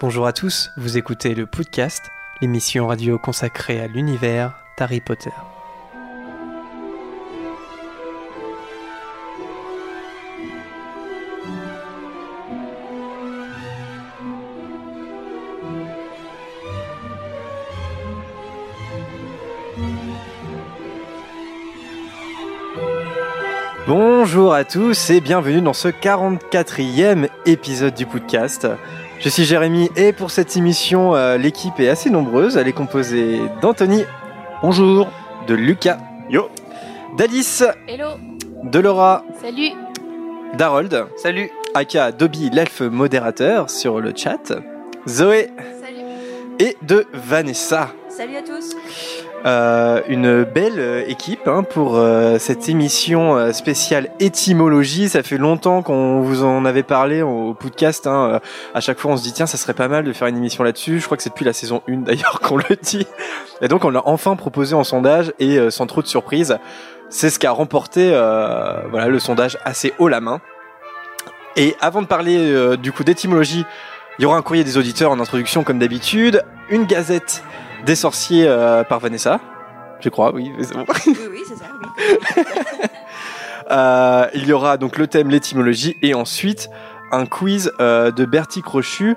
Bonjour à tous, vous écoutez le podcast, l'émission radio consacrée à l'univers d'Harry Potter. Bonjour à tous et bienvenue dans ce 44e épisode du podcast. Je suis Jérémy et pour cette émission, euh, l'équipe est assez nombreuse. Elle est composée d'Anthony. Bonjour. De Lucas. Yo. D'Alice. Hello. De Laura. Salut. D'Harold. Salut. Aka Dobby, l'elfe modérateur sur le chat. Zoé. Salut. Et de Vanessa. Salut à tous. Euh, une belle euh, équipe hein, pour euh, cette émission euh, spéciale étymologie. Ça fait longtemps qu'on vous en avait parlé au podcast. Hein. Euh, À chaque fois, on se dit tiens, ça serait pas mal de faire une émission là-dessus. Je crois que c'est depuis la saison 1 d'ailleurs qu'on le dit. Et donc, on l'a enfin proposé en sondage et euh, sans trop de surprise. C'est ce qui a remporté voilà le sondage assez haut la main. Et avant de parler du coup d'étymologie, il y aura un courrier des auditeurs en introduction comme d'habitude, une gazette des sorciers euh, par Vanessa. Je crois, oui. c'est bon. Oui, oui, c'est ça. Oui. Euh, il y aura donc le thème l'étymologie et ensuite un quiz euh, de Bertie Crochu.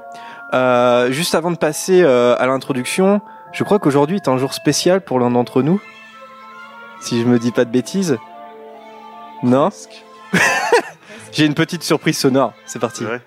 Euh, juste avant de passer euh, à l'introduction, je crois qu'aujourd'hui est un jour spécial pour l'un d'entre nous. Si je me dis pas de bêtises. Non? J'ai une petite surprise sonore. C'est parti. Ouais.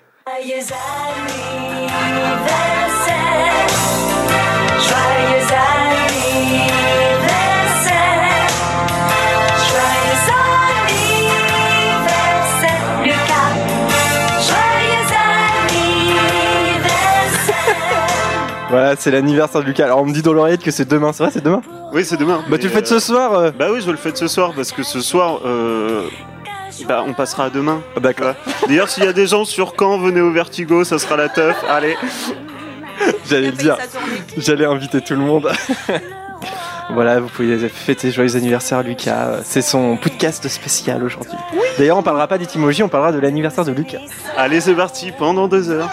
Voilà, c'est l'anniversaire de Lucas. Alors on me dit dans l'oreillette que c'est demain. C'est vrai, c'est demain Oui, c'est demain. Bah tu le fais de ce euh, soir euh. Bah oui, je le fais de ce soir parce que ce soir, euh, bah, on passera à demain. Ah, D'accord. D'ailleurs, s'il y a des gens sur quand venez au Vertigo, ça sera la teuf. Allez. J'allais le dire. J'allais inviter tout le monde. voilà, vous pouvez fêter joyeux anniversaire Lucas. C'est son podcast spécial aujourd'hui. D'ailleurs, on parlera pas d'étymologie, on parlera de l'anniversaire de Lucas. Allez, c'est parti pendant deux heures.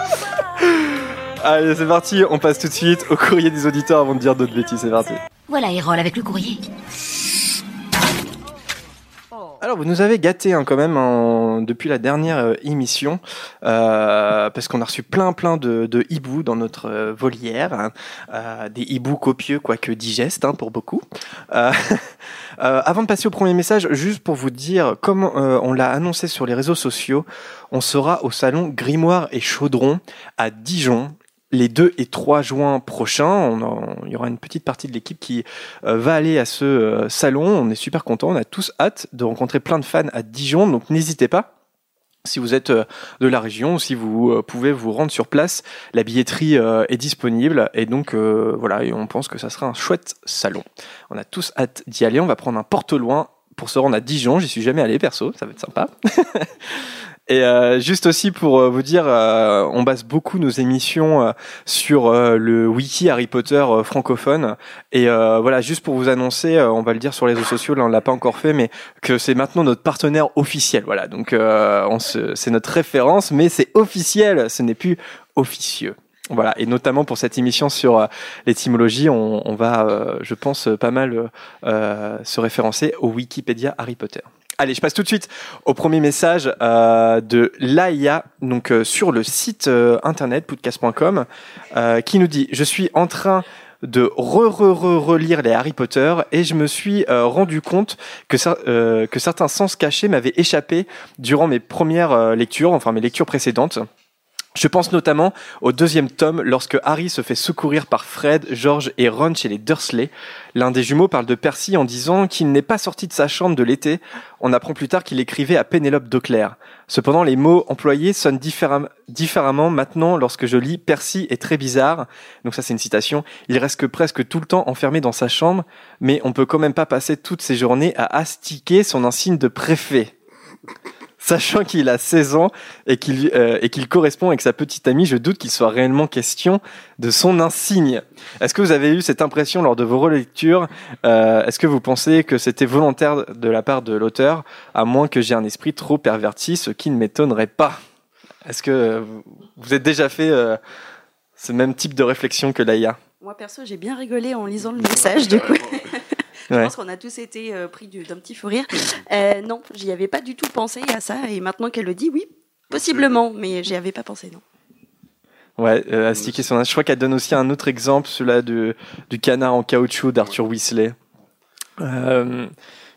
Allez, c'est parti, on passe tout de suite au courrier des auditeurs avant de dire d'autres bêtises. C'est parti. Voilà, Erol avec le courrier. Alors, vous nous avez gâté hein, quand même en- depuis la dernière euh, émission, euh, parce qu'on a reçu plein plein de, de hiboux dans notre euh, volière, hein. Euh, des hiboux copieux quoique digestes hein, pour beaucoup. Euh, euh, avant de passer au premier message, juste pour vous dire, comme euh, on l'a annoncé sur les réseaux sociaux, on sera au salon Grimoire et Chaudron à Dijon. Les 2 et 3 juin prochains, il y aura une petite partie de l'équipe qui euh, va aller à ce euh, salon. On est super content, on a tous hâte de rencontrer plein de fans à Dijon, donc n'hésitez pas. Si vous êtes euh, de la région si vous pouvez vous rendre sur place, la billetterie est disponible et donc voilà, on pense que ça sera un chouette salon. On a tous hâte d'y aller, on va prendre un porte-loin pour se rendre à Dijon, j'y suis jamais allé perso, ça va être sympa. Et euh, juste aussi pour euh, vous dire, euh, on base beaucoup nos émissions sur le wiki Harry Potter francophone. Et voilà, juste pour vous annoncer, on va le dire sur les réseaux sociaux, là on l'a pas encore fait, mais que c'est maintenant notre partenaire officiel. Voilà, donc c'est notre référence, mais c'est officiel, ce n'est plus officieux. Voilà, et notamment pour cette émission sur l'étymologie, on, va, je pense, pas mal se référencer au Wikipédia Harry Potter. Allez, je passe tout de suite au premier message euh, de Laïa, donc euh, sur le site euh, internet podcast.com, euh, qui nous dit Je suis en train de re-re-re-relire les Harry Potter et je me suis euh, rendu compte que, cer- euh, que certains sens cachés m'avaient échappé durant mes premières euh, lectures, enfin mes lectures précédentes. Je pense notamment au deuxième tome lorsque Harry se fait secourir par Fred, George et Ron chez les Dursley. L'un des jumeaux parle de Percy en disant qu'il n'est pas sorti de sa chambre de l'été. On apprend plus tard qu'il écrivait à Pénélope Dauclair. Cependant, les mots employés sonnent différem- différemment maintenant lorsque je lis Percy est très bizarre. Donc ça, c'est une citation. Il reste que presque tout le temps enfermé dans sa chambre, mais on peut quand même pas passer toutes ses journées à astiquer son insigne de préfet. Sachant qu'il a 16 ans et qu'il euh, et qu'il correspond avec sa petite amie, je doute qu'il soit réellement question de son insigne. Est-ce que vous avez eu cette impression lors de vos relectures Euh, Est-ce que vous pensez que c'était volontaire de la part de l'auteur, à moins que j'ai un esprit trop perverti, ce qui ne m'étonnerait pas? Est-ce que vous vous êtes déjà fait euh, ce même type de réflexion que Laïa? Moi, perso, j'ai bien rigolé en lisant le message, du coup. Je Ouais. pense qu'on a tous été euh, pris du- d'un petit fou rire. Euh, non, j'y avais pas du tout pensé à ça. Et maintenant qu'elle le dit, oui, possiblement. Mais j'y avais pas pensé, non. Ouais, euh, son âge. Je crois qu'elle donne aussi un autre exemple, celui-là du canard en caoutchouc d'Arthur Weasley, euh,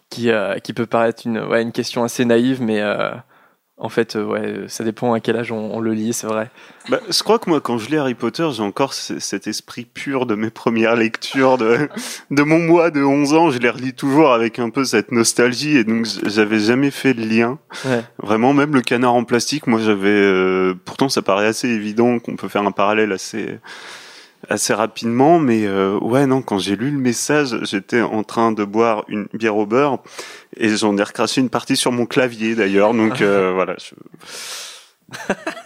qui, qui peut paraître une, ouais, une question assez naïve, mais en fait, euh, ouais, ça dépend à quel âge on, on le lit, c'est vrai. Bah, je crois que moi, quand je lis Harry Potter, j'ai encore cet esprit pur de mes premières lectures, de, de mon moi de 11 ans. Je les relis toujours avec un peu cette nostalgie, et donc j'avais jamais fait le lien. Ouais. Vraiment, même le canard en plastique, moi j'avais... euh, pourtant, ça paraît assez évident qu'on peut faire un parallèle assez assez rapidement, mais euh, ouais, non, quand j'ai lu le message, j'étais en train de boire une bière au beurre, et j'en ai recraché une partie sur mon clavier d'ailleurs, donc euh, voilà. Je...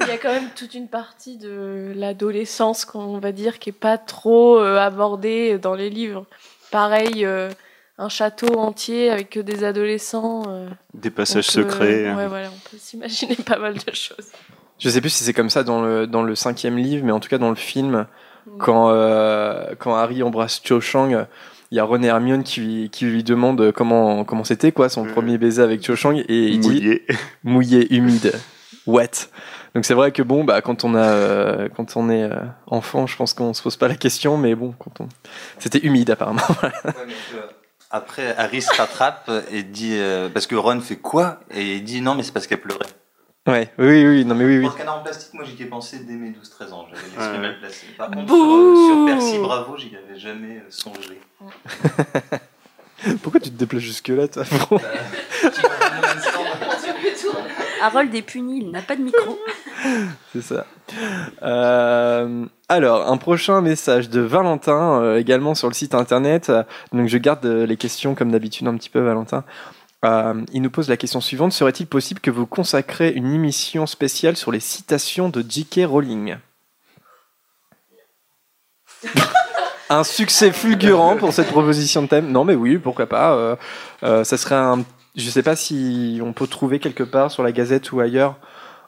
Il y a quand même toute une partie de l'adolescence, qu'on va dire, qui est pas trop euh, abordée dans les livres. Pareil, euh, un château entier avec que des adolescents. euh, Des passages peut- secrets. Ouais, voilà, on peut s'imaginer pas mal de choses. Je sais plus si c'est comme ça dans le, dans le cinquième livre, mais en tout cas dans le film, quand, euh, quand Harry embrasse Cho Chang, il y a René Hermione qui, lui- qui lui demande comment comment c'était quoi son premier baiser avec Cho Chang et il dit mouillé. mouillé, humide, wet. Donc c'est vrai que bon, bah quand on a, euh, quand on est euh, enfant, je pense qu'on se pose pas la question, mais bon, quand on, c'était humide apparemment. Après, Harry se rattrape et dit euh, parce que Ron fait quoi? Et il dit non mais c'est parce qu'elle pleurait. Ouais, oui, oui, non mais oui, oui. Pour le canard en plastique, moi j'y ai pensé dès mes 12-13 ans. J'avais l'esprit Ouais. mal placé. Par contre, sur, euh, sur Percy Bravo, j'y avais jamais euh, songé. Pourquoi tu te déplaces jusque là, toi bro Harold est puni, il n'a pas de micro. C'est ça. Euh, alors, un prochain message de Valentin, euh, également sur le site internet. Donc, je garde euh, les questions comme d'habitude un petit peu, Valentin. Euh, il nous pose la question suivante serait-il possible que vous consacrez une émission spéciale sur les citations de J.K. Rowling Un succès fulgurant pour cette proposition de thème. Non, mais oui, pourquoi pas. euh, euh, ça serait un. Je sais pas si on peut trouver quelque part sur la Gazette ou ailleurs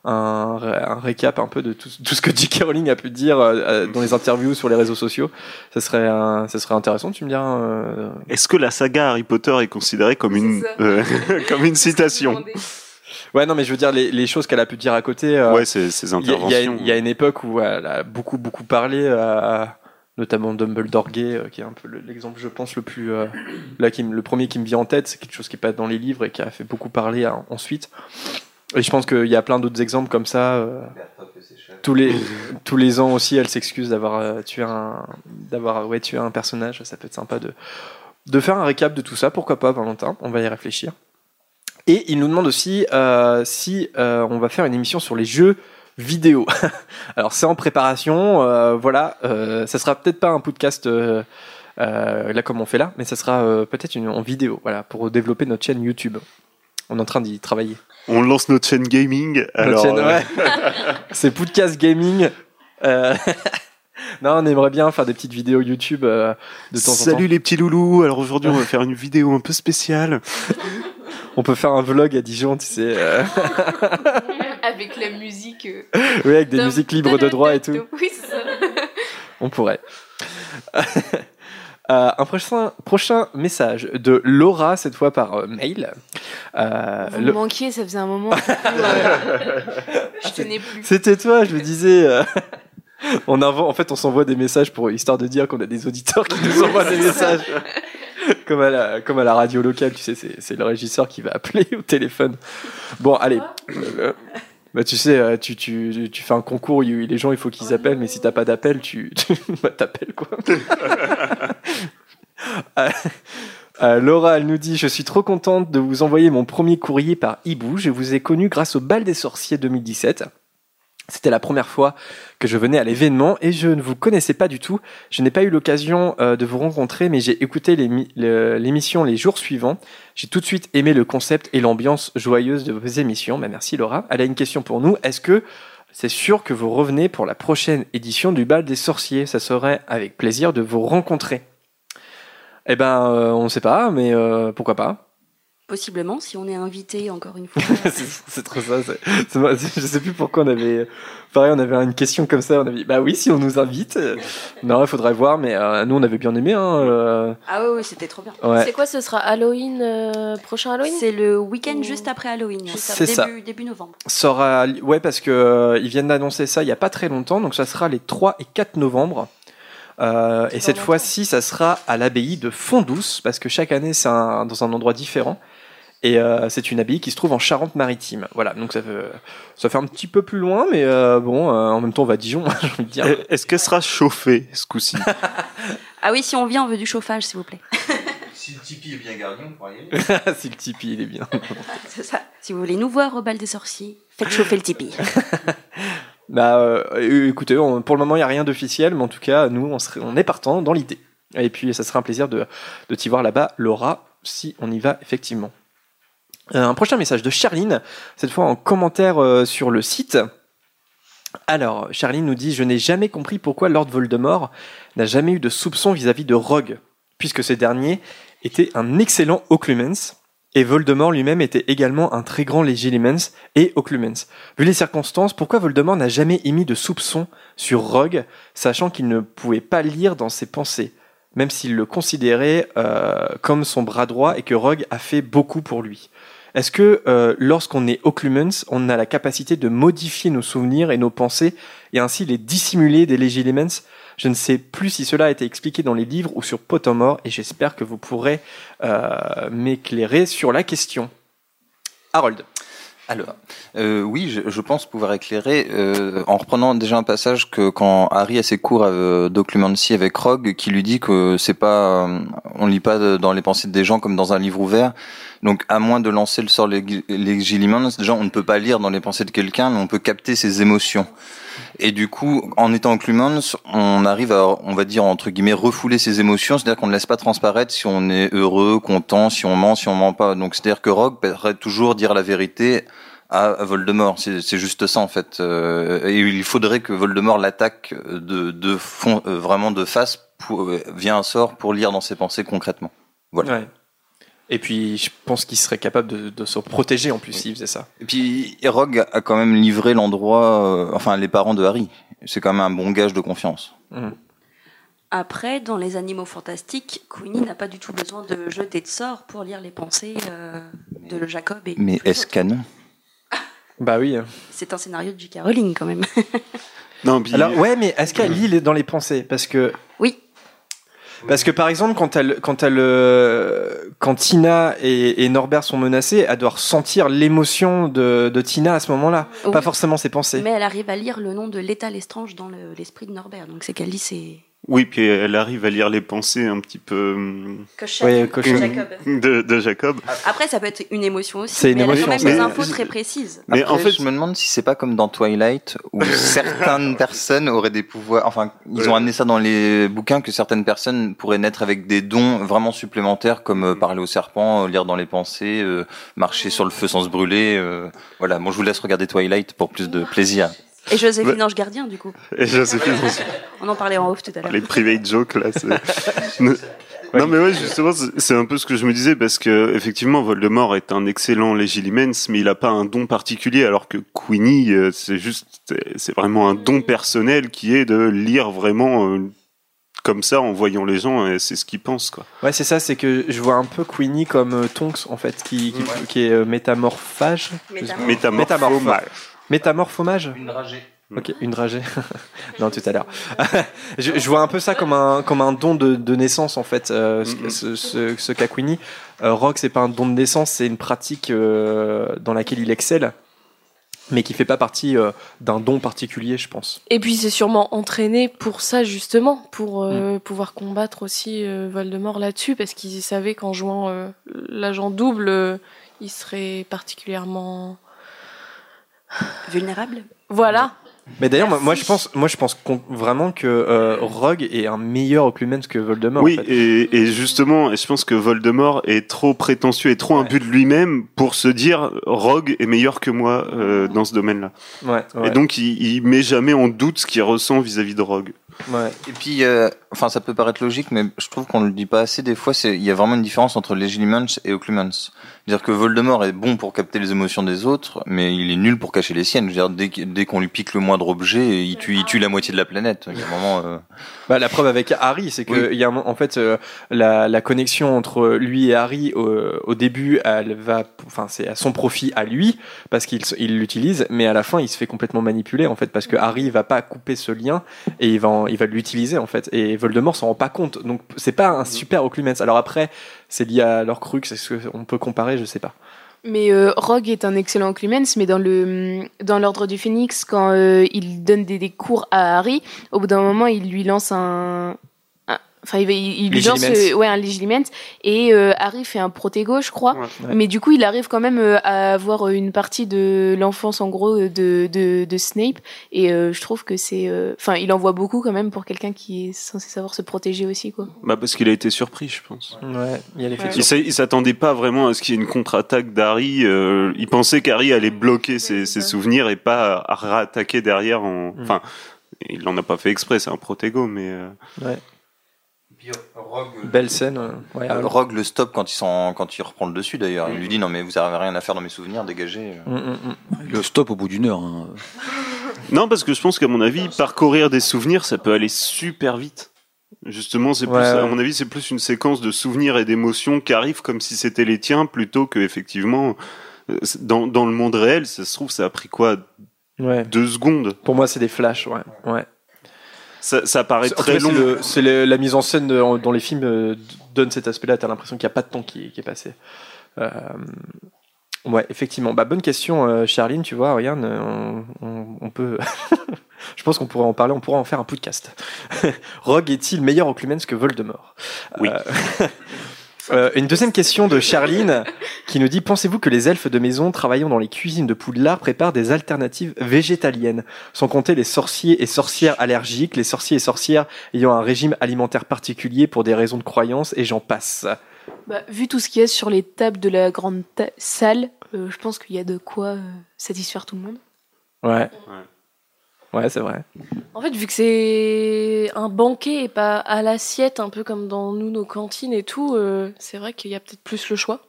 un, ré- un récap un peu de tout, tout ce que J.K. Rowling a pu dire euh, euh, dans les interviews sur les réseaux sociaux. Ça serait, un- ça serait intéressant, tu me diras. euh, Est-ce que la saga Harry Potter est considérée comme une, euh, comme une citation? Ouais, non, mais je veux dire les, les choses qu'elle a pu dire à côté. euh, Ouais, c'est ces Il y, y interventions. une- il y a une époque où elle a beaucoup beaucoup parlé, euh, notamment Dumbledore gay, euh, qui est un peu le- l'exemple, je pense, le plus euh, là, qui le premier qui me vient en tête, c'est quelque chose qui est pas dans les livres et qui a fait beaucoup parler hein, ensuite. Et je pense qu'il y a plein d'autres exemples comme ça. euh, tous les tous les ans aussi, elle s'excuse d'avoir euh, tué un d'avoir ouais tué un personnage. Ça peut être sympa de de faire un récap de tout ça. Pourquoi pas, Valentin On va y réfléchir. Et il nous demande aussi euh, si on va faire une émission sur les jeux vidéo. Alors c'est en préparation, voilà. Ça sera peut-être pas un podcast là comme on fait là, mais ça sera peut-être en vidéo, voilà, pour développer notre chaîne YouTube. On est en train d'y travailler. On lance notre chaîne gaming. Notre Alors, chaîne, euh, ouais. c'est Podcast Gaming. Euh, non, on aimerait bien faire des petites vidéos YouTube euh, de temps en temps. Salut les petits loulous. Alors aujourd'hui, on va faire une vidéo un peu spéciale. On peut faire un vlog à Dijon, tu sais, euh, Avec la musique. euh, oui, avec des musiques libres de droit et tout. Oui, c'est ça. On pourrait. Euh, un prochain, prochain message de Laura, cette fois par euh, mail. Euh, Vous le- me manquiez, ça faisait un moment. je tenais plus. C'était toi, je le disais. on invente, en fait, on s'envoie des messages pour histoire de dire qu'on a des auditeurs qui nous envoient des messages. Comme à, la, comme à la radio locale, tu sais, c'est, c'est le régisseur qui va appeler au téléphone. Bon, allez. Bah, tu sais, euh, tu, tu, tu fais un concours, les gens, il faut qu'ils appellent, mais si t'as pas d'appel, tu, tu bah, t'appelles, quoi. Euh, euh, Laura, elle nous dit Je suis trop contente de vous envoyer mon premier courrier par hibou. Je vous ai connu grâce au bal des sorciers 2017. C'était la première fois que je venais à l'événement et je ne vous connaissais pas du tout. Je n'ai pas eu l'occasion euh, de vous rencontrer, mais j'ai écouté l'émission les jours suivants. J'ai tout de suite aimé le concept et l'ambiance joyeuse de vos émissions. Bah, merci Laura. Elle a une question pour nous. Est-ce que c'est sûr que vous revenez pour la prochaine édition du bal des sorciers? Ça serait avec plaisir de vous rencontrer. Eh ben, euh, on ne sait pas, mais euh, pourquoi pas Possiblement, si on est invité encore une fois. c'est trop ça. moi, Je sais plus pourquoi on avait. Pareil, on avait une question comme ça. On avait dit, bah oui, si on nous invite. euh, Non, il faudrait voir, mais euh, nous, on avait bien aimé. Hein, euh, ah oui, oui, c'était trop bien. ouais. C'est quoi Ce sera Halloween, euh, prochain Halloween? C'est le week-end Ou- juste après Halloween. C'est début, ça. Début novembre. Sera, ouais, parce que euh, ils viennent d'annoncer ça il y a pas très longtemps, donc ça sera les 3 et 4 novembre. Euh, et cette fois-ci, ça sera à l'abbaye de Fondouce, parce que chaque année, c'est un- dans un endroit différent. Et euh, c'est une abbaye qui se trouve en Charente-Maritime. Voilà, donc ça fait, ça fait un petit peu plus loin, mais euh, bon, euh, en même temps, on va à Dijon, j'ai envie de dire. Est-ce qu'elle sera chauffée ce coup-ci? Ah oui, si on vient, on veut du chauffage, s'il vous plaît. Si le Tipeee est bien gardé, on pourra y aller. si le Tipeee, il est bien. C'est ça. Si vous voulez nous voir au bal des sorciers, faites chauffer le Tipeee. Bah, euh, écoutez, pour le moment, il n'y a rien d'officiel, mais en tout cas, nous, on, est partant dans l'idée. Et puis, ça sera un plaisir de, de t'y voir là-bas, Laura, si on y va effectivement. Euh, un prochain message de Charline, cette fois en commentaire euh, sur le site. Alors, Charline nous dit Je n'ai jamais compris pourquoi Lord Voldemort n'a jamais eu de soupçon vis-à-vis de Rogue, puisque ce dernier était un excellent Occlumens, et Voldemort lui-même était également un très grand Legilimens et Occlumens. Vu les circonstances, pourquoi Voldemort n'a jamais émis de soupçon sur Rogue, sachant qu'il ne pouvait pas lire dans ses pensées, même s'il le considérait euh, comme son bras droit et que Rogue a fait beaucoup pour lui? Est-ce que euh, lorsqu'on est Occlumens, on a la capacité de modifier nos souvenirs et nos pensées et ainsi les dissimuler des Legilimens Je ne sais plus si cela a été expliqué dans les livres ou sur Pottermore et j'espère que vous pourrez euh, m'éclairer sur la question. Harold. Alors, euh, oui, je, pense pouvoir éclairer euh, en reprenant déjà un passage que quand Harry a ses cours euh, d'occlumency avec Rogue, qui lui dit que c'est pas, on lit pas dans les pensées des gens comme dans un livre ouvert. Donc, à moins de lancer le sort Leg- Legilimens, déjà on ne peut pas lire dans les pensées de quelqu'un, mais on peut capter ses émotions. Et du coup, en étant occlumens, on arrive à, on va dire entre guillemets, refouler ses émotions, c'est-à-dire qu'on ne laisse pas transparaître si on est heureux, content, si on ment, si on ment pas. Donc, c'est-à-dire que Rogue pourrait toujours dire la vérité à Voldemort. C'est juste ça en fait. Euh, et il faudrait que Voldemort l'attaque de, de fond, euh, vraiment de face, pour, euh, via un sort pour lire dans ses pensées concrètement. Voilà. Ouais. Et puis, je pense qu'il serait capable de, de se protéger en plus s'il faisait ça. Et puis Rogue a quand même livré l'endroit, euh, enfin les parents de Harry. C'est quand même un bon gage de confiance. Après, dans les animaux fantastiques, Queenie n'a pas du tout besoin de jeter de sorts pour lire les pensées euh, de Jacob. Et Mais est-ce canon? Bah oui. C'est un scénario de J.K. Rowling quand même. Non, puis- Alors ouais, mais est-ce qu'elle lit dans les pensées? Parce que Oui. Parce que par exemple, quand elle quand elle euh, quand Tina et, et Norbert sont menacés, elle doit ressentir l'émotion de, de Tina à ce moment-là, Oui. pas forcément ses pensées. Mais elle arrive à lire le nom de l'état Lestrange dans le- l'esprit de Norbert. Donc c'est qu'elle lit ses. Oui, puis elle arrive à lire les pensées un petit peu hum, Ouais, cochon. de, de Jacob. Après, ça peut être une émotion aussi. C'est une mais émotion, elle a quand même mais- des infos très précises. Mais Après, en fait, je me demande si c'est pas comme dans Twilight où certaines personnes auraient des pouvoirs. Enfin, ils ont amené ça dans les bouquins que certaines personnes pourraient naître avec des dons vraiment supplémentaires, comme euh, parler au serpent, euh, lire dans les pensées, euh, marcher sur le feu sans se brûler. euh, voilà. Bon, je vous laisse regarder Twilight pour plus de plaisir. Et Joséphine Ange Gardien, du coup. et Joséphine, On en parlait en off tout à l'heure. les private jokes là. c'est- non mais ouais, justement, c'est- c'est un peu ce que je me disais parce que effectivement, Voldemort est un excellent Legilimens, mais il a pas un don particulier, alors que Queenie, euh, c'est juste, c'est- vraiment un don personnel qui est de lire vraiment euh, comme ça en voyant les gens, et c'est ce qu'ils pensent quoi. Ouais, c'est ça, c'est que je vois un peu Queenie comme euh, Tonks en fait, qui qui, qui est euh, métamorphage. Métamorphose. Métamorphomage. Une dragée. Ok, une dragée. non, tout à l'heure. je, je vois un peu ça comme un, comme un don de, de naissance, en fait, euh, ce, ce, ce, ce qu'a Queenie. Euh, Rogue, c'est pas un don de naissance, c'est une pratique euh, dans laquelle il excelle, mais qui fait pas partie euh, d'un don particulier, je pense. Et puis c'est sûrement entraîné pour ça justement, pour euh, pouvoir combattre aussi euh, Voldemort là-dessus, parce qu'il savait qu'en jouant euh, l'agent double, euh, il serait particulièrement... Vulnérable. Voilà. Mais d'ailleurs, moi, je pense, moi, je pense vraiment que euh, Rogue est un meilleur Occlumens que Voldemort. Oui, en fait. et, et justement, je pense que Voldemort est trop prétentieux et trop un but de lui-même pour se dire Rogue est meilleur que moi euh, dans ce domaine-là. Ouais, ouais. Et donc, il, il met jamais en doute ce qu'il ressent vis-à-vis de Rogue. Ouais. Et puis, euh, enfin, ça peut paraître logique, mais je trouve qu'on le dit pas assez. Des fois, c'est il y a vraiment une différence entre Legilimens et Occlumens. C'est-à-dire que Voldemort est bon pour capter les émotions des autres, mais il est nul pour cacher les siennes. Je veux dire, dès, qu'- dès qu'on lui pique le moindre objet, il tue, il tue la moitié de la planète. Il y a un moment, euh, Bah, la preuve avec Harry, c'est que Oui. il y a un en fait euh, la, la connexion entre lui et Harry au, au début, elle va, enfin c'est à son profit à lui parce qu'il il l'utilise, mais à la fin il se fait complètement manipuler en fait parce que Harry va pas couper ce lien et il va en- il va l'utiliser en fait et Voldemort s'en rend pas compte donc c'est pas un super Occlumens. Alors après c'est lié à leur crux, est-ce qu'on peut comparer, je sais pas. Mais euh, Rogue est un excellent Clemens, mais dans le dans l'ordre du Phénix, quand euh, il donne des, des cours à Harry, au bout d'un moment, il lui lance un- enfin il, il, il lance euh, ouais un Legilimens et euh, Harry fait un protégo, je crois. Ouais. Mais du coup, il arrive quand même euh, à avoir une partie de l'enfance en gros euh, de de, de Snape et euh, je trouve que c'est, euh, enfin, il en voit beaucoup quand même pour quelqu'un qui est censé savoir se protéger aussi quoi. Bah parce qu'il a été surpris, je pense. Ouais, il y a l'effet. Ouais. de Il s'a- il s'attendait pas vraiment à ce qu'il y ait une contre-attaque d'Harry. euh, il pensait qu'Harry allait bloquer ses, ses souvenirs et pas à réattaquer derrière. En... Enfin, il en a pas fait exprès, c'est un protégo, mais euh, Belle scène. euh, ouais, euh. Rogue le stoppe quand il s'en, quand il reprend le dessus d'ailleurs. Il lui dit non mais vous avez rien à faire dans mes souvenirs, dégagez. Mm, mm, mm. Le stop au bout d'une heure. hein. non parce que je pense qu'à mon avis, parcourir des souvenirs, ça peut aller super vite. Justement, c'est plus, Ouais, à mon avis, c'est plus une séquence de souvenirs et d'émotions qui arrivent comme si c'était les tiens, plutôt que effectivement, euh, dans, dans le monde réel, ça se trouve, ça a pris quoi, Ouais. deux secondes. Pour moi, c'est des flashs, ouais. ouais. Ça, ça paraît très long. C'est la mise en scène de- dans les films euh, donne cet aspect-là. T'as l'impression qu'il n'y a pas de temps qui, qui est passé. Euh, ouais, effectivement. Bah, bonne question, euh, Charline. Tu vois, regarde, euh, on, on- on peut. Je pense qu'on pourrait en parler. On pourrait en faire un podcast. Rogue est-il meilleur Occlumens que Voldemort? Oui. Euh, une deuxième question de Charline qui nous dit Pensez-vous que les elfes de maison travaillant dans les cuisines de Poudlard préparent des alternatives végétaliennes? Sans compter les sorciers et sorcières allergiques, les sorciers et sorcières ayant un régime alimentaire particulier pour des raisons de croyance, et j'en passe. Bah, vu tout ce qu'il y a sur les tables de la grande ta- salle, euh, je pense qu'il y a de quoi euh, satisfaire tout le monde. Ouais. Ouais, c'est vrai. En fait, vu que c'est un banquet et pas à l'assiette, un peu comme dans nous, nos cantines et tout, euh, c'est vrai qu'il y a peut-être plus le choix.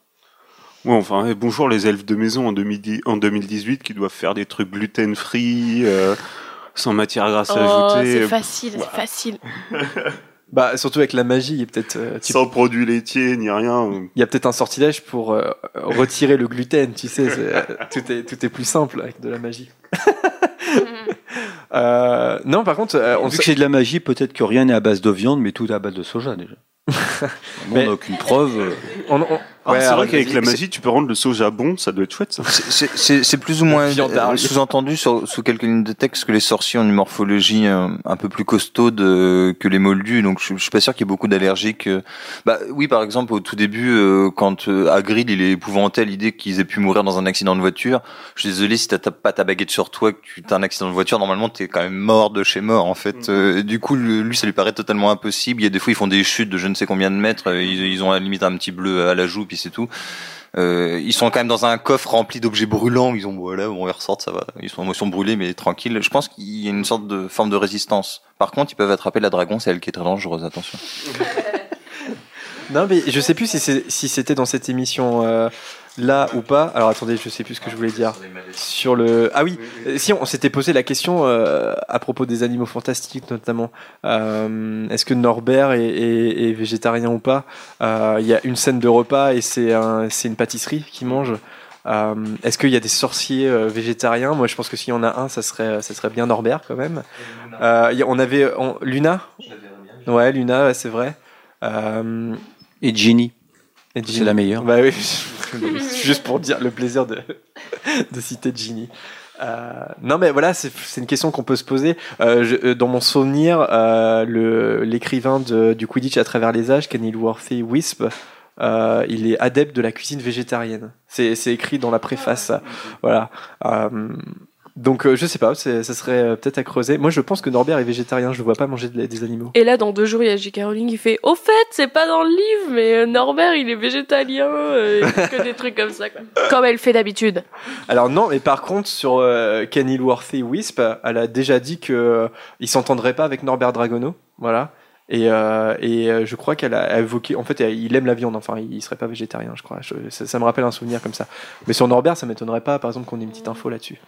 Ouais, enfin, eh, bonjour les elfes de maison en, 2010 en 2018 qui doivent faire des trucs gluten-free, euh, sans matière grasse Oh, ajoutée, c'est facile, c'est facile. Bah, surtout avec la magie, il y a peut-être euh, tu- sans produits laitiers ni rien. il y a peut-être un sortilège pour euh, retirer le gluten, tu sais. tout, est, tout est plus simple avec de la magie. Euh, non, par contre, euh, on Vu que c'est de la magie, peut-être que rien n'est à base de viande, mais tout est à base de soja déjà. on Mais- n'a aucune preuve. euh. on- on- ouais, c'est alors, vrai qu'avec la magie, tu peux rendre le soja bon, ça doit être chouette ça. C'est- C'est c'est- c'est plus ou moins euh, sous-entendu sur- sous quelques lignes de texte que les sorciers ont une morphologie euh, un peu plus costaude euh, que les moldus, donc je, je suis pas sûr qu'il y ait beaucoup d'allergiques. Bah oui, par exemple, au tout début, euh, quand euh, Hagrid il est épouvanté à l'idée qu'ils aient pu mourir dans un accident de voiture, je suis désolé si t'as pas ta baguette sur toi, que tu as un accident de voiture, normalement t'es quand même mort de chez mort en fait. Euh, du coup, lui ça lui paraît totalement impossible. Il y a des fois ils font des chutes de je ne sais combien de mètres, ils, ils ont à la limite un petit bleu à la joue, puis c'est tout. Euh, ils sont quand même dans un coffre rempli d'objets brûlants. Ils ont voilà, bon, ils ressortent, ça va. Ils sont, ils sont brûlés, mais tranquilles. Je pense qu'il y a une sorte de forme de résistance. Par contre, ils peuvent attraper la dragon, c'est elle qui est très dangereuse. Attention. Non, mais je sais plus si c'était dans cette émission euh, là ou pas. Alors attendez, je sais plus ce que je voulais dire. Sur le. Ah oui, si on s'était posé la question euh, à propos des animaux fantastiques notamment. Euh, Est-ce que Norbert est, est- est végétarien ou pas? Euh, Il y a une scène de repas et c'est un, c'est une pâtisserie qui mange. Euh, Est-ce qu'il y a des sorciers euh, végétariens? Moi, je pense que s'il y en a un, ça serait, ça serait bien Norbert quand même. Euh, on avait on- Luna? Ouais, Luna, ouais, c'est vrai. Et Ginny, et c'est Ginny. la meilleure. Bah oui, juste pour dire le plaisir de, de citer Ginny. Euh, non mais voilà, c'est une question qu'on peut se poser. Euh, je- euh, dans mon souvenir, euh, l'écrivain du Quidditch à travers les âges, Kenilworthy Wisp, il est adepte de la cuisine végétarienne. C'est c'est écrit dans la préface. Voilà. Donc euh, je sais pas, ça serait euh, peut-être à creuser. Moi je pense que Norbert est végétarien, je le vois pas manger de- des animaux. Et là, dans deux jours, il y a J.K. Rowling qui fait Au fait, c'est pas dans le livre, mais euh, Norbert, il est végétalien. euh, que des trucs comme ça, quoi. Comme elle fait d'habitude. Alors non, mais par contre sur euh, Kenilworthy Wisp, elle a déjà dit que euh, il s'entendrait pas avec Norbert Dragono, voilà. Et, euh, et je crois qu'elle a évoqué, en fait, il aime la viande, enfin, il serait pas végétarien, je crois. Je- ça, ça me rappelle un souvenir comme ça. Mais sur Norbert, ça m'étonnerait pas, par exemple, qu'on ait une petite info là-dessus.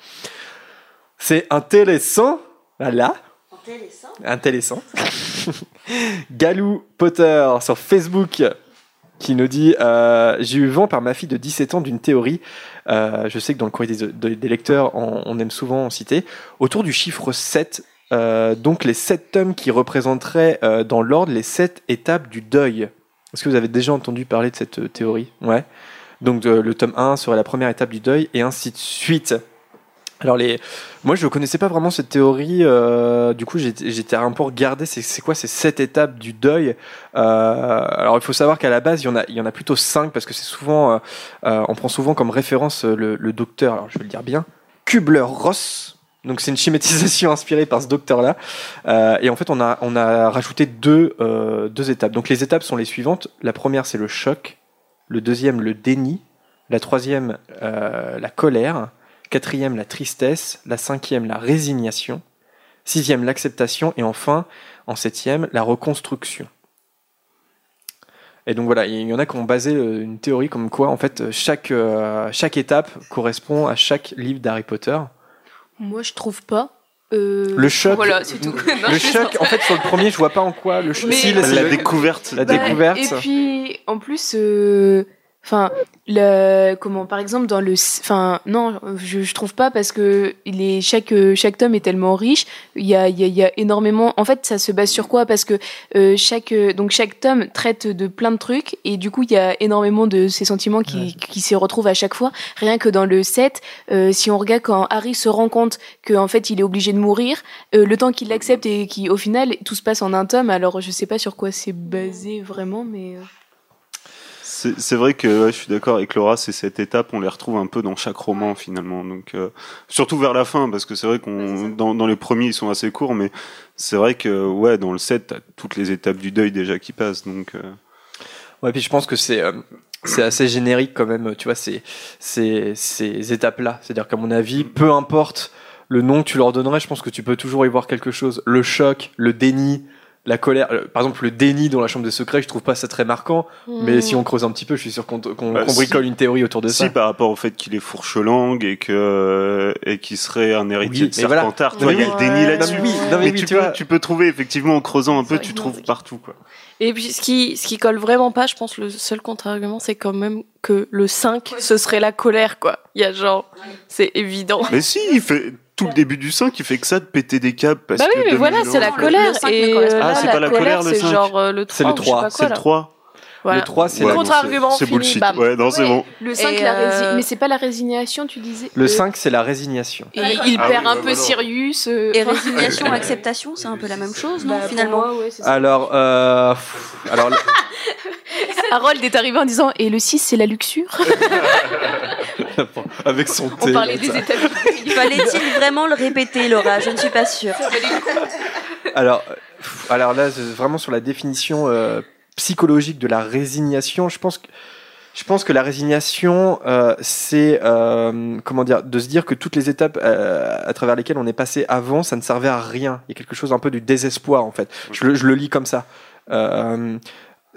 C'est intéressant, voilà. Intéressant. Galou Potter sur Facebook qui nous dit euh, J'ai eu vent par ma fille de 17 ans d'une théorie. euh, je sais que dans le courrier des, des- des lecteurs, on, on aime souvent en citer. Autour du chiffre 7, euh, donc les 7 tomes qui représenteraient dans l'ordre les 7 étapes du deuil. Est-ce que vous avez déjà entendu parler de cette théorie? Ouais. Donc le tome 1 serait la première étape du deuil et ainsi de suite. Alors les, moi je connaissais pas vraiment cette théorie. euh, du coup j'étais un peu regardé. C'est quoi ces sept étapes du deuil Euh, Alors il faut savoir qu'à la base il y en a, en plutôt cinq parce que c'est souvent, euh, on prend souvent comme référence le, docteur. Alors je vais le dire bien, Kubler-Ross. Donc c'est une schématisation inspirée par ce docteur-là. Et en fait on a, on a rajouté deux, deux étapes. Donc les étapes sont les suivantes. La première c'est le choc. Le deuxième le déni. La troisième la colère. Quatrième, la tristesse. La cinquième, la résignation. Sixième, l'acceptation. Et enfin, en septième, la reconstruction. Et donc voilà, il y en a qui ont basé euh, une théorie comme quoi, en fait, chaque, euh, chaque étape correspond à chaque livre d'Harry Potter. Moi, je trouve pas. Euh, Le choc, Voilà, c'est tout. Non, le choc, en fait, sur le premier, je vois pas en quoi le choc. Mais- Si, La le- découverte. La Bah, découverte. Et puis, en plus, euh, enfin, le, comment, par exemple, dans le, enfin, non, je, je trouve pas parce que les, chaque, euh, chaque tome est tellement riche. Il y a, il y a, il y a énormément. En fait, ça se base sur quoi? Parce que euh, chaque, euh, donc chaque tome traite de plein de trucs et du coup, il y a énormément de ces sentiments qui, qui se retrouvent à chaque fois. Rien que dans le 7, euh, si on regarde quand Harry se rend compte qu'en fait, il est obligé de mourir, euh, le temps qu'il l'accepte et qui, au final, tout se passe en un tome. Alors, je sais pas sur quoi c'est basé vraiment, mais. C'est c'est vrai que ouais, je suis d'accord avec Laura, c'est cette étape, on les retrouve un peu dans chaque roman finalement. Donc euh, surtout vers la fin, parce que c'est vrai qu'on dans, dans les premiers ils sont assez courts, mais c'est vrai que ouais dans le 7 t'as toutes les étapes du deuil déjà qui passent. Donc euh, Ouais, puis je pense que c'est euh, c'est assez générique quand même, tu vois, ces, ces, ces étapes-là. C'est-à-dire qu'à mon avis, peu importe le nom que tu leur donnerais, je pense que tu peux toujours y voir quelque chose. Le choc, le déni, la colère. euh, Par exemple, le déni dans la chambre des secrets, je trouve pas ça très marquant. Mais si on creuse un petit peu, je suis sûr qu'on Bah, si. bricole une théorie autour de si ça. par rapport au fait qu'il est fourche-langue et que et qu'il serait un héritier Oui, de voilà. Serpentard, vois, il y a le déni là-dessus. Mais oui, non, mais mais oui, tu, tu peux, vois. tu peux trouver effectivement en creusant un peu, tu trouves partout quoi. Et puis, ce qui, ce qui colle vraiment pas, je pense, le seul contre-argument, c'est quand même que le 5, ce serait la colère, quoi. Il y a genre, c'est évident. Mais si, il fait tout le début du 5, il fait que ça de péter des câbles parce Bah oui, que mais voilà, 2000 c'est la le- colère. le et euh, Ah, c'est pas la colère, le c'est cinq. genre euh, le 3. C'est le ou je sais 3, Voilà. Le 3, c'est Ouais, Contre-argument c'est- bullshit. bam. Ouais, non, c'est Ouais. bon. Le 5, Et, la euh, mais c'est pas la résignation, tu disais? Le Euh, 5, c'est la résignation. Et il Ah perd oui, un bah peu. Sirius. euh, Et résignation, acceptation, c'est un peu la même chose, non, bah, finalement? moi, ouais. Alors, euh, alors, Harold est arrivé en disant Et le 6, c'est la luxure? Avec son On thé. parlait des étapes. Fallait-il vraiment le répéter, Laura? Je ne suis pas sûre. Alors, alors là, vraiment sur la définition euh, psychologique de la résignation, je pense que je pense que la résignation, euh, c'est euh, comment dire, de se dire que toutes les étapes euh, à travers lesquelles on est passé avant, ça ne servait à rien. Il y a quelque chose un peu du désespoir en fait. Je, je le lis comme ça.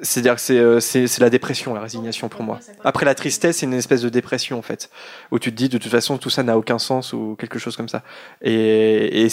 C'est-à-dire que c'est, euh, c'est, c'est la dépression, la résignation pour moi. Après la tristesse, c'est une espèce de dépression en fait, où tu te dis de toute façon tout ça n'a aucun sens ou quelque chose comme ça. Et,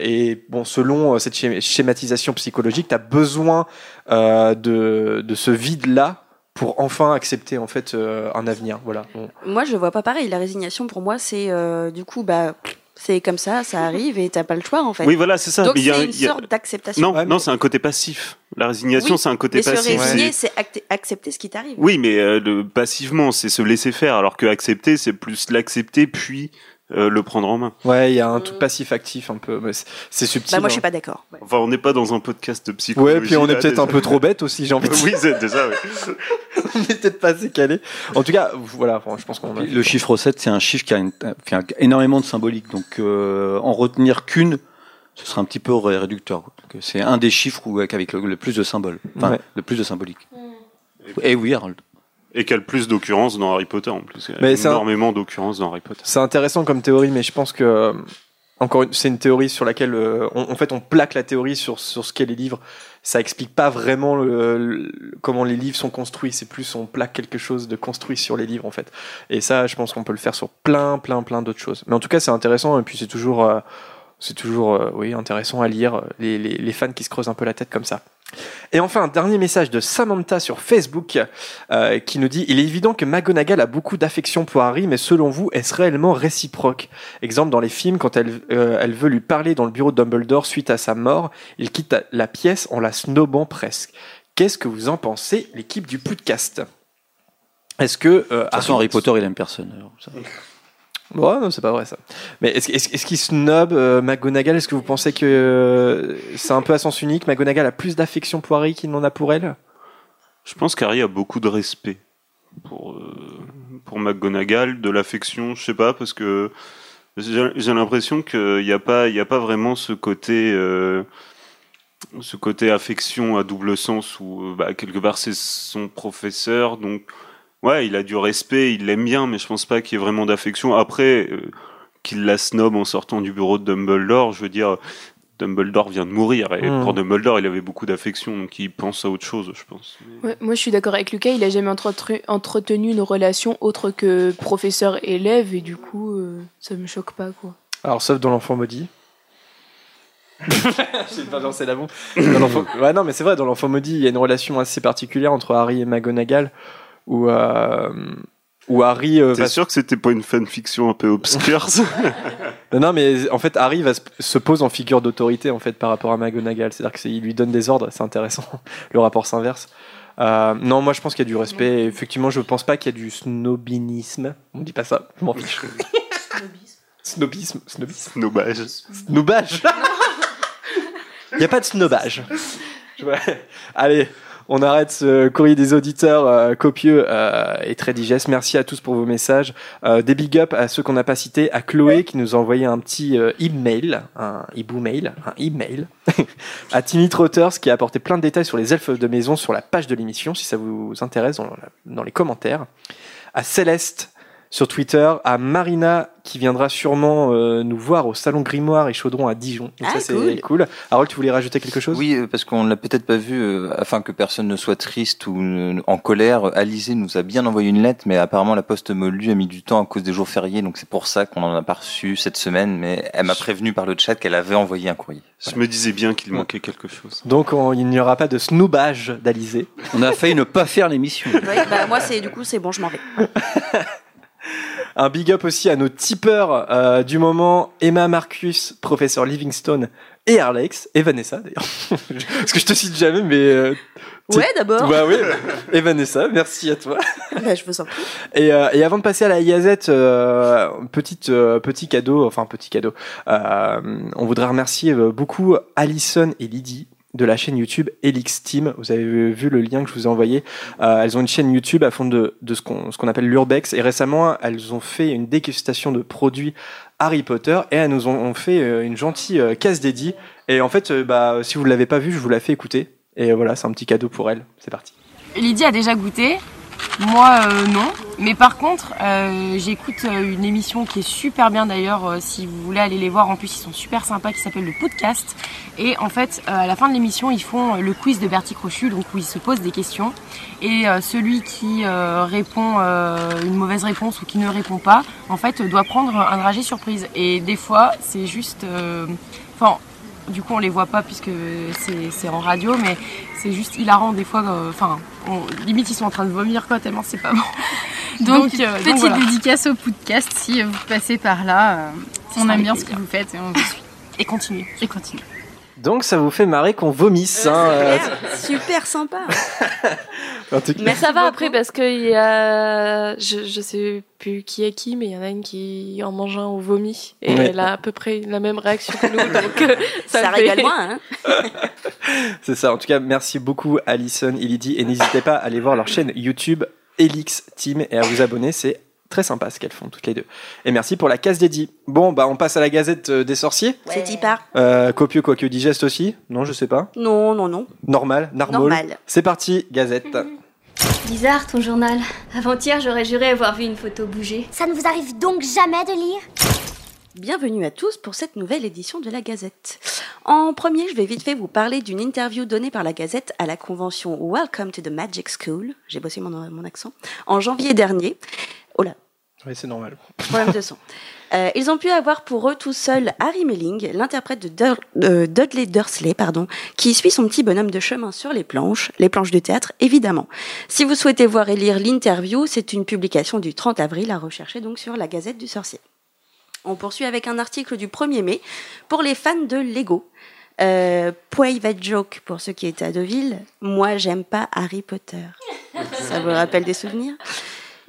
et, bon, selon euh, cette schéma- schématisation psychologique, tu as besoin euh, de, de ce vide-là pour enfin accepter en fait un avenir. Voilà. Moi, je vois pas pareil. La résignation, pour moi, c'est du coup, bah, c'est comme ça, ça arrive et t'as pas le choix, en fait. Oui, voilà, c'est ça. Donc, c'est une il y a- sorte d'acceptation. Non, Ouais, non, mais- c'est un côté passif. La résignation, Oui, c'est un côté Mais se passif. résigner, C'est- accepter ce qui t'arrive. Oui, mais euh, le, passivement, c'est se laisser faire, alors que accepter, c'est plus l'accepter, puis euh, le prendre en main. Ouais, il y a un truc passif-actif un peu. mais c'est- subtil. Bah, moi, je hein. suis pas d'accord. Enfin, on n'est pas dans un podcast de psychologie. Ouais, puis on est peut-être un peu trop bête aussi, j'ai envie de Oui, dire. c'est déjà, oui. on est peut-être pas assez calé. En tout cas, voilà, enfin, je pense qu'on a. Le chiffre 7, c'est un chiffre qui a, une- qui a énormément de symbolique. Donc, euh, en retenir qu'une, ce serait un petit peu ré- réducteur. C'est un des chiffres où, avec le, le plus de symboles. Enfin, Ouais. le plus de symbolique. Et oui, Harold. Et qu'il y a le plus d'occurrences dans Harry Potter en plus. Il y a Mais c'est un- énormément d'occurrences dans Harry Potter. C'est intéressant comme théorie, mais je pense que euh, encore une, c'est une théorie sur laquelle euh, on, en fait on plaque la théorie sur sur ce qu'est les livres. Ça explique pas vraiment le- le- comment les livres sont construits. C'est plus on plaque quelque chose de construit sur les livres en fait. Et ça, je pense qu'on peut le faire sur plein, plein, plein d'autres choses. Mais en tout cas, c'est intéressant et puis c'est toujours euh, c'est toujours euh, oui intéressant à lire les, les, les fans qui se creusent un peu la tête comme ça. Et enfin, un dernier message de Samantha sur Facebook euh, qui nous dit Il est évident que McGonagall a beaucoup d'affection pour Harry, mais selon vous, est-ce réellement réciproque? Exemple, dans les films, quand elle, euh, elle veut lui parler dans le bureau de Dumbledore suite à sa mort, il quitte la pièce en la snobant presque. Qu'est-ce que vous en pensez, l'équipe du podcast? Est-ce que. euh, De toute façon, Harry Potter, il aime personne. alors, ça. Ouais, non, c'est pas vrai ça. Mais est-ce est est qu'il snob euh, McGonagall? Est-ce que vous pensez que euh, c'est un peu à sens unique? McGonagall a plus d'affection pour Harry qu'il n'en a pour elle? Je pense qu'Harry a beaucoup de respect pour, euh, pour McGonagall, de l'affection, je sais pas, parce que j'ai l'impression qu'il n'y a, pas- a pas vraiment ce côté, ce côté affection à double sens où, bah, quelque part, c'est son professeur, donc ouais, il a du respect, il l'aime bien, mais je pense pas qu'il y ait vraiment d'affection. Après, euh, qu'il la snob en sortant du bureau de Dumbledore, je veux dire, Dumbledore vient de mourir, et Mm. pour Dumbledore, il avait beaucoup d'affection, donc il pense à autre chose, je pense. Ouais, moi, je suis d'accord avec Lucas. Il a jamais entretenu, entretenu une relation autre que professeur-élève, et du coup, euh, ça me choque pas, quoi. Alors, sauf dans l'enfant maudit. J'ai pas lancé la bombe. Dans l'enfant- ouais, non, mais c'est vrai, dans l'enfant maudit, il y a une relation assez particulière entre Harry et McGonagall où, euh, où Harry. euh, T'es va- sûr que c'était pas une fanfiction un peu obscure Non, non, mais en fait, Harry va se, se pose en figure d'autorité en fait par rapport à McGonagall. C'est-à-dire qu'il lui donne des ordres, c'est intéressant. Le rapport s'inverse. Euh, non, moi je pense qu'il y a du respect. Effectivement, je pense pas qu'il y a du snobinisme. On dit pas ça, je m'en fiche. Snobisme, snobisme, Snobage. snobage. Il n'y a pas de snobage. Allez, on arrête ce courrier des auditeurs euh, copieux euh, et très digeste. Merci à tous pour vos messages. Euh, des big up à ceux qu'on n'a pas cités, à Chloé qui nous a envoyé un petit email, un hibou mail, un email, à Timmy Trotters qui a apporté plein de détails sur les elfes de maison sur la page de l'émission, si ça vous intéresse, dans les commentaires. À Céleste sur Twitter, à Marina qui viendra sûrement euh, nous voir au Salon Grimoire et Chaudron à Dijon. Donc Ah, ça c'est cool. Harold, tu voulais rajouter quelque chose? Oui, euh, parce qu'on l'a peut-être pas vu, euh, afin que personne ne soit triste ou euh, en colère. Alizé nous a bien envoyé une lettre, mais apparemment la poste Moldu a mis du temps à cause des jours fériés, donc c'est pour ça qu'on en a pas reçu cette semaine. Mais elle m'a prévenu par le chat qu'elle avait envoyé un courrier. Je me disais bien qu'il manquait quelque chose. Donc on- il n'y aura pas de snoobage d'Alizé. On a failli ne pas faire l'émission. Ouais, bah, moi, c'est du coup, c'est bon, je m'en vais. Un big up aussi à nos tipeurs euh, du moment, Emma Marcus, professeur Livingstone et Arlex, et Vanessa d'ailleurs. Parce que je te cite jamais, mais... euh, Ouais, d'abord. Bah oui, et Vanessa, merci à toi. Bah, je vous en prie. Et, euh, et avant de passer à la IAZ, euh, petite, petit cadeau, enfin petit cadeau, on voudrait remercier beaucoup Alison et Lydie de la chaîne YouTube Elix Team. Vous avez vu le lien que je vous ai envoyé. Euh, elles ont une chaîne YouTube à fond de, de ce qu'on appelle l'urbex. Et récemment, elles ont fait une dégustation de produits Harry Potter et elles nous ont, fait euh, une gentille euh, case dédiée. Et en fait, euh, bah, si vous l'avez pas vu, je vous la fais écouter. Et voilà, c'est un petit cadeau pour elles. C'est parti. Lydie a déjà goûté, moi euh, non. Mais par contre, euh, j'écoute euh, une émission qui est super bien d'ailleurs. si vous voulez aller les voir, en plus ils sont super sympas, qui s'appelle le podcast. Et en fait, à la fin de l'émission, ils font le quiz de Bertie Crochu, donc où ils se posent des questions. Et celui qui répond une mauvaise réponse ou qui ne répond pas, en fait, doit prendre un dragée surprise. Et des fois, c'est juste, enfin. Du coup, on les voit pas puisque c'est en radio, mais c'est juste hilarant des fois. euh, Enfin, limite ils sont en train de vomir quoi tellement c'est pas bon. Donc, euh, petite voilà. dédicace au podcast si vous passez par là. euh, on aime bien ce que vous faites et on vous suit. Et continue. Et continue. Donc ça vous fait marrer qu'on vomisse. hein, euh, Super, super sympa. En tout cas. Mais ça va après parce qu'il y a, je, je sais plus qui est qui, mais il y en a une qui en mange un au vomi et Ouais. elle a à peu près la même réaction que nous, donc euh, ça, Ça fait- régale moins, hein. C'est ça. En tout cas, merci beaucoup Alison, Ilidi, et n'hésitez pas à aller voir leur chaîne YouTube Elix Team et à vous abonner. C'est très sympa ce qu'elles font toutes les deux. Et merci pour la case dédiée. Bon, bah on passe à la Gazette euh, des sorciers. C'est dit par. Euh, copieux quoique digeste aussi. Non, je sais pas. Non, non, non. Normal, normal. Normal. C'est parti, Gazette. Bizarre ton journal. Avant-hier, j'aurais juré avoir vu une photo bouger. Ça ne vous arrive donc jamais de lire? Bienvenue à tous pour cette nouvelle édition de la Gazette. En premier, je vais vite fait vous parler d'une interview donnée par la Gazette à la convention Welcome to the Magic School, j'ai bossé mon, mon accent, en janvier dernier. Oh là, Oui, c'est normal. problème de son. Euh, ils ont pu avoir pour eux tout seuls Harry Melling, l'interprète de Dur- euh, Dudley Dursley, pardon, qui suit son petit bonhomme de chemin sur les planches, les planches de théâtre évidemment. Si vous souhaitez voir et lire l'interview, c'est une publication du 30 avril à rechercher donc sur la Gazette du Sorcier. On poursuit avec un article du 1er mai pour les fans de Lego. Euh, private joke pour ceux qui étaient à Deauville. Moi, j'aime pas Harry Potter. Ça vous rappelle des souvenirs?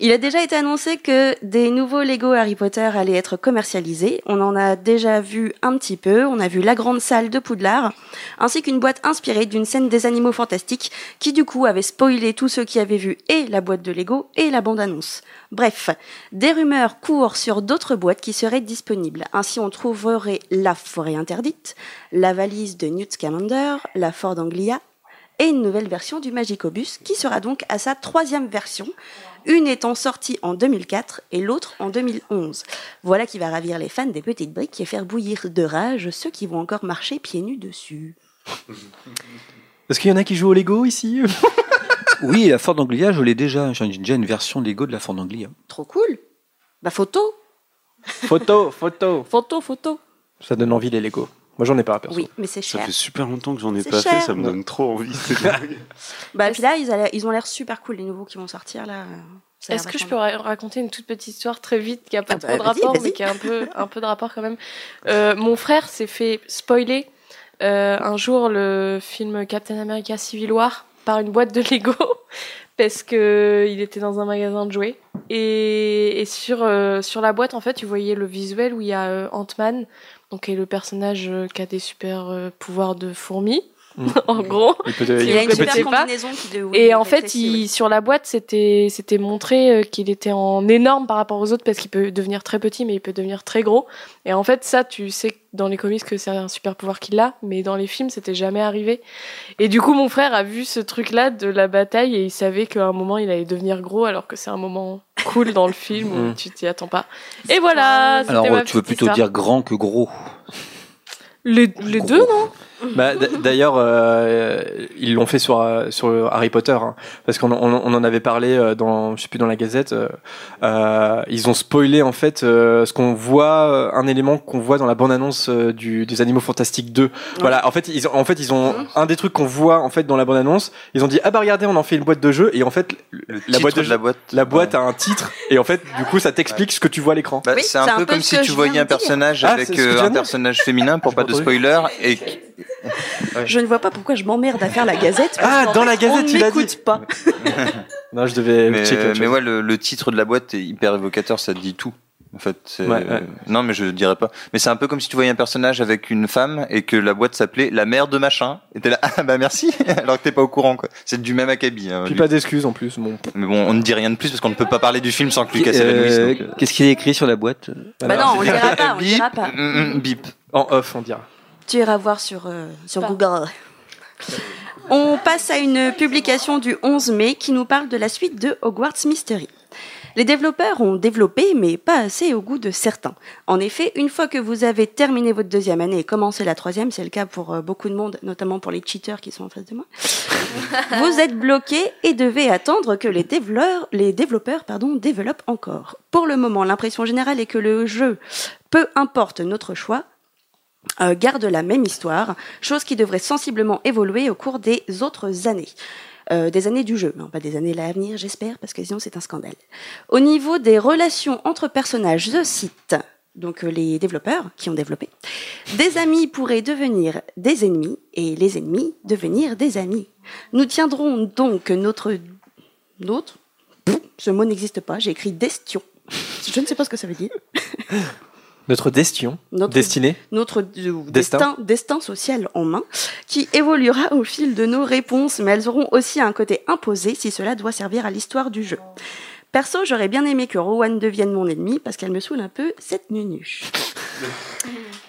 Il a déjà été annoncé que des nouveaux Lego Harry Potter allaient être commercialisés. On en a déjà vu un petit peu. On a vu la grande salle de Poudlard, ainsi qu'une boîte inspirée d'une scène des animaux fantastiques, qui du coup avait spoilé tous ceux qui avaient vu et la boîte de Lego et la bande-annonce. Bref, des rumeurs courent sur d'autres boîtes qui seraient disponibles. Ainsi, on trouverait la forêt interdite, la valise de Newt Scamander, la Ford Anglia et une nouvelle version du Magicobus qui sera donc à sa troisième version, une étant sortie en 2004 et l'autre en 2011. Voilà qui va ravir les fans des petites briques et faire bouillir de rage ceux qui vont encore marcher pieds nus dessus. Est-ce qu'il y en a qui jouent au Lego ici? Oui, la Ford Anglia, je l'ai déjà. J'ai déjà une version Lego de la Ford Anglia. Trop cool Bah photo Photo, photo. Photo, photo Ça donne envie les Lego. Moi, j'en ai pas perso. Oui, mais c'est Ça cher. fait super longtemps que j'en ai pas cher. fait, ça me donne trop envie. Bah puis là, ils, ont l'air super cool, les nouveaux qui vont sortir là. Ça a Est-ce que je peux ra- raconter une toute petite histoire très vite qui a pas Ah bah, trop de vas-y, rapport mais qui a un peu un peu de rapport quand même. Euh, mon frère s'est fait spoiler euh, un jour le film Captain America Civil War par une boîte de Lego parce que il était dans un magasin de jouets et, et sur euh, sur la boîte en fait tu voyais le visuel où il y a euh, Ant-Man donc est le personnage euh, qui a des super euh, pouvoirs de fourmi. en gros Il peut Il a une super pas. combinaison qui de, Et en fait, il, sur la boîte, c'était c'était montré euh, qu'il était en énorme par rapport aux autres parce qu'il peut devenir très petit, mais il peut devenir très gros. Et en fait, ça, tu sais dans les comics que c'est un super pouvoir qu'il a, mais dans les films, c'était jamais arrivé. Et du coup, mon frère a vu ce truc-là de la bataille et il savait qu'à un moment, il allait devenir gros, alors que c'est un moment cool dans le film où Mm. tu t'y attends pas. Et voilà. Alors, ma tu veux plutôt histoire. dire grand que gros les, les deux, non? Bah, D'ailleurs, euh, ils l'ont fait sur, euh, sur Harry Potter, hein, parce qu'on on, on en avait parlé euh, dans, je sais plus, dans la Gazette. euh, euh, ils ont spoilé en fait euh, ce qu'on voit, euh, un élément qu'on voit dans la bande-annonce euh, du, des Animaux Fantastiques 2. Voilà, en fait, ils, ont- en fait, ils ont un des trucs qu'on voit en fait dans la bande-annonce. Ils ont dit ah bah regardez, on en fait une boîte de jeu et en fait la boîte de, de la boîte. la boîte a un titre et en fait du coup ça t'explique ce que tu vois à l'écran. Bah, Oui, c'est un peu comme si tu voyais un personnage Ah, avec euh, un personnage féminin pour pas de spoiler et Je ne vois pas pourquoi je m'emmerde à faire la Gazette. parce Ah, dans fait, la Gazette, on tu l'as n'écoute dit. pas. Non, je devais mais, checker mais ouais le, le titre de la boîte est hyper évocateur ça dit tout en fait c'est- Ouais, ouais. non mais je dirais pas mais c'est un peu comme si tu voyais un personnage avec une femme et que la boîte s'appelait la mère de machin et t'es là ah bah merci alors que t'es pas au courant quoi c'est du même acabit hein, Puis pas d'excuses en plus. Bon. mais bon on ne dit rien de plus parce qu'on ne peut pas parler du film sans que Lucas Euh, s'évanouisse donc, euh, Qu'est-ce qu'il y a écrit sur la boîte? Bah non, on le dira pas, on dira pas. mm, mm, bip En off, on dira. Tu iras voir sur, euh, sur. Google. On passe à une publication du 11 mai qui nous parle de la suite de Hogwarts Mystery. Les développeurs ont développé, mais pas assez au goût de certains. En effet, une fois que vous avez terminé votre deuxième année et commencé la troisième, c'est le cas pour euh, beaucoup de monde, notamment pour les cheaters qui sont en face de moi, vous êtes bloqué et devez attendre que les développeurs, les développeurs pardon, développent encore. Pour le moment, l'impression générale est que le jeu, peu importe notre choix, euh, garde la même histoire, chose qui devrait sensiblement évoluer au cours des autres années. Euh, des années du jeu, pas des années à venir, j'espère, parce que sinon c'est un scandale. Au niveau des relations entre personnages, je cite donc euh, les développeurs qui ont développé, des amis pourraient devenir des ennemis et les ennemis devenir des amis. Nous tiendrons donc notre pff, ce mot n'existe pas. J'ai écrit destion. Je ne sais pas ce que ça veut dire. Notre destin, Notre- destinée. Notre euh, Destin. destin. destin social en main, qui évoluera au fil de nos réponses, mais elles auront aussi un côté imposé si cela doit servir à l'histoire du jeu. Perso, j'aurais bien aimé que Rowan devienne mon ennemi parce qu'elle me saoule un peu cette nunuche.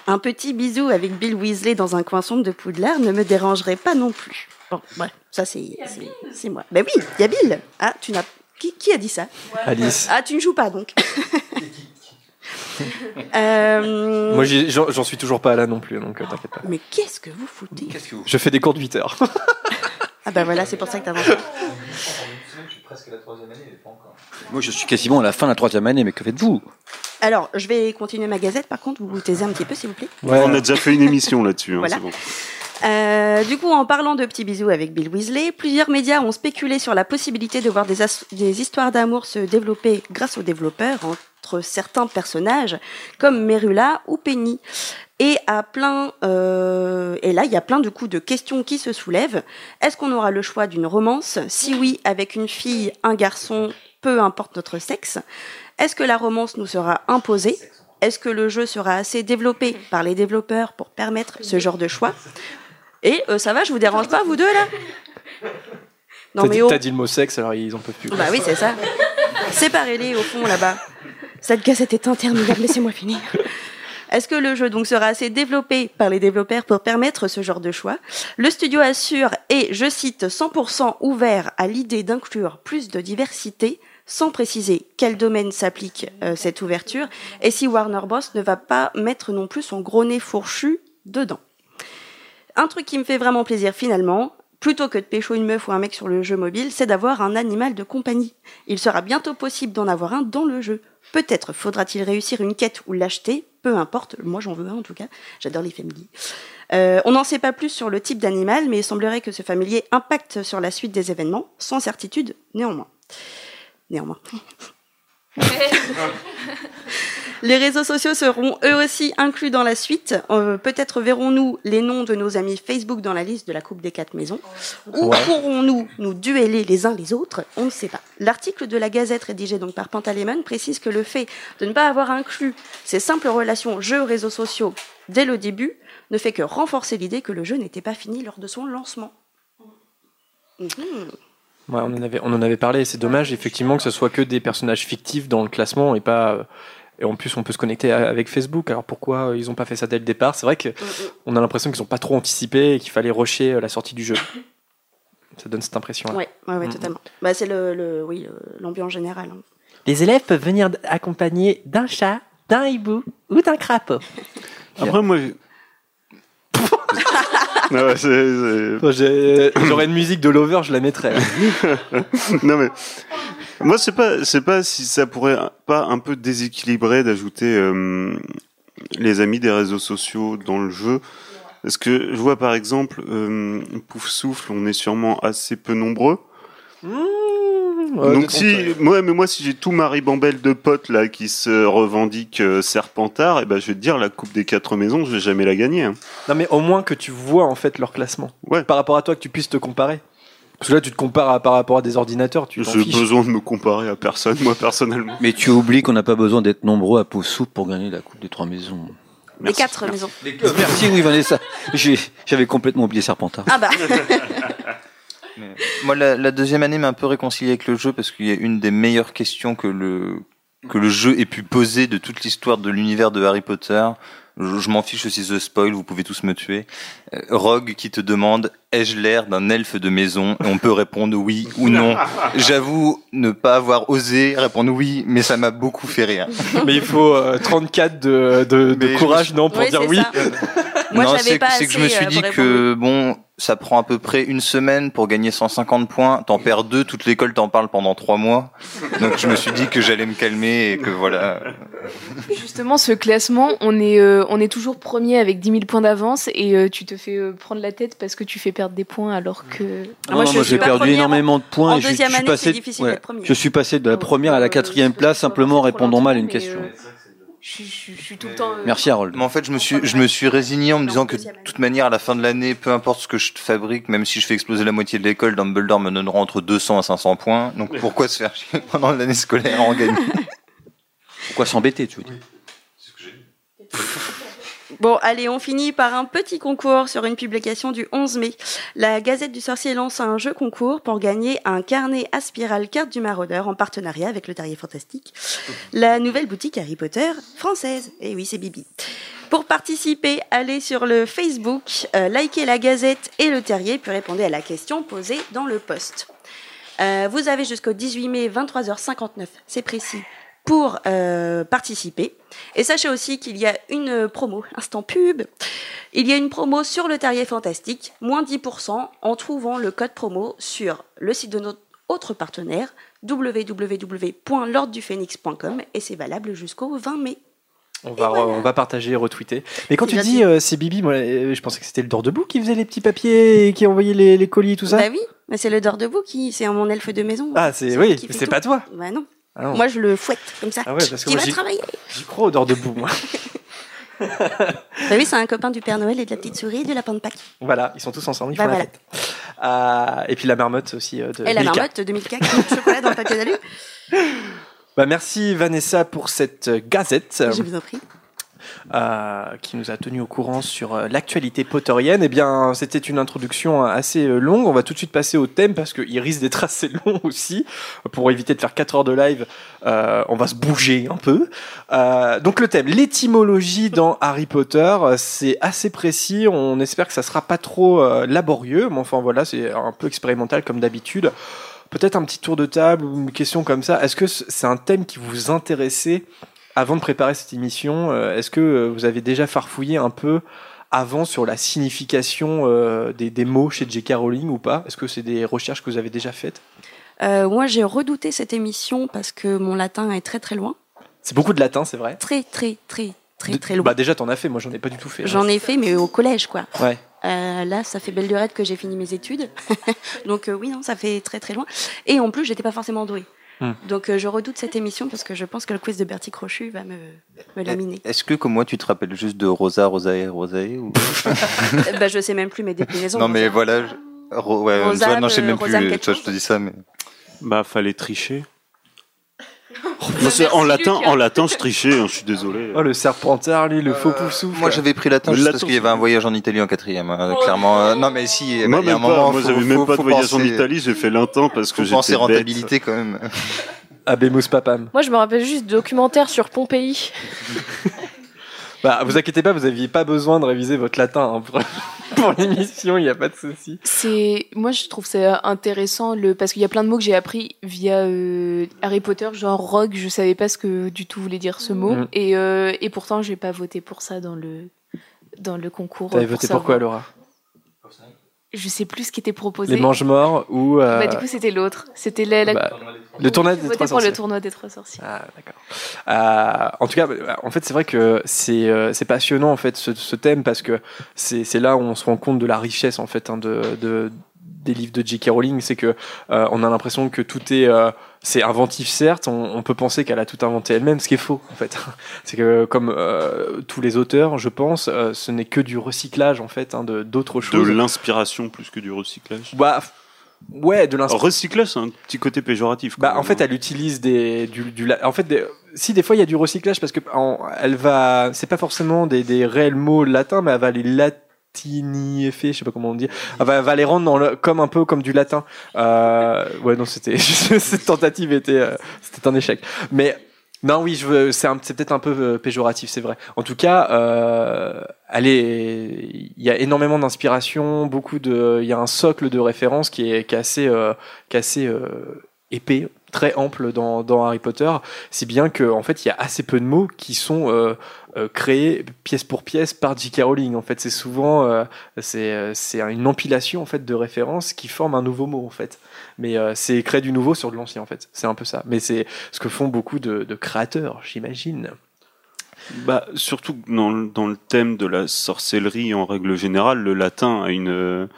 Un petit bisou avec Bill Weasley dans un coin sombre de Poudlard ne me dérangerait pas non plus. Bon, ouais, ça c'est moi. Ben oui, il y a Bill. Ah, tu n'as qui, qui a dit ça? Alice. Ah, tu ne joues pas donc. Euh, Moi, j'en suis toujours pas là non plus, donc euh, t'inquiète pas. Mais qu'est-ce que vous foutez? Je fais des cours de 8 heures. Ah bah voilà, c'est pour ça que t'avances. Moi, je suis quasiment à la fin de la troisième année, mais que faites-vous? Alors, je vais continuer ma gazette. Par contre, vous vous taisez un petit peu, s'il vous plaît. On a déjà fait une émission là-dessus. hein, Voilà. c'est bon. Euh, du coup, en parlant de petits bisous avec Bill Weasley, plusieurs médias ont spéculé sur la possibilité de voir des, histoires d'amour se développer grâce aux développeurs entre certains personnages, comme Merula ou Penny. Et, à plein, euh, et là, il y a plein de coups de questions qui se soulèvent. Est-ce qu'on aura le choix d'une romance? Si oui, avec une fille, un garçon, peu importe notre sexe. Est-ce que la romance nous sera imposée? Est-ce que le jeu sera assez développé par les développeurs pour permettre ce genre de choix? Et euh, ça va, je vous dérange pas, vous deux là? Non T'as dit, oh, t'as dit le mot sexe, alors ils en peuvent plus. bah oui c'est ça. Séparez-les au fond là-bas. Cette gazette est interminable, laissez-moi finir. Est-ce que le jeu donc sera assez développé par les développeurs pour permettre ce genre de choix? Le studio assure et, je cite, 100% ouvert à l'idée d'inclure plus de diversité, sans préciser quel domaine s'applique euh, cette ouverture et si Warner Bros ne va pas mettre non plus son gros nez fourchu dedans. Un truc qui me fait vraiment plaisir finalement, plutôt que de pécho une meuf ou un mec sur le jeu mobile, c'est d'avoir un animal de compagnie. Il sera bientôt possible d'en avoir un dans le jeu. Peut-être faudra-t-il réussir une quête ou l'acheter, peu importe, moi j'en veux un en tout cas, j'adore les familles. Euh, on n'en sait pas plus sur le type d'animal, mais il semblerait que ce familier impacte sur la suite des événements, sans certitude néanmoins. Néanmoins. Les réseaux sociaux seront eux aussi inclus dans la suite. Euh, Peut-être verrons-nous les noms de nos amis Facebook dans la liste de la Coupe des quatre maisons. Ou Ouais. pourrons-nous nous dueller les uns les autres? On ne sait pas. L'article de la Gazette rédigé donc par Pantalémon précise que le fait de ne pas avoir inclus ces simples relations jeux-réseaux sociaux dès le début ne fait que renforcer l'idée que le jeu n'était pas fini lors de son lancement. Mhm. Ouais, on en avait, on en avait parlé. C'est dommage, effectivement, que ce soit que des personnages fictifs dans le classement et pas. Et en plus, on peut se connecter avec Facebook. Alors pourquoi euh, ils n'ont pas fait ça dès le départ? C'est vrai que on a l'impression qu'ils n'ont pas trop anticipé et qu'il fallait rusher euh, la sortie du jeu. Ça donne cette impression. Ouais, ouais, ouais, totalement. Bah, c'est le, le- oui, l'ambiance générale. hein. Les élèves peuvent venir accompagnés d'un chat, d'un hibou ou d'un crapaud. Après, moi. c'est- c'est- J'aurais une musique de Lover, je la mettrais. non mais moi c'est pas c'est pas si ça pourrait pas un peu déséquilibrer d'ajouter euh, les amis des réseaux sociaux dans le jeu parce que je vois par exemple euh, Pouf Souffle on est sûrement assez peu nombreux Ouais, donc si moi mais moi si j'ai tout Marie Bambelle de potes là qui se revendiquent euh, Serpentard et ben je vais te dire la coupe des quatre maisons je vais jamais la gagner hein. Non mais au moins que tu vois en fait leur classement. Par rapport à toi, que tu puisses te comparer. Parce que là, tu te compares à- par rapport à des ordinateurs, tu t'en j'ai besoin de me comparer à personne moi personnellement Mais tu oublies qu'on n'a pas besoin d'être nombreux à Poussou pour gagner la Coupe des Trois Maisons. Les quatre maisons. Merci, oui, Vanessa. J'avais complètement oublié Serpentard. Ah bah. Mais Moi, la, la deuxième année m'a un peu réconcilié avec le jeu parce qu'il y a une des meilleures questions que le que le jeu ait pu poser de toute l'histoire de l'univers de Harry Potter. Je, je m'en fiche aussi The Spoil, vous pouvez tous me tuer. Euh, Rogue qui te demande ai-je l'air d'un elfe de maison? Et on peut répondre oui ou non. J'avoue ne pas avoir osé répondre oui, mais ça m'a beaucoup fait rire. Mais il faut euh, 34 de, de, de Mais je courage, non, pour Oui, dire oui. Moi, non, j'avais c'est pas que je me suis euh, dit que bon, ça prend à peu près une semaine pour gagner 150 points. T'en perds deux, toute l'école t'en parle pendant trois mois. Donc je me suis dit que j'allais me calmer et que voilà. Justement, ce classement, on est, euh, on est toujours premier avec 10 000 points d'avance et euh, tu te fais euh, prendre la tête parce que tu fais perdre des points alors que. Ah, moi, Non, je moi suis j'ai perdu énormément de points. En et deuxième je suis année, passé, c'est difficile ouais, d'être premier. je suis passé de la première à la quatrième place simplement en répondant mal à une question. Je, je- je suis tout le temps. euh, Merci Harold. Mais en fait, je me suis, je me suis résigné en me disant que de toute manière, à la fin de l'année, peu importe ce que je fabrique, même si je fais exploser la moitié de l'école, Dumbledore me donnera entre 200 et 500 points. Donc pourquoi se faire chier pendant l'année scolaire à en gagner? Pourquoi s'embêter, tu veux dire? Bon, allez, on finit par un petit concours sur une publication du 11 mai. La Gazette du Sorcier lance un jeu concours pour gagner un carnet à spirale carte du maraudeur en partenariat avec le Terrier Fantastique, la nouvelle boutique Harry Potter française. Et oui, c'est Bibi. Pour participer, allez sur le Facebook, euh, likez la Gazette et le Terrier, puis répondez à la question posée dans le post. Euh, vous avez jusqu'au 18 mai, 23h59, c'est précis, pour euh, participer. Et sachez aussi qu'il y a une promo, instant pub. Il y a une promo sur le Terrier Fantastique, moins 10% en trouvant le code promo sur le site de notre autre partenaire, www.lordduphénix.com, et c'est valable jusqu'au 20 mai. On va, on va partager et retweeter. Mais quand tu dis euh, c'est Bibi, moi euh, je pensais que c'était le Dor debout qui faisait les petits papiers et qui envoyait les, les colis, tout ça. Bah oui, mais c'est le dor debout qui, c'est mon elfe de maison. Ah, c'est oui, c'est pas toi. Bah non. Ah. Moi je le fouette comme ça. Ah ouais, parce que moi, va travailler. J'y crois au Dor debout, moi. Bah oui, c'est un copain du Père Noël et de la petite souris et du lapin de Pâques. Voilà, ils sont tous ensemble, ils Bah font la fête. Euh, et puis la marmotte aussi euh, de Et la Milka. marmotte de Milka qui met chocolat dans le papier d'alu. Bah, merci Vanessa pour cette euh, gazette. Je vous en prie. Euh, qui nous a tenu au courant sur euh, l'actualité potterienne. Eh bien, c'était une introduction assez euh, longue. On va tout de suite passer au thème parce qu'il risque d'être assez long aussi. Pour éviter de faire 4 heures de live, on va se bouger un peu. Donc le thème, l'étymologie dans Harry Potter, c'est assez précis. On espère que ça sera pas trop laborieux, mais enfin voilà, c'est un peu expérimental comme d'habitude. Peut-être un petit tour de table ou une question comme ça. Est-ce que c'est un thème qui vous intéressait avant de préparer cette émission, euh, est-ce que euh, vous avez déjà farfouillé un peu avant sur la signification euh, des, des mots chez J.K. Rowling ou pas? Est-ce que c'est des recherches que vous avez déjà faites? Euh, moi, j'ai redouté cette émission parce que mon latin est très très loin. C'est beaucoup de latin, c'est vrai? Très très très très très loin. Bah déjà, t'en as fait. Moi, j'en ai pas du tout fait. hein. J'en ai fait, mais au collège, quoi. Ouais. Euh, là, ça fait belle lurette que j'ai fini mes études. Donc oui, non, ça fait très très loin. Et en plus, j'étais pas forcément douée. Hmm. Donc euh, je redoute cette émission parce que je pense que le quiz de Bertie Crochu va me, me laminer. Est-ce que, comme moi, tu te rappelles juste de Rosa, Rosae, Rosae ou... Bah, je sais même plus mes déclinaisons. Non, mais voilà. je- Ro- ouais, Rosam, toi, non, je sais même Rosam plus. Toi, je te dis ça, mais. Bah, fallait tricher. Moi, en latin, en latin, je trichais, hein, je suis désolé. Oh, le serpentard, lui, le faux poufsouffle. Moi, j'avais pris latin Le juste latin, parce qu'il y avait un voyage en Italie en quatrième. hein, clairement. euh, non, mais si. Moi, il y a un moment, Moi, j'avais même faut- pas de voyage en Italie, j'ai fait latin parce que j'étais rentabilité quand même. Abemus papam. Moi, je me rappelle juste de documentaires sur Pompéi. Bah, vous inquiétez pas, vous aviez pas besoin de réviser votre latin hein, pour, pour l'émission. Il n'y a pas de souci. C'est moi je trouve ça intéressant le parce qu'il y a plein de mots que j'ai appris via euh, Harry Potter genre rogue je savais pas ce que du tout voulait dire ce mot Mhm. et euh, et pourtant j'ai pas voté pour ça dans le dans le concours. T'avais euh, voté pour quoi, Laura? Je sais plus ce qui était proposé. Les mange-morts ou euh, Bah, du coup c'était l'autre c'était la, la- bah, le tournoi des trois pour le sorciers. tournoi des trois sorciers. Ah, d'accord. Euh, en tout cas, bah, en fait, c'est vrai que c'est euh, c'est passionnant en fait ce, ce thème parce que c'est c'est là où on se rend compte de la richesse en fait hein, de, de des livres de J.K. Rowling, c'est que euh, on a l'impression que tout est euh, c'est inventif certes, on, on peut penser qu'elle a tout inventé elle-même, ce qui est faux en fait. c'est que comme euh, tous les auteurs, je pense, euh, ce n'est que du recyclage en fait hein, de d'autres De choses. l'inspiration plus que du recyclage. Bah, ouais, de l'inspiration. Recyclage, c'est un petit côté péjoratif. Bah, en fait, elle utilise des, du, du la- en fait, des- si des fois il y a du recyclage parce que en- elle va, c'est pas forcément des, des réels mots latins, mais elle va les latinifier, je sais pas comment on dit. Elle va, va les rendre dans le, comme un peu comme du latin. Euh, ouais, non, c'était cette tentative était, euh, c'était un échec. Mais non, oui, je veux, c'est un- c'est peut-être un peu euh, péjoratif, c'est vrai. En tout cas, euh, elle est, il y a énormément d'inspiration, beaucoup de, il y a un socle de références qui est, qui est assez, euh, qui est assez euh, épais, très ample dans, dans Harry Potter, si bien que en fait il y a assez peu de mots qui sont euh, créés pièce pour pièce par J.K. Rowling. En fait, c'est souvent euh, euh, c'est une empilation en fait de références qui forment un nouveau mot en fait. Mais c'est créer du nouveau sur de l'ancien en fait. C'est un peu ça. Mais c'est ce que font beaucoup de, créateurs, j'imagine. Bah, surtout dans, dans le thème de la sorcellerie en règle générale, le latin a, une,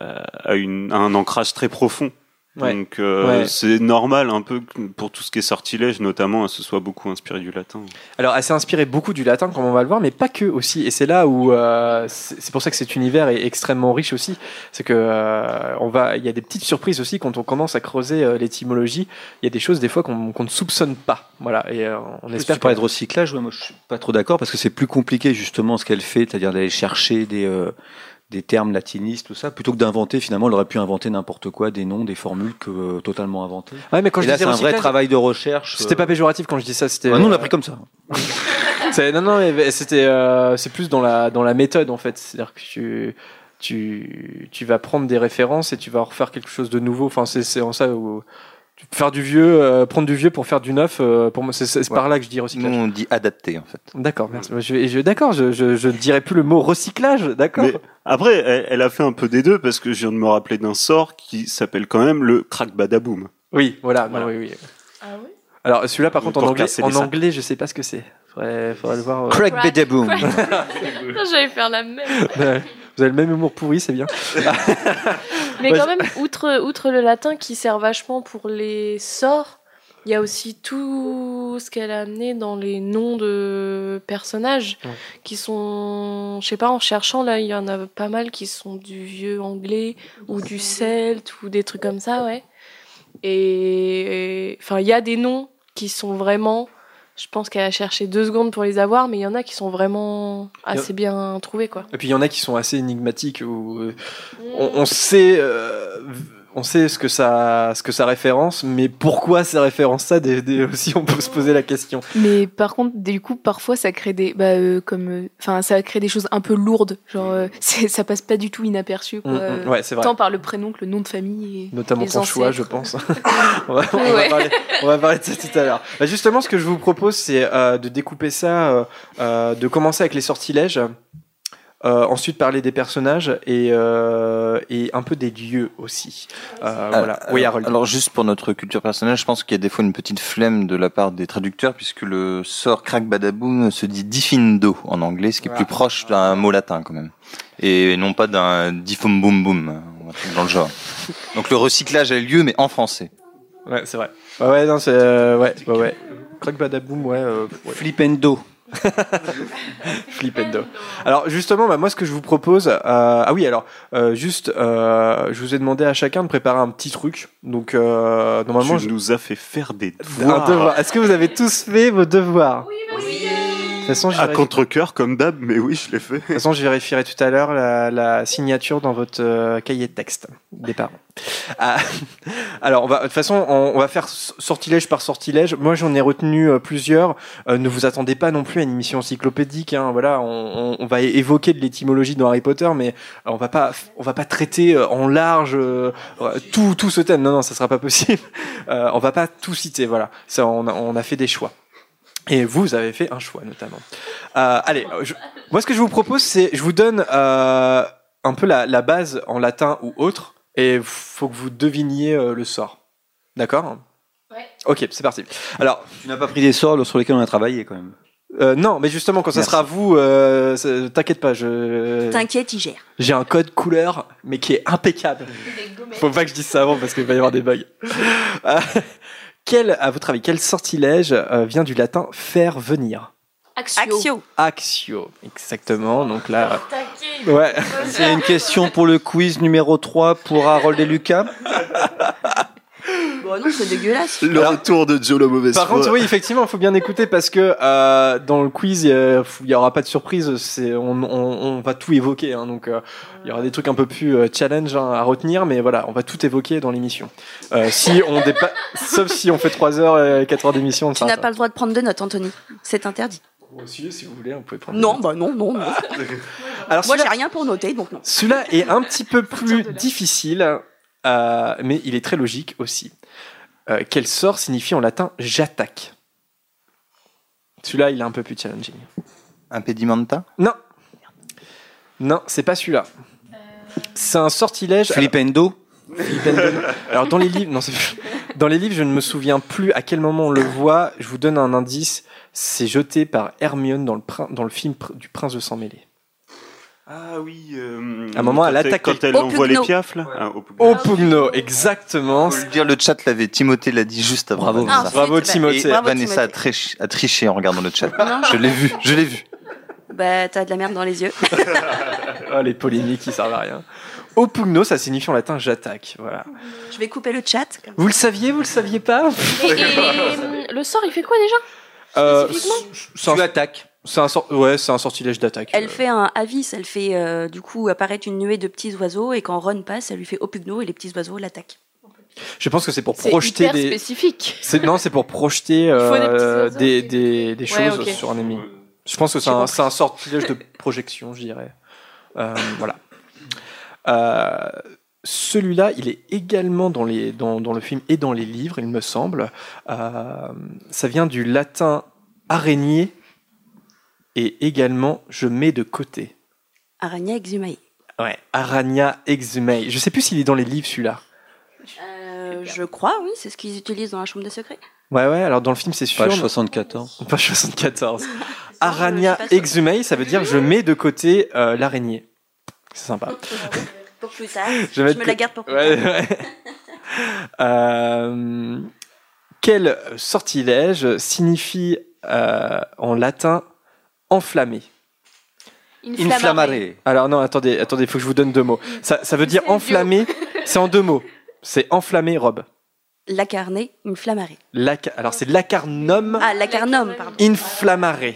a une, a un ancrage très profond. Ouais. Donc euh, Ouais. c'est normal un peu pour tout ce qui est sortilège notamment, ce soit beaucoup inspiré du latin. Alors, elle s'est inspirée beaucoup du latin, comme on va le voir, mais pas que aussi. Et c'est là où euh, c'est pour ça que cet univers est extrêmement riche aussi. C'est que euh, on va, il y a des petites surprises aussi quand on commence à creuser euh, l'étymologie. Il y a des choses des fois qu'on ne soupçonne pas. Voilà. Et euh, on espère tu parlais de recyclage, ouais, moi je suis pas trop d'accord parce que c'est plus compliqué justement ce qu'elle fait, c'est-à-dire d'aller chercher des, euh, des termes latinistes, tout ça, plutôt que d'inventer finalement, elle aurait pu inventer n'importe quoi, des noms, des formules que euh, totalement inventées. Ouais, mais quand Et je là c'est un vrai travail de recherche. C'était pas péjoratif quand je dis ça. C'était. Ah, nous on l'a pris comme ça. C'est- non, non, mais c'était, euh, c'est plus dans la, dans la méthode en fait. C'est-à-dire que tu, tu, tu vas prendre des références et tu vas refaire quelque chose de nouveau. Enfin, c'est, c'est en ça où faire du vieux, euh, prendre du vieux pour faire du neuf. euh, pour moi, c'est, c'est par là que je dis recyclage. Nous, on dit adapter, en fait. D'accord, merci. Je, d'accord, je, je, je ne dirais plus le mot recyclage. D'accord. Mais après, elle, elle a fait un peu des deux parce que je viens de me rappeler d'un sort qui s'appelle quand même le crack badaboom. Oui, voilà. non, oui, oui. Ah oui? Alors celui-là, par contre, en anglais, en anglais, je sais pas ce que c'est. Faudrait, faudrait le voir. euh. Craig Bedaboom. Putain, J'allais faire la même. Vous avez le même humour pourri, c'est bien. Mais quand même, outre, outre le latin qui sert vachement pour les sorts, il y a aussi tout ce qu'elle a amené dans les noms de personnages Ouais. qui sont, je sais pas, en cherchant là, il y en a pas mal qui sont du vieux anglais ou du celte ou des trucs comme ça, ouais. Et enfin, il y a des noms qui sont vraiment. Je pense qu'elle a cherché deux secondes pour les avoir, mais il y en a qui sont vraiment assez bien trouvés, quoi. Et puis il y en a qui sont assez énigmatiques où euh, on, on sait, euh, on sait ce que ça, ce que ça référence, mais pourquoi ça référence ça des, des- aussi on peut se poser la question. Mais par contre, du coup, parfois, ça crée des, bah, euh, comme, euh, enfin, ça crée des choses un peu lourdes. Genre, euh, ça passe pas du tout inaperçu. Quoi. Mm, mm, ouais, c'est vrai. Tant par le prénom que le nom de famille. Et Notamment ton choix, je pense. on, va, on va parler, on va parler de ça tout à l'heure. Bah, justement, ce que je vous propose, c'est euh, de découper ça, euh, euh, de commencer avec les sortilèges, euh, ensuite parler des personnages et, euh, et un peu des lieux aussi. Euh, voilà. Alors, Oui, Harold. alors, juste pour notre culture personnelle, je pense qu'il y a des fois une petite flemme de la part des traducteurs, puisque le sort crack badaboom se dit diffindo en anglais, ce qui est plus proche d'un mot latin quand même. Et non pas d'un diffum boom boom, truc dans le genre. Donc le recyclage a lieu, mais en français. Ouais, c'est vrai. Ouais, ouais, non, c'est. euh, ouais, ouais, ouais. Crack badaboom, ouais. euh, ouais. Flipendo. Flipendo. Alors justement, bah, moi ce que je vous propose, euh, ah oui, alors euh, juste, euh, je vous ai demandé à chacun de préparer un petit truc. Donc euh, normalement, tu je- nous as fait faire des devoirs. devoir. Est-ce que vous avez tous fait vos devoirs? De toute façon, À contre-cœur comme d'hab, mais oui, je l'ai fait. de toute façon, je vérifierai tout à l'heure la, la signature dans votre euh, cahier de texte des parents. Ah, alors, on va, de toute façon, on, on va faire sortilège par sortilège. Moi, j'en ai retenu euh, plusieurs. Euh, ne vous attendez pas non plus à une émission encyclopédique. Hein. Voilà, on, on- on va évoquer de l'étymologie dans Harry Potter, mais on va pas, on va pas traiter en large tout, tout ce thème. Non, non, ça sera pas possible. On va pas tout citer. Voilà, ça, on a, on a fait des choix. Et vous avez fait un choix notamment. Euh, allez, je- moi ce que je vous propose, c'est je vous donne euh, un peu la, la base en latin ou autre, et faut que vous deviniez euh, le sort. D'accord? Ouais. Ok, c'est parti. Alors, Tu n'as pas pris des sorts sur lesquels on a travaillé quand même. euh, non, mais justement quand ça Merci. sera vous, euh, t'inquiète pas, je T'inquiète, il gère. j'ai un code couleur, mais qui est impeccable. Faut pas que je dise ça avant parce qu'il va y avoir des bugs. Euh, quel, à votre avis, quel sortilège euh, vient du latin faire venir? Axio. Axio. Axio, exactement. Donc là, ouais. C'est une question pour le quiz numéro 3 pour Harold et Lucas. Bon, non, c'est dégueulasse. Le retour de Joe la mauvaise Par foi. contre, oui, effectivement, il faut bien écouter parce que euh, dans le quiz, il n'y aura pas de surprise. C'est, on, on, on va tout évoquer. hein, donc, euh, il y aura des trucs un peu plus euh, challenge hein, à retenir, mais voilà, on va tout évoquer dans l'émission. Euh, si on dépa- sauf si on fait 3 heures et 4 heures d'émission, on Tu n'as pas le droit de prendre de notes, Anthony. C'est interdit. Si, si vous voulez, on peut prendre. Non, bah non, non, non. Alors, Moi, j'ai rien pour noter, donc non. Celui-là est un petit peu plus difficile, euh, mais il est très logique aussi. Euh, quel sort signifie en latin j'attaque? Celui-là, il est un peu plus challenging. Impedimenta Non. Non, c'est pas celui-là. C'est un sortilège. Flipendo. Alors dans les livres, non, dans les livres, je ne me souviens plus à quel moment on le voit. Je vous donne un indice. C'est jeté par Hermione dans le, prin- dans le film du Prince de sang mêlé. Ah oui. euh, À un moment, elle quand attaque Quand elle envoie les piafs, là. Ah, au pugno. Exactement. Faut le dire, le chat l'avait. Timothée l'a dit juste avant. Bravo. Vanessa. Ah, Bravo Timothée. Bravo, Vanessa a, Timothée. triché- a triché en regardant le chat. Non. Je l'ai vu, je l'ai vu. Bah, t'as de la merde dans les yeux. Oh, les polémiques qui servent à rien. Opugno, ça signifie en latin j'attaque. Voilà. Je vais couper le chat. comme Vous le saviez, vous le saviez pas Et, et, le sort, il fait quoi déjà Euh, Spécifiquement Tu attaques. C'est un, ouais, c'est un sortilège d'attaque. Elle Euh, fait un avis, elle fait euh, du coup apparaître une nuée de petits oiseaux et quand Ron passe, elle lui fait Opugno et les petits oiseaux l'attaquent. Je pense que c'est pour C'est projeter hyper des. spécifique. C'est non, c'est pour projeter des euh, des, des, des Ouais, choses sur un ennemi. Je pense que c'est un, c'est un sortilège de projection, je dirais. Euh, voilà. Euh, Celui-là, il est également dans, les, dans, dans le film et dans les livres, il me semble. Euh, ça vient du latin araignée et également je mets de côté. Arania exhumae. Ouais, arania exhumae. Je sais plus s'il est dans les livres celui-là. Euh, je crois, oui, c'est ce qu'ils utilisent dans la chambre des secrets. Ouais, ouais, alors dans le film c'est sûr. Page 74. Page 74. je Arania suis pas sûre. exhumae, ça veut dire je mets de côté euh, l'araignée. C'est sympa. Pour plus tard. Je Je, me la garde pour plus Ouais, tard. ouais. Euh, quel sortilège signifie euh, en latin enflammé Inflammare. Alors non, attendez, attendez, il faut que je vous donne deux mots. Ça, ça veut dire enflammé, c'est en deux mots. C'est enflammé, Rob. Lacarné, inflammare. Laca- Alors c'est lacarnum Ah, lacarnum, pardon. inflammare. Ouais,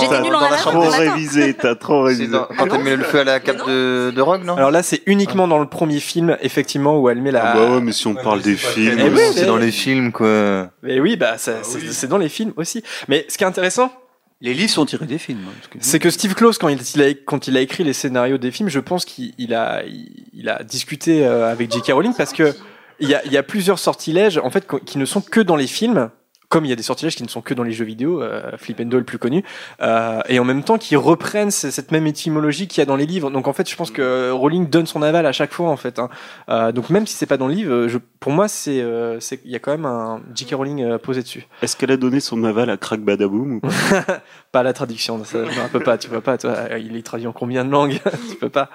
J'étais dans nulle en en Trop révisé, t'as trop révisé. dans- quand elle met le feu à la cape de, de Rogue, non Alors là, c'est uniquement dans le premier film, effectivement, où elle met la. Ah bah ouais, mais si on parle des films. Eh C'est dans les films, quoi. Mais oui, bah c'est c'est dans les films aussi. Mais ce qui est intéressant, Les livres sont tirés des films. hein, c'est que Steve Close, quand il, a, écrit les scénarios des films, je pense qu'il il a, discuté euh, avec J.K. Rowling parce que il y a, y a plusieurs sortilèges en fait qui ne sont que dans les films. Comme il y a des sortilèges qui ne sont que dans les jeux vidéo, euh, Flipendo est le plus connu, euh, et en même temps qui reprennent ce- cette même étymologie qu'il y a dans les livres. Donc en fait, je pense que Rowling donne son aval à chaque fois en fait. hein. Euh, donc même si c'est pas dans le livre, je, pour moi c'est, euh, il y a quand même un J.K. Rowling euh, posé dessus. Est-ce qu'elle a donné son aval à Crack Badaboom ou pas? Pas la traduction, ça, non, on peut pas, tu peux pas, toi, il est traduit en combien de langues? Tu peux pas.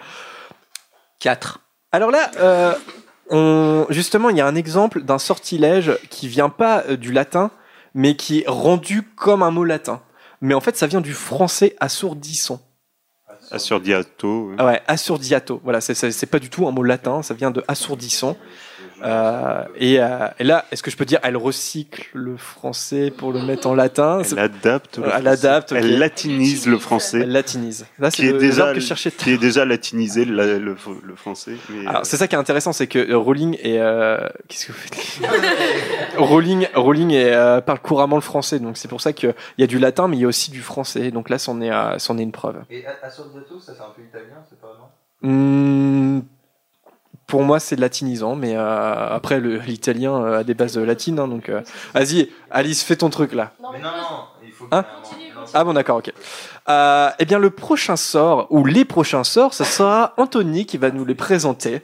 4. Alors là, euh, on, justement, il y a un exemple d'un sortilège qui vient pas euh, du latin, mais qui est rendu comme un mot latin. Mais en fait, ça vient du français assourdissant. Assurdiato. ouais. Ah ouais, assourdiato. Voilà, c'est pas du tout un mot latin, ça vient de assourdissant. Euh, et, euh, et là, est-ce que je peux dire, elle recycle le français pour le mettre en latin Elle adapte. le Elle adapte. Elle latinise le français. Elle latinise. Là, c'est qui est le, déjà que je cherchais. qui est déjà latinisé le, le, le français. Mais, Alors c'est ça qui est intéressant, c'est que euh, Rowling est euh, qu'est-ce que vous faites Rowling, Rowling est, euh, parle couramment le français, donc c'est pour ça qu'il y a du latin, mais il y a aussi du français. Donc là, c'en est, euh, c'en est une preuve. Et Assordato, ça fait un peu italien, c'est pas, non pour moi, c'est latinisant, mais euh, après l'italien euh, a des bases latines, hein, donc euh, vas-y, Alice, fais ton truc là. Mais non, non, il faut Hein Ah bon, d'accord, ok. Euh, eh bien, le prochain sort, ou les prochains sorts, ce sera Anthony qui va nous les présenter.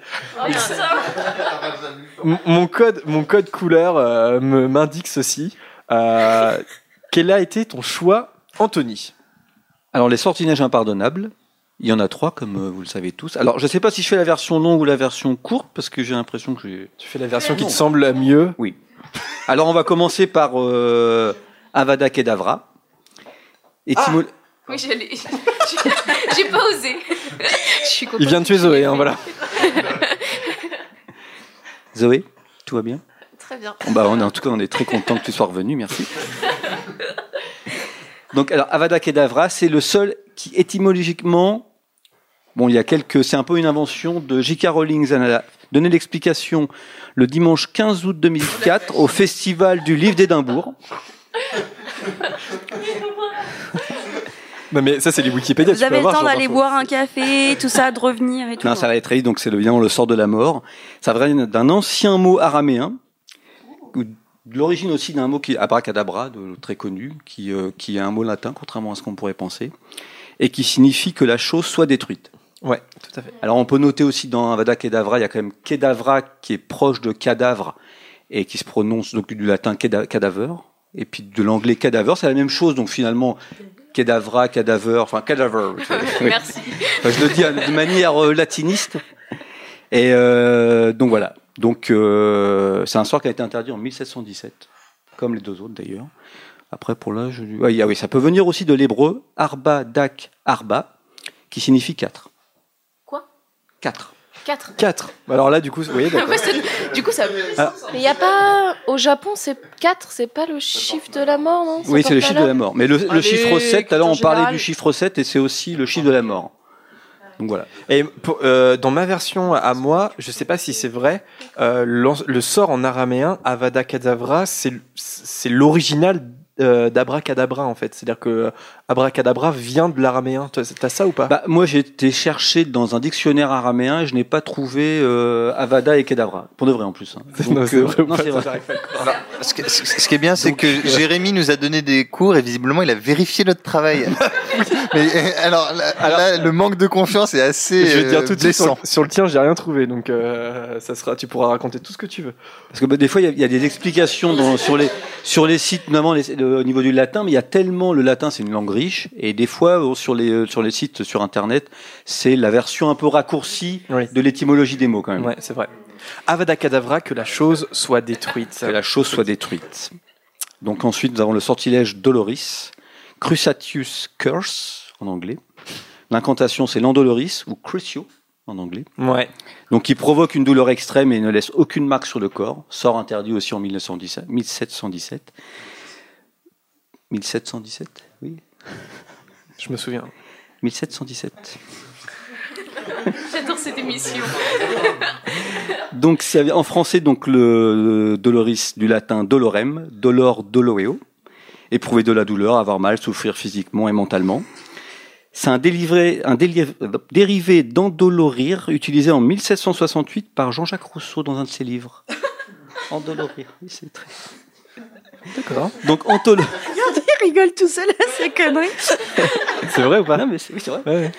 M- mon code, mon code couleur euh, me m'indique ceci. Euh, quel a été ton choix, Anthony? Alors, les sortilèges impardonnables, il y en a trois, comme euh, vous le savez tous. Alors, je ne sais pas si je fais la version longue ou la version courte, parce que j'ai l'impression que j'ai. Tu fais la version qui te semble la mieux Oui. Alors, on va commencer par euh, Avada Kedavra. Étymo- Oui, j'allais. j'ai- J'ai pas osé. Je suis contente Il vient de tuer Zoé, hein, voilà. Zoé, tout va bien? Très bien. Bah, on est, En tout cas, on est très content que tu sois revenu, merci. Donc, alors, Avada Kedavra, c'est le seul qui étymologiquement. Bon, il y a quelques. C'est un peu une invention de J.K. Rowling. Elle a donné l'explication le dimanche 15 août 2004 au Festival du Livre d'Édimbourg. Non, mais ça, c'est les Wikipédia. Vous tu peux avez le avoir temps d'aller boire un café, tout ça, de revenir et tout. Non, ça va être très vite, donc c'est le bien, le sort de la mort. Ça vient d'un ancien mot araméen, l'origine aussi d'un mot qui est abracadabra, de, très connu, qui, euh, qui est un mot latin, contrairement à ce qu'on pourrait penser, et qui signifie que la chose soit détruite. Ouais, tout à fait. Alors on peut noter aussi dans Avada Kedavra, il y a quand même Kedavra qui est proche de cadavre et qui se prononce donc du latin cadaver, et puis de l'anglais cadaver, c'est la même chose, donc finalement cadavra, cadaver, enfin cadaver. Merci. Enfin, je le dis de manière euh, latiniste. Et euh, donc voilà. Donc euh, c'est un sort qui a été interdit en 1717, comme les deux autres d'ailleurs. Après pour là, je... ah, oui, ça peut venir aussi de l'hébreu arba dak arba, qui signifie quatre. Quoi? Quatre. 4. 4. Alors là, du coup, vous voyez, du coup, ça. Ah. Mais il n'y a pas. Au Japon, c'est 4, c'est pas le chiffre de la mort, non? Oui, c'est le chiffre de la mort. Mais le, chiffre 7, tout à l'heure on parlait du chiffre 7 et c'est aussi le chiffre de la mort. Donc voilà. Et euh, dans ma version à moi, je sais pas si c'est vrai, euh, le sort en araméen, Avada Kedavra, c'est l'original euh, d'Abracadabra en fait. C'est-à-dire que Abracadabra vient de l'araméen. T'as ça ou pas? Bah, moi j'ai été chercher dans un dictionnaire araméen et je n'ai pas trouvé euh, Avada et Kedavra. Pour de vrai en plus. hein. Donc, Non, c'est euh, vrai non, c'est vrai. Alors, ce, que- ce- ce qui est bien, c'est Donc, que euh, Jérémy nous a donné des cours et visiblement il a vérifié notre travail. Mais euh, alors, là, là, le manque de confiance est assez Je vais dire tout de suite, sur, le- sur le tien, j'ai rien trouvé, donc euh, ça sera, tu pourras raconter tout ce que tu veux. Parce que bah, des fois, il y a- il y, a des explications dans- sur, les, sur les sites, notamment les- le- au niveau du latin, mais il y a tellement, le latin c'est une langue riche, et des fois, euh, sur les, euh, sur les sites sur Internet, c'est la version un peu raccourcie de l'étymologie des mots quand même. Ouais, c'est vrai. Avada Kedavra, que la chose soit détruite. Que la chose soit détruite. Donc ensuite, nous avons le sortilège Doloris, Cruciatius Curse en anglais. L'incantation, c'est l'Andoloris ou Crucio en anglais. Ouais. Donc qui provoque une douleur extrême et ne laisse aucune marque sur le corps. Sort interdit aussi en 1917, 1717. 1717, oui. Je me souviens. 1717. J'adore cette émission. Donc c'est en français donc le, le doloris du latin dolorem, dolor doloeo, éprouver de la douleur, avoir mal, souffrir physiquement et mentalement. C'est un, délivré, un déliv- dérivé d'endolorir utilisé en 1768 par Jean-Jacques Rousseau dans un de ses livres. Endolorir, oui, c'est très. D'accord. Donc entolo... Rigole tout seul à ces conneries. C'est vrai ou pas Non, mais c'est oui, c'est vrai. Ouais.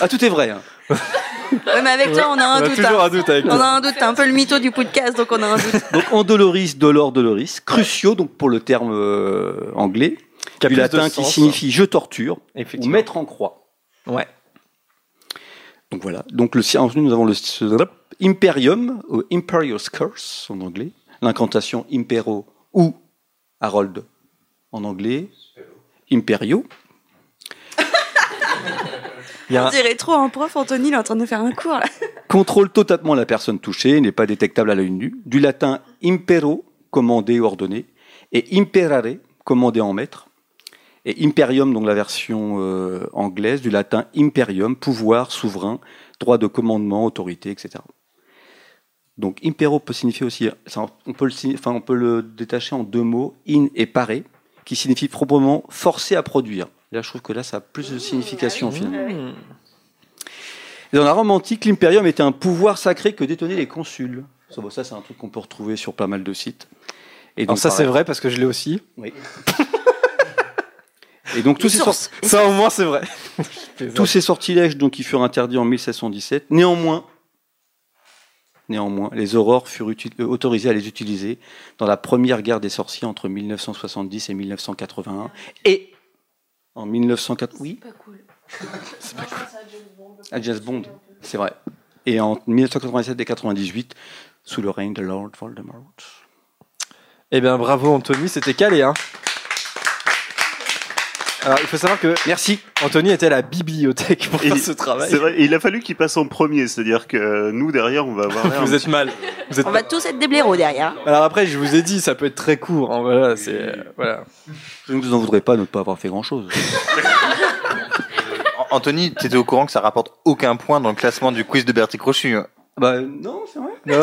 Ah, tout est vrai. hein. Ouais, mais avec toi, on a un On a doute. toujours hein. un doute avec On toi. a un doute. T'es un peu le mytho du podcast, donc on a un doute. Donc endoloris, dolor, doloris, crucio, donc pour le terme euh, anglais, Qui a du plus de latin qui sens. signifie je torture ou Effectivement. mettre en croix. Ouais. Donc voilà. Donc le ensuite nous avons le Imperium ou Imperious Curse en anglais, l'incantation Impero ou Harold en anglais, Imperio. Il y a On dirait trop un prof, Anthony, il est en train de faire un cours là. Contrôle totalement la personne touchée, n'est pas détectable à l'œil nu. Du latin impero, commandé ou ordonné, et imperare, commandé en maître. Et imperium, donc la version euh, anglaise, du latin imperium, pouvoir, souverain, droit de commandement, autorité, etc. Donc impero peut signifier aussi, ça, on peut le, signi- enfin, on peut le détacher en deux mots, in et pare, qui signifie proprement forcer à produire. Là, je trouve que là, ça a plus de signification finalement. Et dans la Rome antique, l'imperium était un pouvoir sacré que détenaient les consuls. Ça, bon, ça, c'est un truc qu'on peut retrouver sur pas mal de sites. Et Alors ça, c'est vrai parce que je l'ai aussi. Oui. Et donc tous ces, Source. sort- Ça, au moins, c'est vrai. tous ces sortilèges donc, qui furent interdits en 1717, néanmoins, néanmoins, les aurores furent euh, autorisées à les utiliser dans la première guerre des sorciers entre 1970 et 1981. Et en 1904, oui, Pas cool. à James Bond, c'est vrai. Et en 1997 et 98, sous le règne de Lord Voldemort. Eh bien, bravo Anthony, c'était calé. Hein. Alors, il faut savoir que Merci. Anthony était à la bibliothèque pour Et faire ce travail. C'est vrai, et il a fallu qu'il passe en premier, c'est-à-dire que euh, nous derrière on va avoir Vous êtes mal. Vous êtes On va tous être des blaireaux derrière. Alors après, je vous ai dit, ça peut être très court. hein, Voilà, c'est euh, voilà. Je ne vous en voudrais pas de ne pas avoir fait grand-chose. An- Anthony, t'étais au courant que ça rapporte aucun point dans le classement du quiz de Bertie Crochu. hein. bah non, c'est vrai. Non.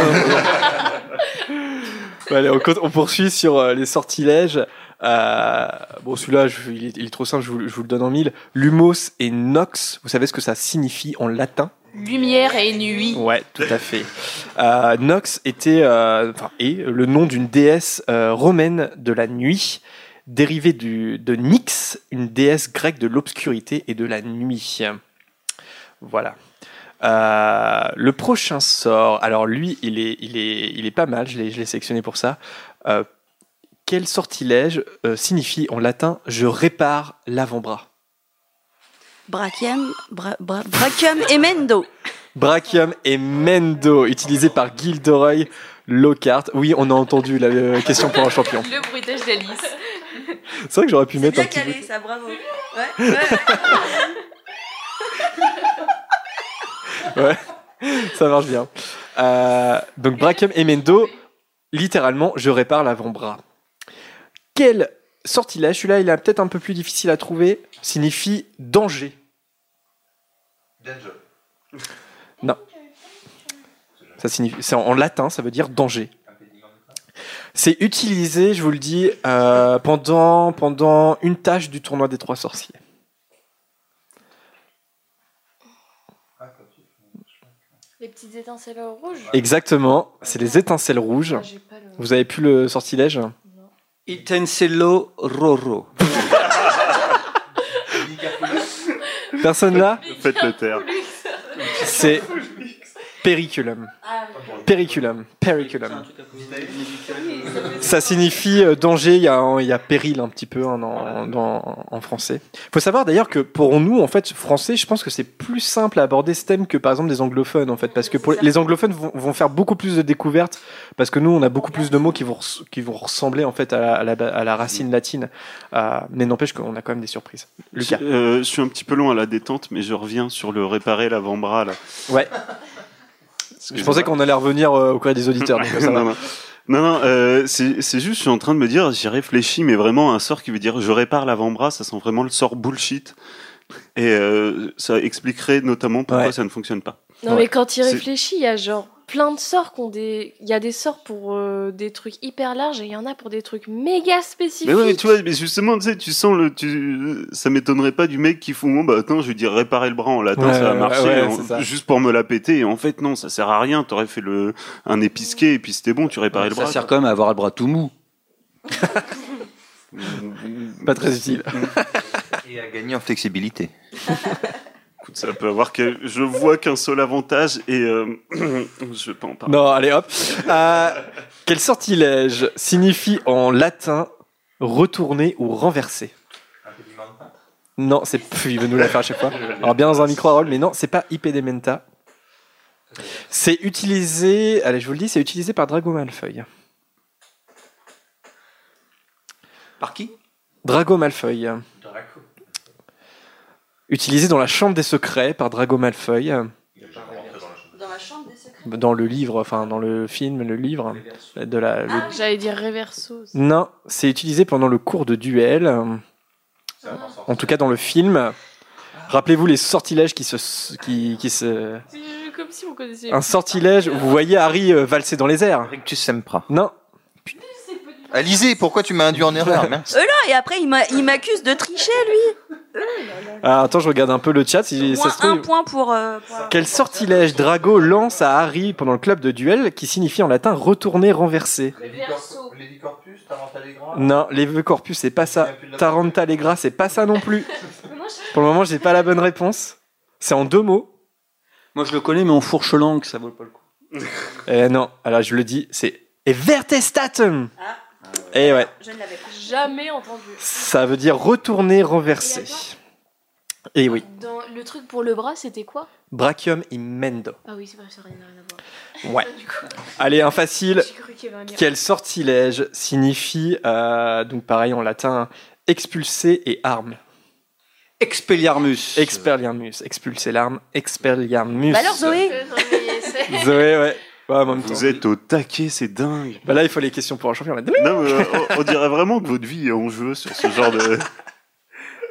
Allez, on poursuit sur euh, les sortilèges. Euh, bon, celui-là, il, est, il est trop simple, je vous, je vous le donne en mille. Lumos et nox, vous savez ce que ça signifie en latin? Lumière et nuit. Ouais, tout à fait. Euh, Nox était, euh, enfin, est le nom d'une déesse romaine de la nuit, dérivée du, de Nyx, une déesse grecque de l'obscurité et de la nuit. Voilà. Euh, le prochain sort, alors lui, il est, il est, il est pas mal, je l'ai, je l'ai sélectionné pour ça. Euh, quel sortilège euh, signifie en latin je répare l'avant-bras? Brachium, bra, bra- brachium emendo. Brachium et Mendo, utilisé par Gilderoy Lockhart. Oui, on a entendu la euh, question pour un champion. Le bruitage d'Alice. C'est vrai que j'aurais pu mettre un bien petit calé, peu. ça, bravo. Ouais, ouais. Ouais, ça marche bien. Euh, donc Brachium et Mendo, littéralement, je répare l'avant-bras. Quel sortilège, celui-là il est peut-être un peu plus difficile à trouver, signifie danger. Non. Ça signifie, c'est en, en latin, ça veut dire danger. C'est utilisé, je vous le dis, euh, pendant, pendant une tâche du tournoi des trois sorciers. Les petites étincelles rouges. Exactement, c'est les étincelles rouges. Vous avez plus le sortilège? Itencello Roro. Personne là? Faites le taire. C'est Periculum. Periculum. Periculum. Ça signifie euh, danger, il y, a il y a péril un petit peu hein, en, dans- en français. Il faut savoir d'ailleurs que pour nous, en fait, français, je pense que c'est plus simple à aborder ce thème que par exemple des anglophones, en fait, parce que pour les anglophones vont, vont faire beaucoup plus de découvertes, parce que nous, on a beaucoup plus de mots qui vont, qui vont ressembler en fait à la, à la- à la racine latine, Euh, mais n'empêche qu'on a quand même des surprises. Lucas. Euh, je suis un petit peu long à la détente, mais je reviens sur le réparer l'avant-bras là. Ouais. Je pensais qu'on allait revenir euh, au courrier des auditeurs. donc ça va. non, non. Non, non, euh, c'est c'est juste, je suis en train de me dire, j'y réfléchis, mais vraiment un sort qui veut dire je répare l'avant-bras, ça sent vraiment le sort bullshit. Et euh, ça expliquerait notamment pourquoi Ouais. ça ne fonctionne pas. Non, mais quand il réfléchit, il y a genre plein de sorts qui ont des. Il y a des sorts pour euh, des trucs hyper larges et il y en a pour des trucs méga spécifiques. Mais ouais, mais tu vois, mais justement, tu sais, tu sens le, tu, ça m'étonnerait pas du mec qui font, bon, bah, attends, je vais dire réparer le bras en latin, Ouais, ça va ouais, marcher, ouais, en- c'est ça. juste pour me la péter. Et en fait, non, ça sert à rien. T'aurais fait le, un épisqué et puis c'était bon, tu réparais le Ça bras. sert quand même à avoir le bras tout mou. Pas très utile. Et à gagner en flexibilité. Écoute, ça peut avoir que, je vois qu'un seul avantage et, euh, je vais pas en parler. Non, allez hop. Euh, quel sortilège signifie en latin retourner ou renverser? Non, c'est il veut nous la faire à chaque fois. Alors bien dans un micro rôle, mais non, c'est pas Impedimenta. C'est utilisé, allez, je vous le dis, c'est utilisé par Drago Malfoy. Par qui? Drago Malfoy. Utilisé dans la chambre des secrets par Drago Malfoy. Dans la chambre des secrets. Dans le livre, enfin dans le film, le livre de la. le- J'allais dire reverso. Non, c'est utilisé pendant le cours de duel. euh, En tout cas, dans le film. Rappelez-vous les sortilèges qui se. Qui, qui se... Comme si on connaissait. Un sortilège, vous voyez Harry euh, valser dans les airs. Rictus Sempra. Non, Alizé, pourquoi tu m'as induit en erreur Mince. Euh là, et après, il m'a- il m'accuse de tricher, lui. Ah, attends, je regarde un peu le chat. Si ça se un trouve... point pour. euh, pour- Quel sortilège Drago lance à Harry pendant le club de duel qui signifie en latin retourner, renverser Lévicorpus, Tarantallegra Non, les corpus, c'est pas ça. Tarantalegra, c'est pas ça non plus. Pour le moment, j'ai pas la bonne réponse. C'est en deux mots. Moi je le connais, mais en fourche langue, ça vaut pas le coup. Eh non, alors je le dis, c'est Evertestatum. Et ouais, Je ne l'avais. Jamais entendu. ça veut dire retourner, renverser. Et oui, Dans le truc pour le bras, c'était quoi? Brachium immendo. Ah oui, c'est vrai, ça n'a rien à voir. Ouais. Allez, un facile. Un. Quel sortilège signifie, euh, donc pareil en latin, expulser et arme? Expelliarmus. Expelliarmus, expulser l'arme, expelliarmus. Bah alors, Zoé Zoé, ouais. Ouais, en même temps. Vous êtes au taquet, c'est dingue. Bah là, il faut les questions pour un champion. là. Non, mais, euh, on, on dirait vraiment que votre vie est en jeu sur ce genre de.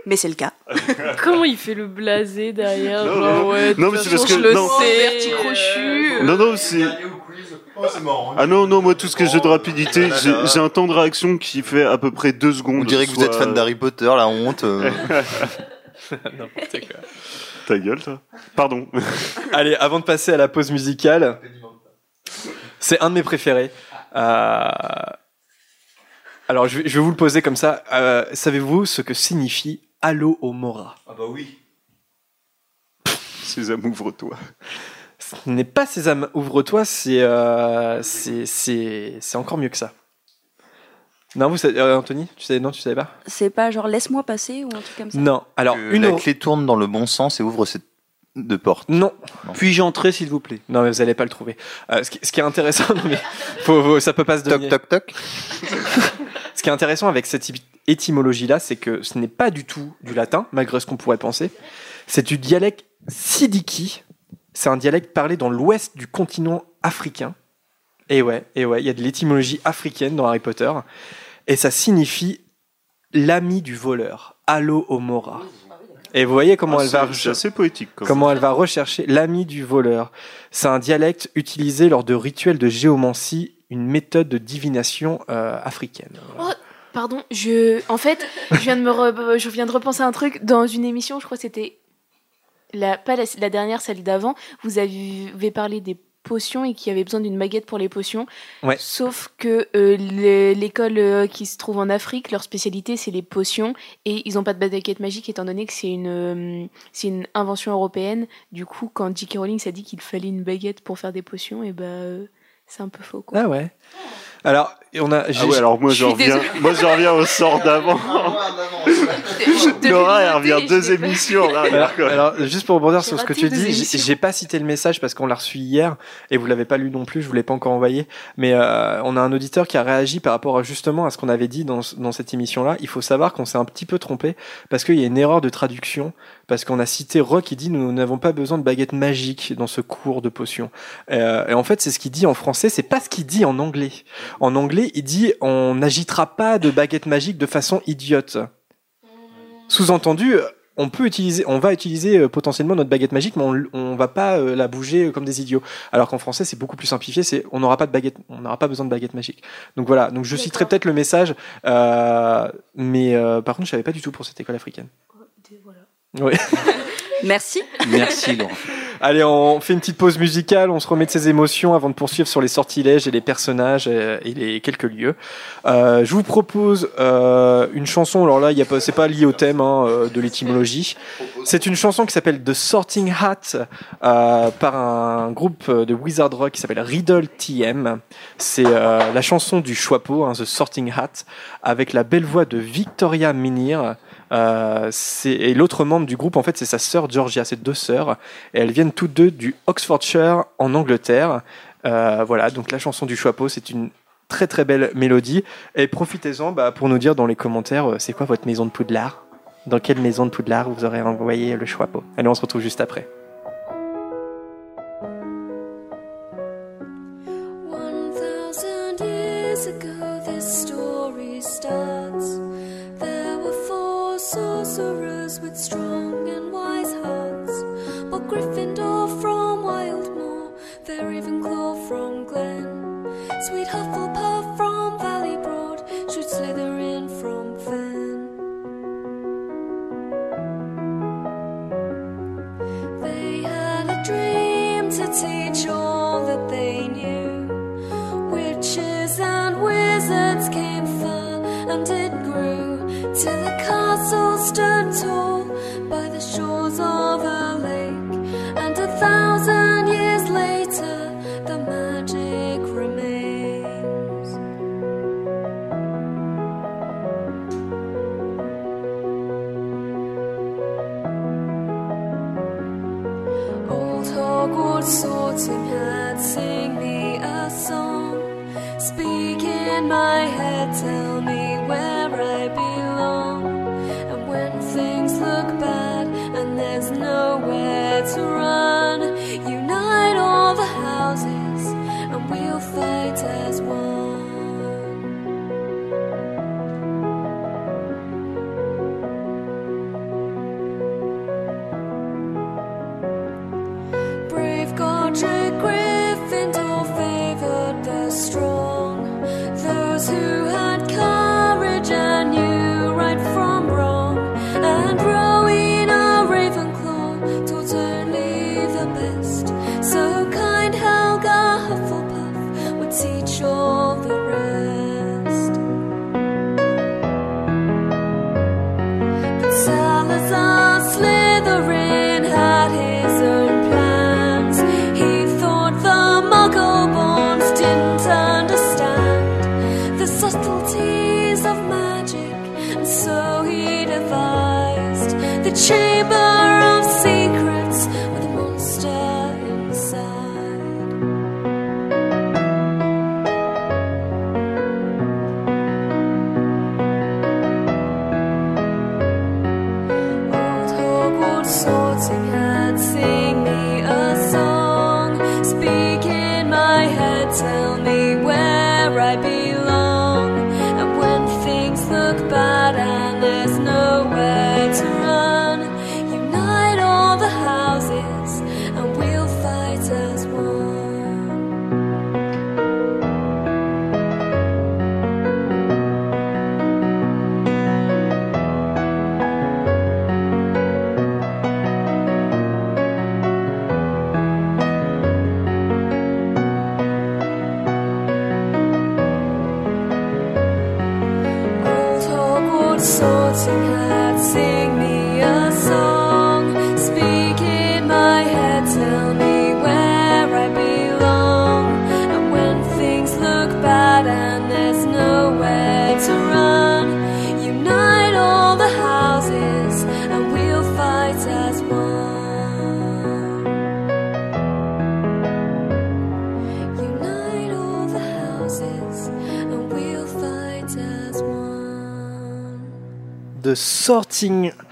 Mais c'est le cas. Comment il fait le blasé derrière Non, genre, non. ouais, de Non, toute mais c'est façon, parce que- je le non. sais. Verti crochu. Non, non, c'est. Ah non, non, moi, tout ce que j'ai de rapidité, j'ai j'ai un temps de réaction qui fait à peu près deux secondes. On dirait que vous êtes fan d'Harry Potter, la honte. euh. N'importe quoi. Ta gueule, toi. Pardon. Allez, avant de passer à la pause musicale, c'est un de mes préférés. Euh, Alors, je vais, je vais vous le poser comme ça. Euh, Savez-vous ce que signifie Allo Mora Ah bah oui. Sésame, ouvre-toi. Ce n'est pas Sésame, ouvre-toi, c'est euh, c'est- encore mieux que ça. Non, vous savez, euh, Anthony, tu savais, non, tu savais pas? C'est pas genre laisse-moi passer ou un truc comme ça? Non. Alors, Que une la clé tourne dans le bon sens et ouvre cette de porte. Non. Puis-je entrer, s'il vous plaît? Non, mais vous allez pas le trouver. Euh, ce, qui, ce qui est intéressant, non, mais faut- faut- ça peut pas se donner. Toc toc toc. Ce qui est intéressant avec cette éty- étymologie-là, c'est que ce n'est pas du tout du latin, malgré ce qu'on pourrait penser. C'est du dialecte sidiki. C'est un dialecte parlé dans l'ouest du continent africain. Et ouais, et ouais, il y a de l'étymologie africaine dans Harry Potter. Et ça signifie l'ami du voleur, Allo Omora. Et vous voyez comment Ah, elle va assez poétique. comment elle va rechercher l'ami du voleur. C'est un dialecte utilisé lors de rituels de géomancie, une méthode de divination euh, africaine. Oh, pardon, je, en fait, je viens de me, re- je viens de repenser à un truc dans une émission. Je crois que c'était la, pas la, la dernière, celle d'avant. Vous avez parlé des potions et qu'il y avait besoin d'une baguette pour les potions. Ouais. Sauf que euh, le- l'école euh, qui se trouve en Afrique, leur spécialité c'est les potions et ils n'ont pas de baguette magique étant donné que c'est une, euh, c'est une invention européenne. Du coup, quand J.K. Rowling s'est dit qu'il fallait une baguette pour faire des potions, et ben euh, c'est un peu faux. Quoi. Ah ouais. Alors, on a. Ah ouais, alors moi Je reviens, moi je reviens au sort d'avant. Laura, elle revient deux émissions. Alors, juste pour rebondir sur ce que tu dis, j'ai- pas cité le message parce qu'on l'a reçu hier et vous l'avez pas lu non plus, je vous l'ai pas encore envoyé. Mais euh, on a un auditeur qui a réagi par rapport à, justement à ce qu'on avait dit dans, ce- dans cette émission-là. Il faut savoir qu'on s'est un petit peu trompé parce qu'il y a une erreur de traduction parce qu'on a cité Rock qui dit nous n'avons pas besoin de baguette magique dans ce cours de potions. Euh, et en fait, c'est ce qu'il dit en français, c'est pas ce qu'il dit en anglais. En anglais, il dit on n'agitera pas de baguette magique de façon idiote. Sous-entendu, on peut utiliser, on va utiliser euh, potentiellement notre baguette magique, mais on, on va pas euh, la bouger euh, comme des idiots. Alors qu'en français, c'est beaucoup plus simplifié. C'est, on n'aura pas de baguette, on n'aura pas besoin de baguette magique. Donc voilà. Donc je citerai peut-être le message, euh, mais euh, par contre, je savais pas du tout pour cette école africaine. Oui. Merci. Merci, Laurent. Allez, on fait une petite pause musicale, on se remet de ses émotions avant de poursuivre sur les sortilèges et les personnages euh, et les quelques lieux. Euh, je vous propose euh, une chanson, alors là, il y a pas, c'est pas lié au thème hein, de l'étymologie. C'est une chanson qui s'appelle The Sorting Hat euh, par un groupe de wizard rock qui s'appelle Riddle TM. C'est euh, la chanson du Choixpeau, hein, The Sorting Hat, avec la belle voix de Victoria Minir. Euh, et l'autre membre du groupe, en fait, c'est sa sœur Georgia. C'est deux sœurs. Et elles viennent toutes deux du Oxfordshire en Angleterre. Euh, voilà, donc la chanson du Choixpeau, c'est une très très belle mélodie. Et profitez-en bah, pour nous dire dans les commentaires, euh, c'est quoi votre maison de Poudlard? Dans quelle maison de Poudlard vous aurez envoyé le Choixpeau Allez, on se retrouve juste après.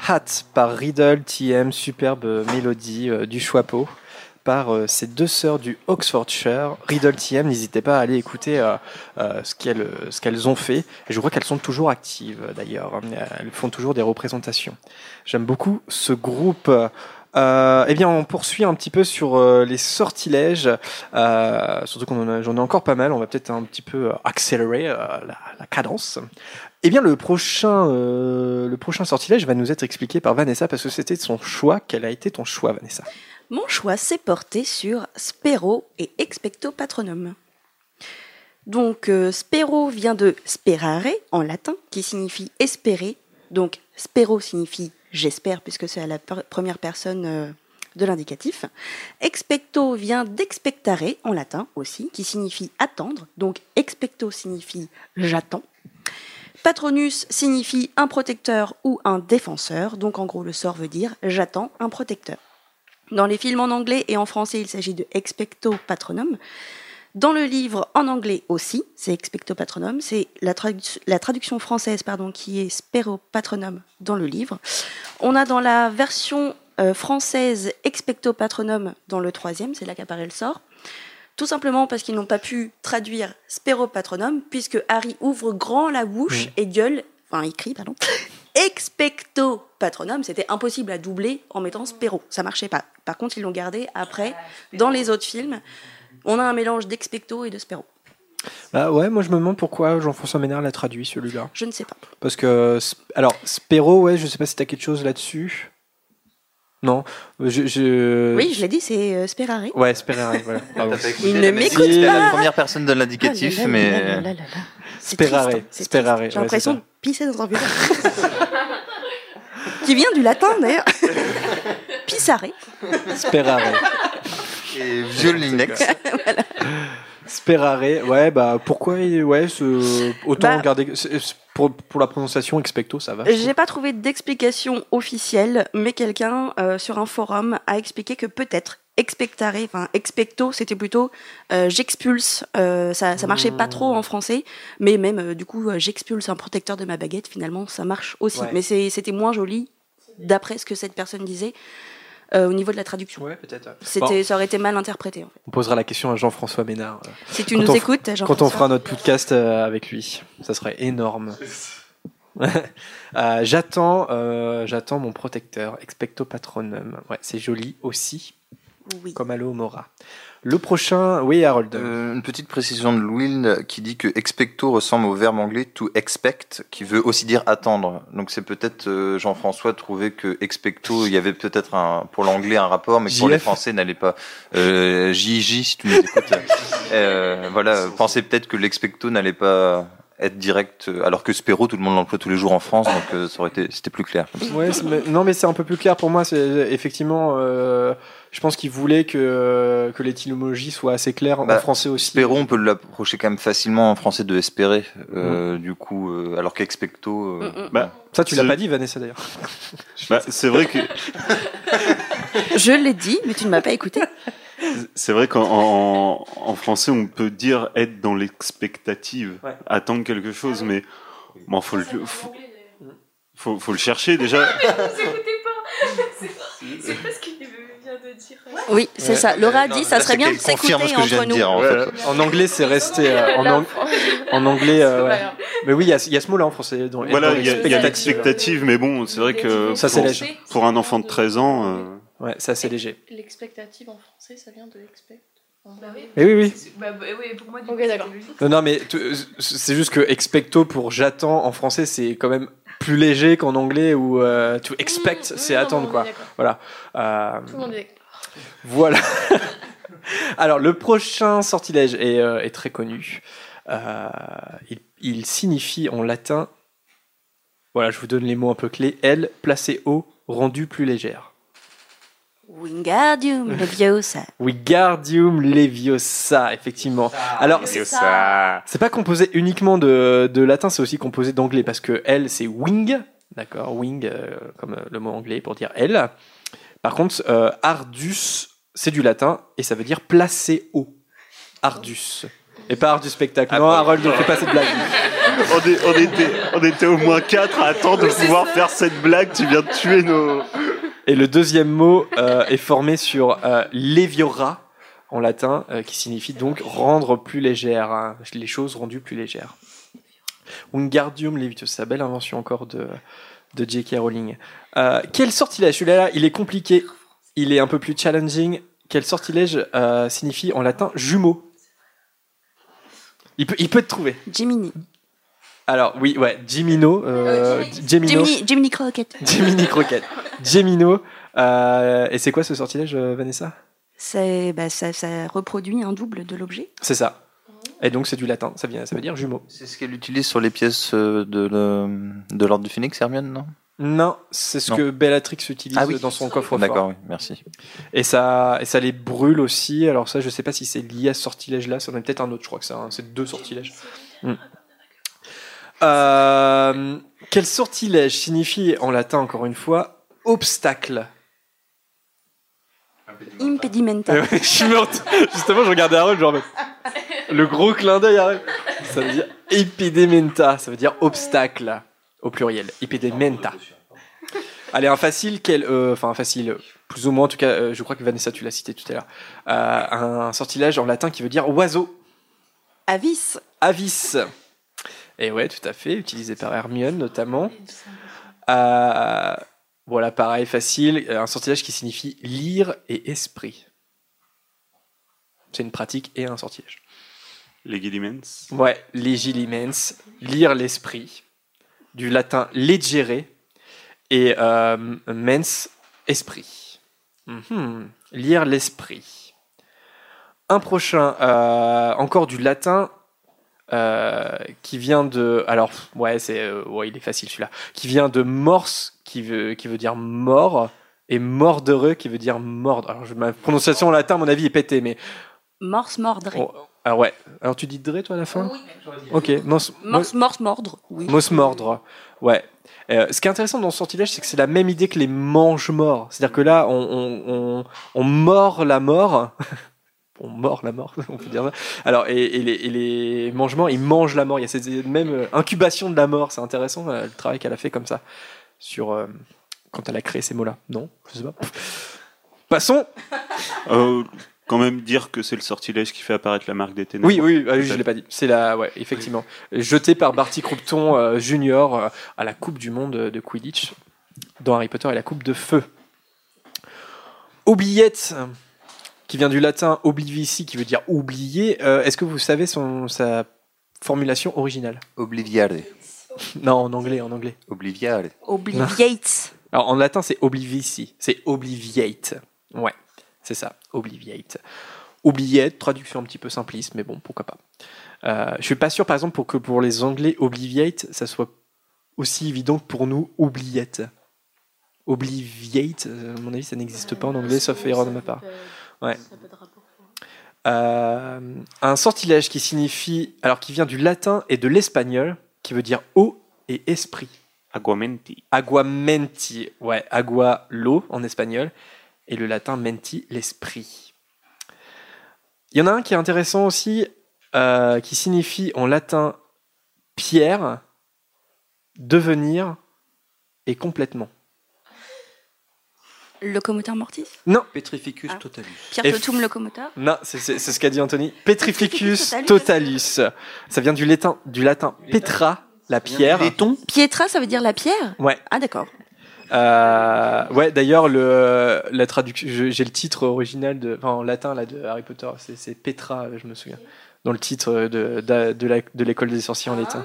Hat par Riddle TM, superbe mélodie euh, du Choixpeau par euh, ces deux sœurs du Oxfordshire. Riddle TM, n'hésitez pas à aller écouter euh, euh, ce qu'elles ce qu'elles ont fait. Je crois qu'elles sont toujours actives d'ailleurs. Elles font toujours des représentations. J'aime beaucoup ce groupe. Eh bien, on poursuit un petit peu sur les sortilèges, surtout qu'on j'en ai encore pas mal. On va peut-être un petit peu accélérer la cadence. Eh bien, le prochain, euh, le prochain sortilège va nous être expliqué par Vanessa parce que c'était son choix. Quel a été ton choix, Vanessa? Mon choix s'est porté sur Spero et Expecto Patronum. Donc, euh, Spero vient de sperare en latin, qui signifie espérer. Donc, Spero signifie j'espère, puisque c'est à la première personne euh, de l'indicatif. Expecto vient d'expectare en latin aussi, qui signifie attendre. Donc, expecto signifie j'attends. Patronus signifie un protecteur ou un défenseur. Donc, en gros, le sort veut dire j'attends un protecteur. Dans les films en anglais et en français, il s'agit de expecto patronum. Dans le livre en anglais aussi, c'est expecto patronum. C'est la, tradu- la traduction française pardon, qui est spero patronum dans le livre. On a dans la version euh, française expecto patronum dans le troisième, c'est là qu'apparaît le sort. Tout simplement parce qu'ils n'ont pas pu traduire spero patronum, puisque Harry ouvre grand la bouche Oui. et gueule, enfin il crie, pardon, expecto patronum, c'était impossible à doubler en mettant spero, ça marchait pas. Par contre, ils l'ont gardé après dans les autres films. On a un mélange d'expecto et de spero. Bah ouais, moi je me demande pourquoi Jean-François Ménard l'a traduit celui-là. Je ne sais pas. Parce que, alors, Spero, ouais, je sais pas si t'as quelque chose là-dessus. Non, je. je- Oui, je l'ai dit, c'est euh, sperare. Ouais, Sperare, voilà. pardon. Il ne m'écoute pas. la première personne de l'indicatif, Ah mais. là là là là là. C'est Sperare, hein, Sperare, triste. J'ai ouais, l'impression c'est de pisser dans un verre. Qui vient du latin d'ailleurs. Pissare. Sperare. Et Violinex. Sperare, ouais, bah pourquoi, ouais, ce- autant Bah- garder. c'est- c'est- Pour, pour la prononciation, expecto, ça va. J'ai pas trouvé d'explication officielle, mais quelqu'un euh, sur un forum a expliqué que peut-être expectare, enfin expecto, c'était plutôt euh, j'expulse. euh, ça, ça marchait pas trop en français, mais même euh, du coup j'expulse un protecteur de ma baguette. Finalement, ça marche aussi, Ouais. mais c'était moins joli d'après ce que cette personne disait euh, au niveau de la traduction. Ouais, peut-être. C'était, Bon. ça aurait été mal interprété. en fait. On posera la question à Jean-François Ménard. euh, Si tu quand nous écoutes, Quand on fera notre podcast euh, avec lui, ça serait énorme. Euh, j'attends, euh, j'attends mon protecteur, expecto patronum. Ouais, c'est joli aussi, Oui. comme Allo Mora. Le prochain, oui, Harold. Euh, une petite précision de Will qui dit que expecto ressemble au verbe anglais to expect, qui veut aussi dire attendre. Donc c'est peut-être euh, Jean-François trouvait que expecto, il y avait peut-être un, pour l'anglais un rapport, mais pour les. Français n'allait pas. Euh, JJ, si tu nous écoutes, euh, voilà, pensez peut-être que l'expecto n'allait pas être direct, alors que Spero, tout le monde l'emploie tous les jours en France, donc euh, ça aurait été, c'était plus clair. Ouais, mais- non, mais c'est un peu plus clair pour moi. C'est effectivement, euh, je pense qu'il voulait que que l'étymologie soit assez claire en Bah, français aussi. Spero, on peut l'approcher quand même facilement en français de espérer, euh, du coup, euh, alors qu'expecto. euh, Mm, mm. Bah, ça, tu l'as pas dit, Vanessa d'ailleurs. Bah, c'est vrai que Je l'ai dit, mais tu ne m'as pas écouté. c'est vrai qu'en en, en français on peut dire être dans l'expectative, Ouais. attendre quelque chose, mais bon faut le faut, faut, faut le chercher déjà. Vous écoutez pas C'est- pas ce qu'il vient de dire. Oui, c'est Ouais. ça. Laura a dit, ça serait bien de s'écouter ce que je viens entre de nous. dire, en Ouais, fait. En anglais, c'est resté. euh, en, ang- en anglais, euh, ouais. Mais oui, il y, y a ce mot-là en français. Dans, Voilà, il y y a l'expectative. mais bon, c'est vrai que Ça, pour, léger. pour un enfant de 13 ans, euh, Ouais, ça c'est léger. L'expectative en français, ça vient de expect. Mais oui, oui. Bah, bah, pour moi, du d'accord. Non, non, mais tu- c'est juste que expecto pour j'attends en français, c'est quand même plus léger qu'en anglais où euh, to expect, Mmh, c'est attendre quoi. Voilà. Euh, Tout le monde est Voilà. Alors, le prochain sortilège est, euh, est très connu. Euh, il, il signifie en latin, voilà, je vous donne les mots un peu clés, elle placée haut, rendue plus légère. Wingardium Leviosa. Wingardium Leviosa, effectivement. Alors, c'est pas composé uniquement de, de latin, c'est aussi composé d'anglais, parce que elle, c'est wing, d'accord, wing, euh, comme le mot anglais pour dire elle. Par contre, euh, ardus, c'est du latin, et ça veut dire placer haut. Ardus. Et pas art du spectacle. non, Harold, ne fais pas cette blague. on, est- on était, on était au moins 4 à attendre de pouvoir faire cette blague, tu viens de tuer nos... Et le deuxième mot euh, est formé sur euh, leviora en latin, euh, qui signifie donc rendre plus légère, hein, les choses rendues plus légères. Wingardium Leviosa, belle invention encore de, de J.K. Rowling. Euh, quel sortilège Celui-là, il est compliqué, il est un peu plus challenging. Quel sortilège euh, signifie en latin jumeau? Il peut, il peut te trouver. Jiminy. Alors, oui, ouais, Jimino. Euh, Gemino. Jiminy, Jiminy Crockett. Jiminy Croquette. Gemino. Euh, et c'est quoi ce sortilège, euh, Vanessa? C'est, bah, ça, ça reproduit un double de l'objet. C'est ça. Et donc c'est du latin, ça, vient, ça veut dire jumeau. C'est ce qu'elle utilise sur les pièces euh, de, l'ordre du Phénix, Hermione, non? Non, c'est ce Non. que Bellatrix utilise Ah oui. dans son coffre-fort. D'accord, oui, merci. Et ça, et ça les brûle aussi. Alors ça, je sais pas si c'est lié à ce sortilège-là. Ça en est peut-être un autre. Je crois que c'est un- c'est deux sortilèges. Hmm. Euh, quel sortilège signifie en latin encore une fois obstacle? Impedimenta. Euh, je suis morte. Justement, je regardais Harold, genre le gros clin d'œil. Harold. Ça veut dire epidementa. Ça veut dire obstacle au pluriel. Epidementa. Allez, un facile, quel, euh, enfin un facile, plus ou moins en tout cas, euh, je crois que Vanessa tu l'as cité tout à l'heure. Euh, un sortilège en latin qui veut dire oiseau. Avis. Avis. Et ouais, tout à fait, utilisé par Hermione notamment. Euh, voilà, pareil, facile, un sortilège qui signifie lire et esprit. C'est une pratique et un sortilège. Legilimens. Ouais, legilimens, lire l'esprit, du latin legere et euh, mens, esprit. Mhm, Lire l'esprit. Un prochain, euh, encore du latin, euh, qui vient de. Alors, ouais, c'est, euh, ouais, il est facile celui-là. Qui vient de morse, qui veut, qui veut dire mort, et mordreux, qui veut dire mordre. Alors, je- ma prononciation en latin, à mon avis, est pétée, mais. Morse mordre. Oh, alors, ouais. Alors, tu dis dre, toi, à la fin Ok, morse, Morse, morse mordre. Oui. Moss mordre, ouais. Euh, ce qui est intéressant dans ce sortilège, c'est que c'est la même idée que les mange-morts. C'est-à-dire que là, on, on, on, on mord la mort. on mord la mort, on peut dire ça. Alors, et, et les, et les mange-morts, ils mangent la mort. Il y a cette même euh, incubation de la mort. C'est intéressant euh, le travail qu'elle a fait comme ça sur euh, quand elle a créé ces mots-là. Non, je sais pas. Passons. Euh, quand même dire que c'est le sortilège qui fait apparaître la marque des ténèbres. Oui, oui, oui, je l'ai pas dit. C'est la, ouais, effectivement, jeté par Barty Croupton euh, Junior euh, à la Coupe du Monde de Quidditch dans Harry Potter et la Coupe de Feu. Oubliette, qui vient du latin oblivici, qui veut dire oublier. Euh, Est-ce que vous savez son, sa formulation originale? Obliviare. Non, en anglais, en anglais. Obliviare. Obliviate. Alors en latin, c'est oblivici, c'est obliviate. Ouais, c'est ça, obliviate. Oubliette, traduction un petit peu simpliste, mais bon, pourquoi pas. Euh, je suis pas sûr, par exemple, pour que pour les Anglais, obliviate, ça soit aussi évident que pour nous, oubliette. Obliviate, à mon avis, ça n'existe pas en anglais, sauf erreur de ma part. Ouais. Euh, un sortilège qui signifie, alors qui vient du latin et de l'espagnol, qui veut dire eau et esprit. Aguamenti. Aguamenti, ouais, agua, l'eau en espagnol, et le latin menti, l'esprit. Il y en a un qui est intéressant aussi, euh, qui signifie en latin pierre, devenir et complètement. Locomoteur mortis? Non. Petrificus Ah. totalus. Pierre Totum locomoteur? Non, c'est ce qu'a dit Anthony. Petrificus Totalus. totalus. Ça vient du latin, du latin petra, la pierre. Pietra, ça veut dire la pierre? Ouais. Ah d'accord. Euh, ouais, d'ailleurs, le, la traduction, j'ai le titre original de, enfin, en latin là, de Harry Potter, c'est- Petra, je me souviens, dans le titre de, de, l'école des sorciers en latin.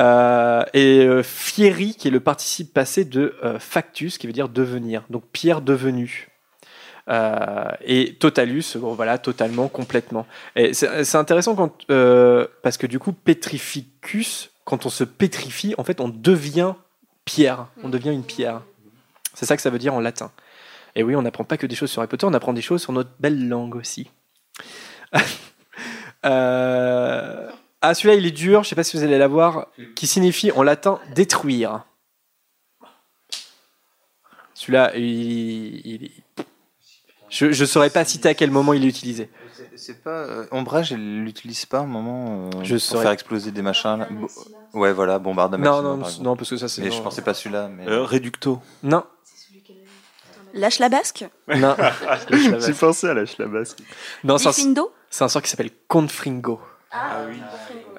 Euh, et euh, fieri, qui est le participe passé de euh, factus, qui veut dire devenir, donc pierre devenue. Euh, et totalus, bon, voilà, totalement, complètement. Et c'est intéressant quand, parce que du coup, petrificus, quand on se pétrifie, en fait, on devient pierre, on devient une pierre. C'est ça que ça veut dire en latin. Et oui, on n'apprend pas que des choses sur Harry Potter, on apprend des choses sur notre belle langue aussi. Euh, Ah, celui-là, il est dur, je sais pas si vous allez l'avoir, qui signifie en latin détruire. Celui-là, il, il- je ne saurais pas citer à quel moment il est utilisé. C'est- pas euh, ombrage, elle l'utilise pas à un moment euh, Je pour saurais- faire exploser des machins. là. Bo- ouais, voilà, bombardement. Non, non, non, parce que ça, c'est Mais je pensais pas celui-là. Mais... Euh, Reducto. Non. Lâche la basque Non. J'ai pensé à la schlabasque. Non, c'est un, c'est un sort qui s'appelle Confringo. Ah oui.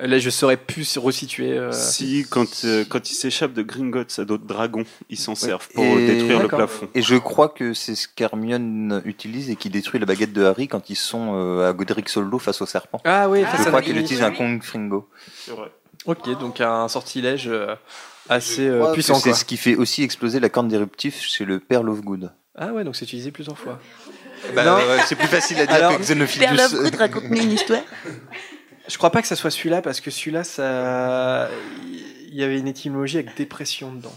Là, je saurais plus resituer. euh, Si, quand, euh, quand ils s'échappent de Gringotts à d'autres dragons, ils s'en servent pour Et- détruire le plafond. Et je crois que c'est ce qu'Hermione utilise et qui détruit la baguette de Harry quand ils sont euh, à Godric Solo face au serpent. Ah oui, je crois limite. utilise un Kong Fringo. C'est vrai. Ok, donc un sortilège euh, assez euh, puissant. C'est ce qui fait aussi exploser la corne d'éruptif chez le père Lovegood. Ah ouais, donc c'est utilisé plusieurs fois. Bah, c'est plus facile à dire Alors, que Xenophilius. Père Lovegood, raconte-nous une histoire. Je crois pas que ça soit celui-là parce que celui-là, ça, il y avait une étymologie avec dépression dedans.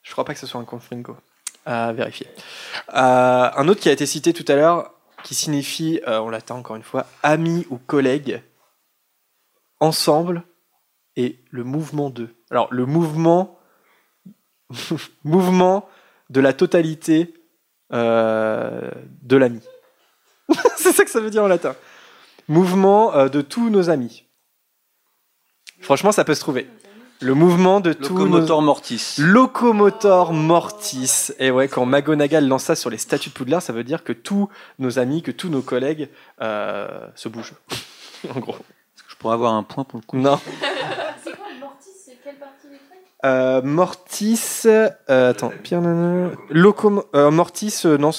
Je crois pas que ce soit un confringo. À vérifier. Euh, un autre qui a été cité tout à l'heure, qui signifie, euh, en latin encore une fois, ami ou collègue, ensemble et le mouvement d'eux. Alors le mouvement, mouvement de la totalité euh, de l'ami. C'est ça que ça veut dire en latin. Mouvement euh, de tous nos amis. Franchement, ça peut se trouver. Le mouvement de tous Locomotor nos... mortis. Locomotor mortis. Et ouais, quand McGonagall lance ça sur les statues de Poudlard, ça veut dire que tous nos amis, que tous nos collègues euh, se bougent. en gros. Je pourrais avoir un point pour le coup? Non. C'est quoi le mortis C'est quelle partie des trucs Euh, mortis. euh, attends, Pierre. Locom... euh, mortis, euh, non.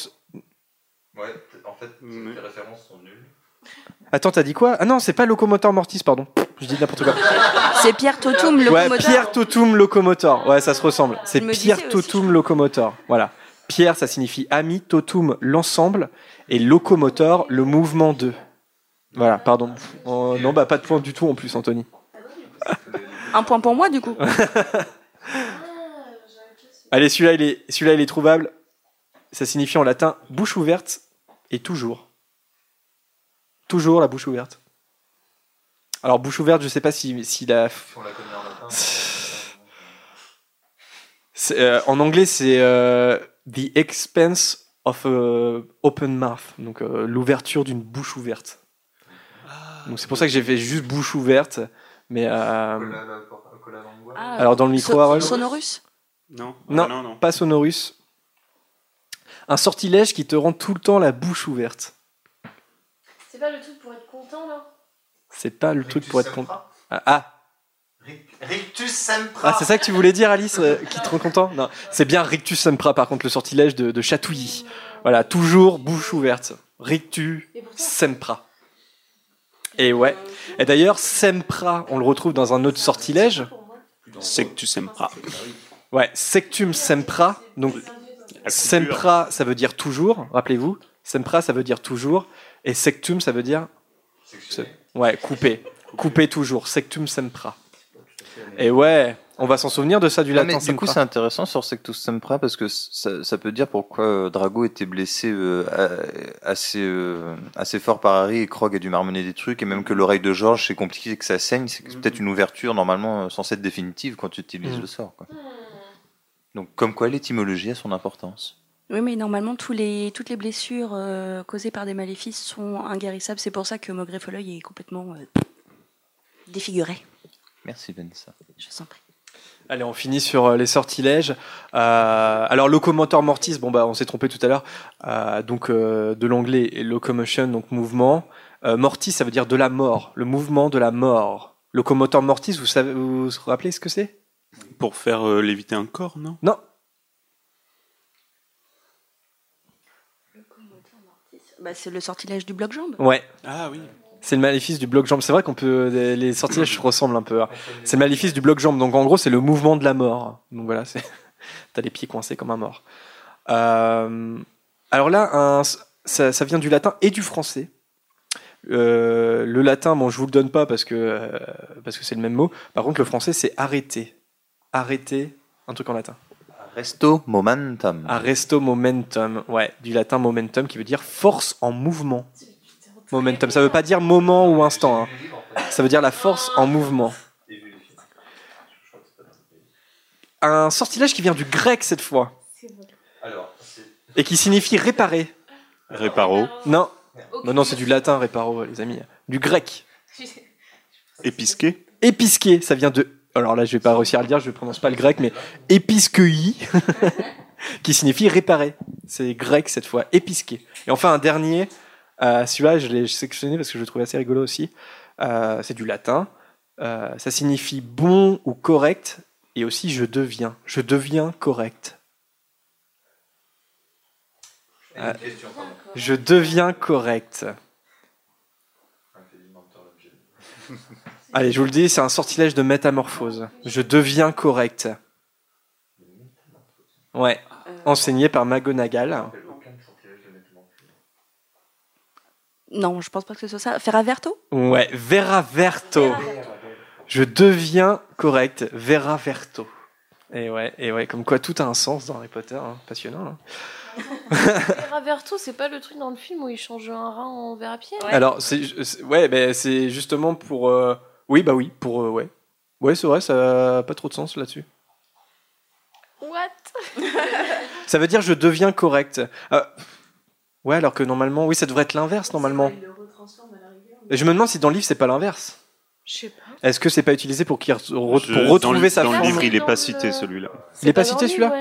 Ouais, en fait, sont nulles. Attends, t'as dit quoi Ah non, c'est pas Locomotor mortis, pardon. Je dis n'importe quoi. C'est Pierre Totum Ouais, locomoteur. Pierre Totum Locomotor. Ouais, ça se ressemble. C'est Pierre Totum Locomotor. Voilà. Pierre, ça signifie ami, Totum, l'ensemble, et Locomotor, le mouvement de. Voilà, pardon. Oh, non, bah pas de point du tout en plus, Anthony. Un point pour moi du coup. Allez, celui-là, il est, celui-là, il est trouvable. Ça signifie en latin bouche ouverte et toujours. Toujours la bouche ouverte. Alors, bouche ouverte, je sais pas si, si la. C'est, euh, en anglais, c'est euh, the expense of a open mouth, donc euh, l'ouverture d'une bouche ouverte. Donc c'est pour ça que j'ai fait juste bouche ouverte, mais euh, Ah, alors dans le micro, so- Harold Sonorus Non, non, Ah, non, non. pas sonorus. Un sortilège qui te rend tout le temps la bouche ouverte. C'est pas le truc pour être content là C'est pas le truc pour être content. Ah, ah. Rictus sempra. Ah, c'est ça que tu voulais dire, Alice, euh, qui te rend content? Non, c'est bien Rictus Sempra, par contre, le sortilège de, de Chatouilly. Voilà, toujours bouche ouverte. Rictus Sempra. Et ouais. Et d'ailleurs, Sempra, on le retrouve dans un autre sortilège. Sectus sempra. Ouais, Sectum Sempra. Donc, Sempra, ça veut dire toujours, rappelez-vous. Sempra, ça veut dire toujours. Et Sectum, ça veut dire. Ouais, couper. Couper toujours. Sectum Sempra. Et ouais, on va s'en souvenir de ça du Non, latin. mais du coup, sempra. c'est intéressant sur Sectus Sempra parce que ça, ça peut dire pourquoi euh, Drago était blessé euh, a- assez, euh, assez fort par Harry et Krog a dû marmonner des trucs et même que l'oreille de George c'est compliqué que ça saigne, c'est peut-être une ouverture normalement censée être définitive quand tu utilises Mhm. le sort. quoi. Donc, comme quoi l'étymologie a son importance. Oui, mais normalement, tous les, toutes les blessures euh, causées par des maléfices sont inguérissables. C'est pour ça que Maugrey Folleuil est complètement euh, défiguré. Merci Vanessa. Je vous en prie. Allez, on finit sur euh, les sortilèges. Euh, alors, locomotor mortis, bon, bah, on s'est trompé tout à l'heure. Euh, donc, euh, de l'anglais, locomotion, donc mouvement. Euh, mortis, ça veut dire de la mort, le mouvement de la mort. Locomotor mortis, vous savez, vous vous rappelez ce que c'est? Pour faire euh, léviter un corps, non? Non. Bah, c'est le sortilège du bloc-jambe. Ouais. Ah oui. C'est le maléfice du bloc jambe. C'est vrai qu'on peut. Les sortilèges se ressemblent un peu. hein. C'est le maléfice du bloc jambe. Donc en gros, c'est le mouvement de la mort. Donc voilà, c'est. T'as les pieds coincés comme un mort. Euh, Alors là, un- ça, ça vient du latin et du français. Euh, le latin, bon, je vous le donne pas parce que euh, parce que c'est le même mot. Par contre, le français, c'est arrêter. Arrêter, un truc en latin. Resto momentum. Arresto momentum, ouais, du latin momentum qui veut dire force en mouvement. Momentum, ça veut pas dire moment ou instant, hein. ça veut dire la force en mouvement. Un sortilège qui vient du grec cette fois et qui signifie réparer. Réparo. Non, non, non, c'est du latin réparo, les amis. Du grec. Épisqué. Épisqué, ça vient de. Alors là, je vais pas réussir à le dire, je ne prononce pas le grec, mais épisquei, qui signifie réparer. C'est grec cette fois, épisqué. Et enfin, un dernier, euh, celui-là, je l'ai sélectionné parce que je le trouvais assez rigolo aussi. Euh, c'est du latin. Euh, ça signifie bon ou correct, et aussi je deviens. Je deviens correct. Euh, je deviens correct. Allez, je vous le dis, c'est un sortilège de métamorphose. Je deviens correct. Ouais, enseigné par McGonagall. Non, je pense pas que ce soit ça. Ferraverto? Ouais, Vera Verto. Je deviens correct, Vera Verto. Et ouais, et ouais, comme quoi tout a un sens dans Harry Potter, hein. passionnant. hein. C'est pas le truc dans le film où il change un rat en verre à pied Alors, c'est c'est- ouais, ben c'est justement pour. euh, Oui, bah oui, pour euh, ouais, ouais, c'est vrai, ça a pas trop de sens là-dessus. What? Ça veut dire je deviens correct. Euh, ouais, alors que normalement, oui, ça devrait être l'inverse normalement. Et je me demande si dans le livre c'est pas l'inverse. Je sais pas. Est-ce que c'est pas utilisé pour qu'il re- Je- pour dans retrouver sa Dans le forme livre, il est pas cité celui-là. Il est pas cité celui-là.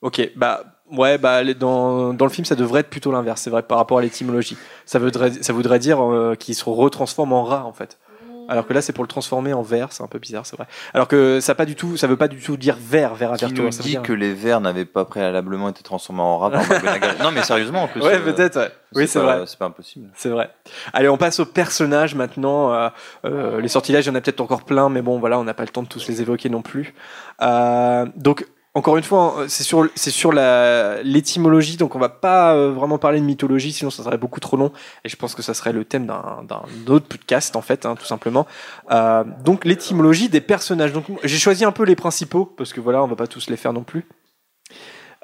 Ok, bah ouais, bah les- dans, dans le film ça devrait être plutôt l'inverse, c'est vrai par rapport à l'étymologie. Ça voudrait ça voudrait dire euh, qu'il se retransforme en rat en fait. Alors que là c'est pour le transformer en verre, c'est un peu bizarre, c'est vrai. Alors que ça pas du tout, ça veut pas du tout dire verre, verre Qui averto. nous dit que les vers n'avaient pas préalablement été transformés en McGonagall Non, mais sérieusement, en plus. Ouais, euh, peut-être. ouais. Oui, c'est vrai. C'est pas impossible. C'est vrai. Allez, on passe aux personnages maintenant. Euh, euh, les sortilèges, il y en a peut-être encore plein, mais bon, voilà, on n'a pas le temps de tous les évoquer non plus. Euh, donc, encore une fois, hein, c'est sur, c'est sur la, l'étymologie, donc on va pas euh, vraiment parler de mythologie, sinon ça serait beaucoup trop long, et je pense que ça serait le thème d'un, d'un autre podcast, en fait, hein, tout simplement. Euh, donc, l'étymologie des personnages. Donc, j'ai choisi un peu les principaux, parce que voilà, on va pas tous les faire non plus.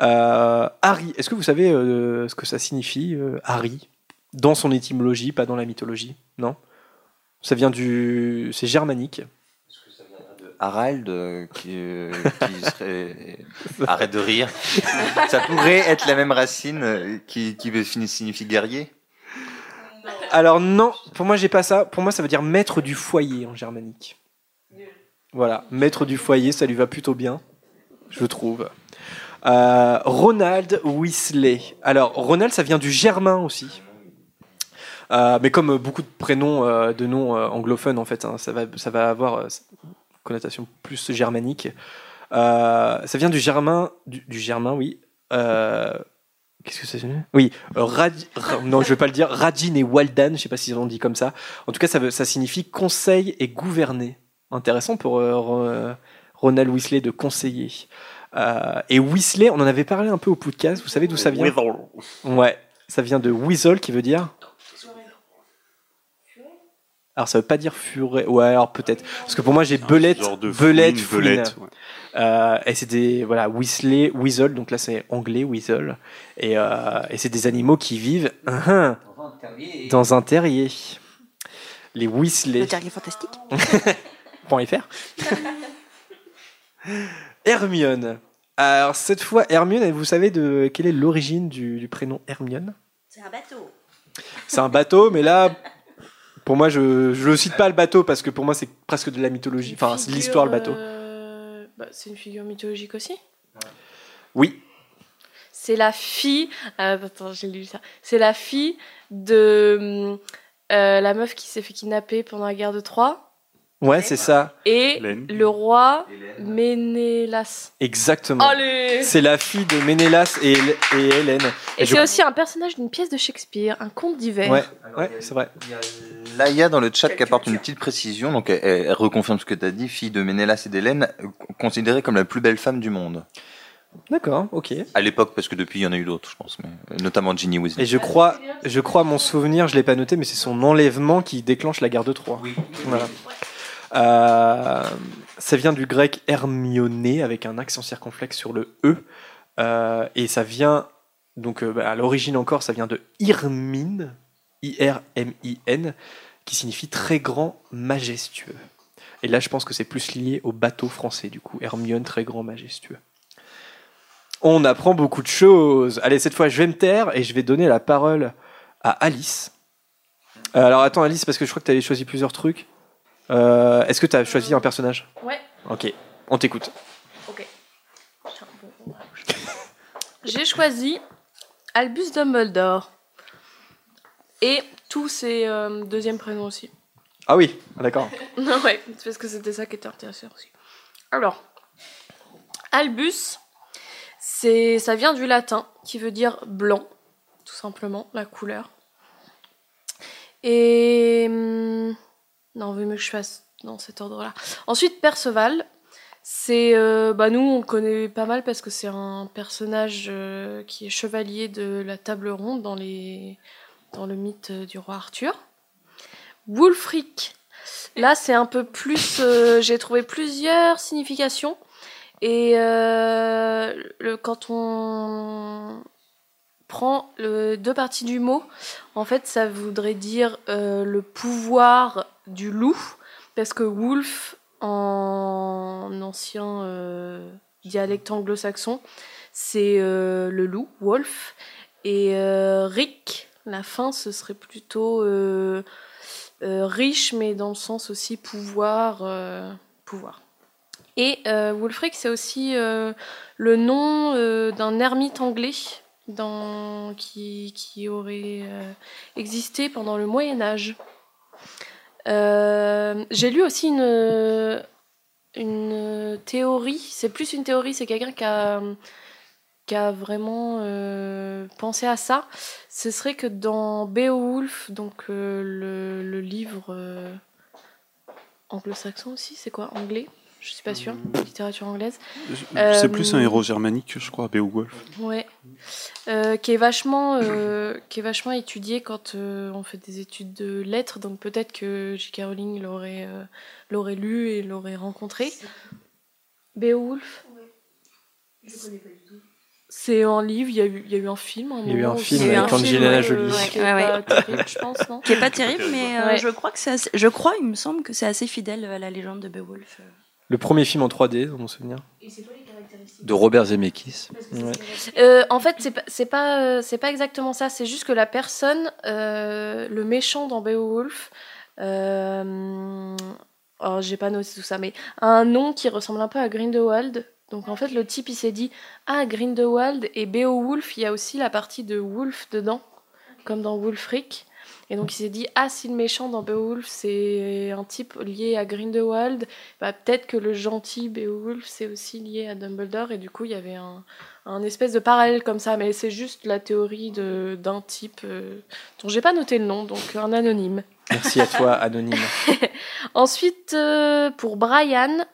Euh, Harry, est-ce que vous savez euh, ce que ça signifie, Harry? Dans son étymologie, pas dans la mythologie Non? Ça vient du. C'est germanique. Harald, euh, qui, euh, qui serait. Arrête de rire. Ça pourrait être la même racine euh, qui, qui veut- signifie guerrier. Alors, non, pour moi, j'ai pas ça. Pour moi, ça veut dire maître du foyer en germanique. Voilà, maître du foyer, ça lui va plutôt bien, je trouve. Euh, Ronald Weasley. Alors, Ronald, ça vient du germain aussi. Euh, mais comme beaucoup de prénoms, euh, de noms euh, anglophones, en fait, hein, ça, va, ça va avoir euh, connotation plus germanique. Euh, ça vient du germain, du, du germain, oui. Euh, Qu'est-ce que c'est Oui, euh, Rad- Ra- non, je vais pas le dire. Radin et Waldan, je sais pas si on dit comme ça. En tout cas, ça, veut- ça signifie conseil et gouverner. Intéressant pour euh, Ro- Ronald Weasley de conseiller. Et Weasley, on en avait parlé un peu au podcast. Vous savez d'où ça vient? Weasel. Ouais, ça vient de weasel qui veut dire Alors ça veut pas dire furet. Ouais, alors peut-être. Parce que pour moi j'ai belette, belette, belette. Euh, et c'est des voilà Weasley, Weasel. Donc là c'est anglais Weasel. Et, euh, et c'est des animaux qui vivent hein, dans un terrier. Les Weasley. Le terrier fantastique. Point .fr. Hermione. Alors cette fois Hermione, vous savez de quelle est l'origine du, du prénom Hermione? C'est un bateau. C'est un bateau, mais là, pour moi, je je le cite pas le bateau parce que pour moi, c'est presque de la mythologie. Enfin, c'est de l'histoire le bateau. Euh, bah, c'est une figure mythologique aussi. Oui. C'est la fille. euh, attends, j'ai lu ça. C'est la fille de hum, euh, la meuf qui s'est fait kidnapper pendant la guerre de Troie Ouais, c'est ça. et Hélène. le roi Ménélas. Exactement. Allez C'est la fille de Ménélas et, et Hélène. Et je- c'est aussi un personnage d'une pièce de Shakespeare, un conte d'hiver. Ouais, ouais c'est vrai. Laïa dans le chat qui apporte une petite précision, donc elle, elle reconfirme ce que tu as dit, fille de Ménélas et d'Hélène, euh, considérée comme la plus belle femme du monde. D'accord, ok. À l'époque, parce que depuis il y en a eu d'autres, je pense, mais euh, notamment Ginny Weasley. Et je crois, je crois mon souvenir, je l'ai pas noté, mais c'est son enlèvement qui déclenche la guerre de Troie. Voilà. Euh, ça vient du grec Hermione avec un accent circonflexe sur le e, Euh, et ça vient donc euh, bah, à l'origine encore, ça vient de Irmine, I-R-M-I-N, qui signifie très grand, majestueux. Et là, je pense que c'est plus lié au bateau français, du coup, Hermione, très grand, majestueux. On apprend beaucoup de choses. Allez, cette fois, je vais me taire et je vais donner la parole à Alice. Alors, attends, Alice, parce que je crois que tu avais choisi plusieurs trucs. Euh, Est-ce que tu as choisi un personnage? Ouais. Ok, on t'écoute. Ok. J'ai choisi Albus Dumbledore. Et tous ses euh, deuxièmes prénoms aussi. Ah oui, d'accord. Non, ouais, c'est parce que c'était ça qui était intéressant aussi. Alors, Albus, c'est, ça vient du latin, qui veut dire blanc, tout simplement, la couleur. Et. hum, Non, vaut mieux que je fasse dans cet ordre-là. Ensuite, Perceval. C'est. euh, bah, nous, on le connaît pas mal parce que c'est un personnage euh, qui est chevalier de la table ronde dans, les, dans le mythe euh, du roi Arthur. Wulfric. Là, c'est un peu plus. J'ai trouvé plusieurs significations. Et quand on prend deux parties du mot, en fait, ça voudrait dire euh, le pouvoir du loup, parce que wolf, en ancien euh, dialecte anglo-saxon, c'est euh, le loup, wolf, et rick, la fin, ce serait plutôt riche, mais dans le sens aussi pouvoir. pouvoir. Et Wulfric, c'est aussi le nom d'un ermite anglais dans, qui, aurait euh, existé pendant le Moyen Âge. Euh, J'ai lu aussi une, théorie, c'est plus une théorie, c'est quelqu'un qui a, vraiment euh, pensé à ça. Ce serait que dans Beowulf, donc le, le livre anglo-saxon aussi, c'est quoi Anglais? Je suis pas sûre, littérature anglaise. C'est Euh, plus un héros germanique, je crois, Beowulf. Ouais. Euh, qui est vachement, euh, qui est vachement étudié quand euh, on fait des études de lettres. Donc peut-être que J.K. Rowling l'aurait, euh, l'aurait lu et l'aurait rencontré. Beowulf. C'est un livre. Il y a eu, il y a eu un film. un Il y a eu un film Il y a eu avec un Angelina ouais, Jolie. euh, qui est Ouais, ouais. pas terrible, je pense, non Qui est pas terrible, mais euh, Ouais. je crois que c'est assez- je crois, il me semble que c'est assez fidèle à la légende de Beowulf. Le premier film en 3D, dans mon souvenir. De Robert Zemeckis. Ouais. Euh, en fait, c'est pas, c'est pas, euh, c'est pas exactement ça. C'est juste que la personne, euh, le méchant dans Beowulf, euh, oh, j'ai pas noté tout ça, mais a un nom qui ressemble un peu à Grindelwald. Donc en fait, le type il s'est dit ah Grindelwald et Beowulf, il y a aussi la partie de Wolf dedans, comme dans Wulfric. Et donc il s'est dit ah si le méchant dans Beowulf c'est un type lié à Grindelwald, bah peut-être que le gentil Beowulf c'est aussi lié à Dumbledore et du coup il y avait un, un espèce de parallèle comme ça, mais c'est juste la théorie de d'un type euh, dont j'ai pas noté le nom, donc un anonyme. Merci à toi, Anonyme. Ensuite, euh, pour Brian,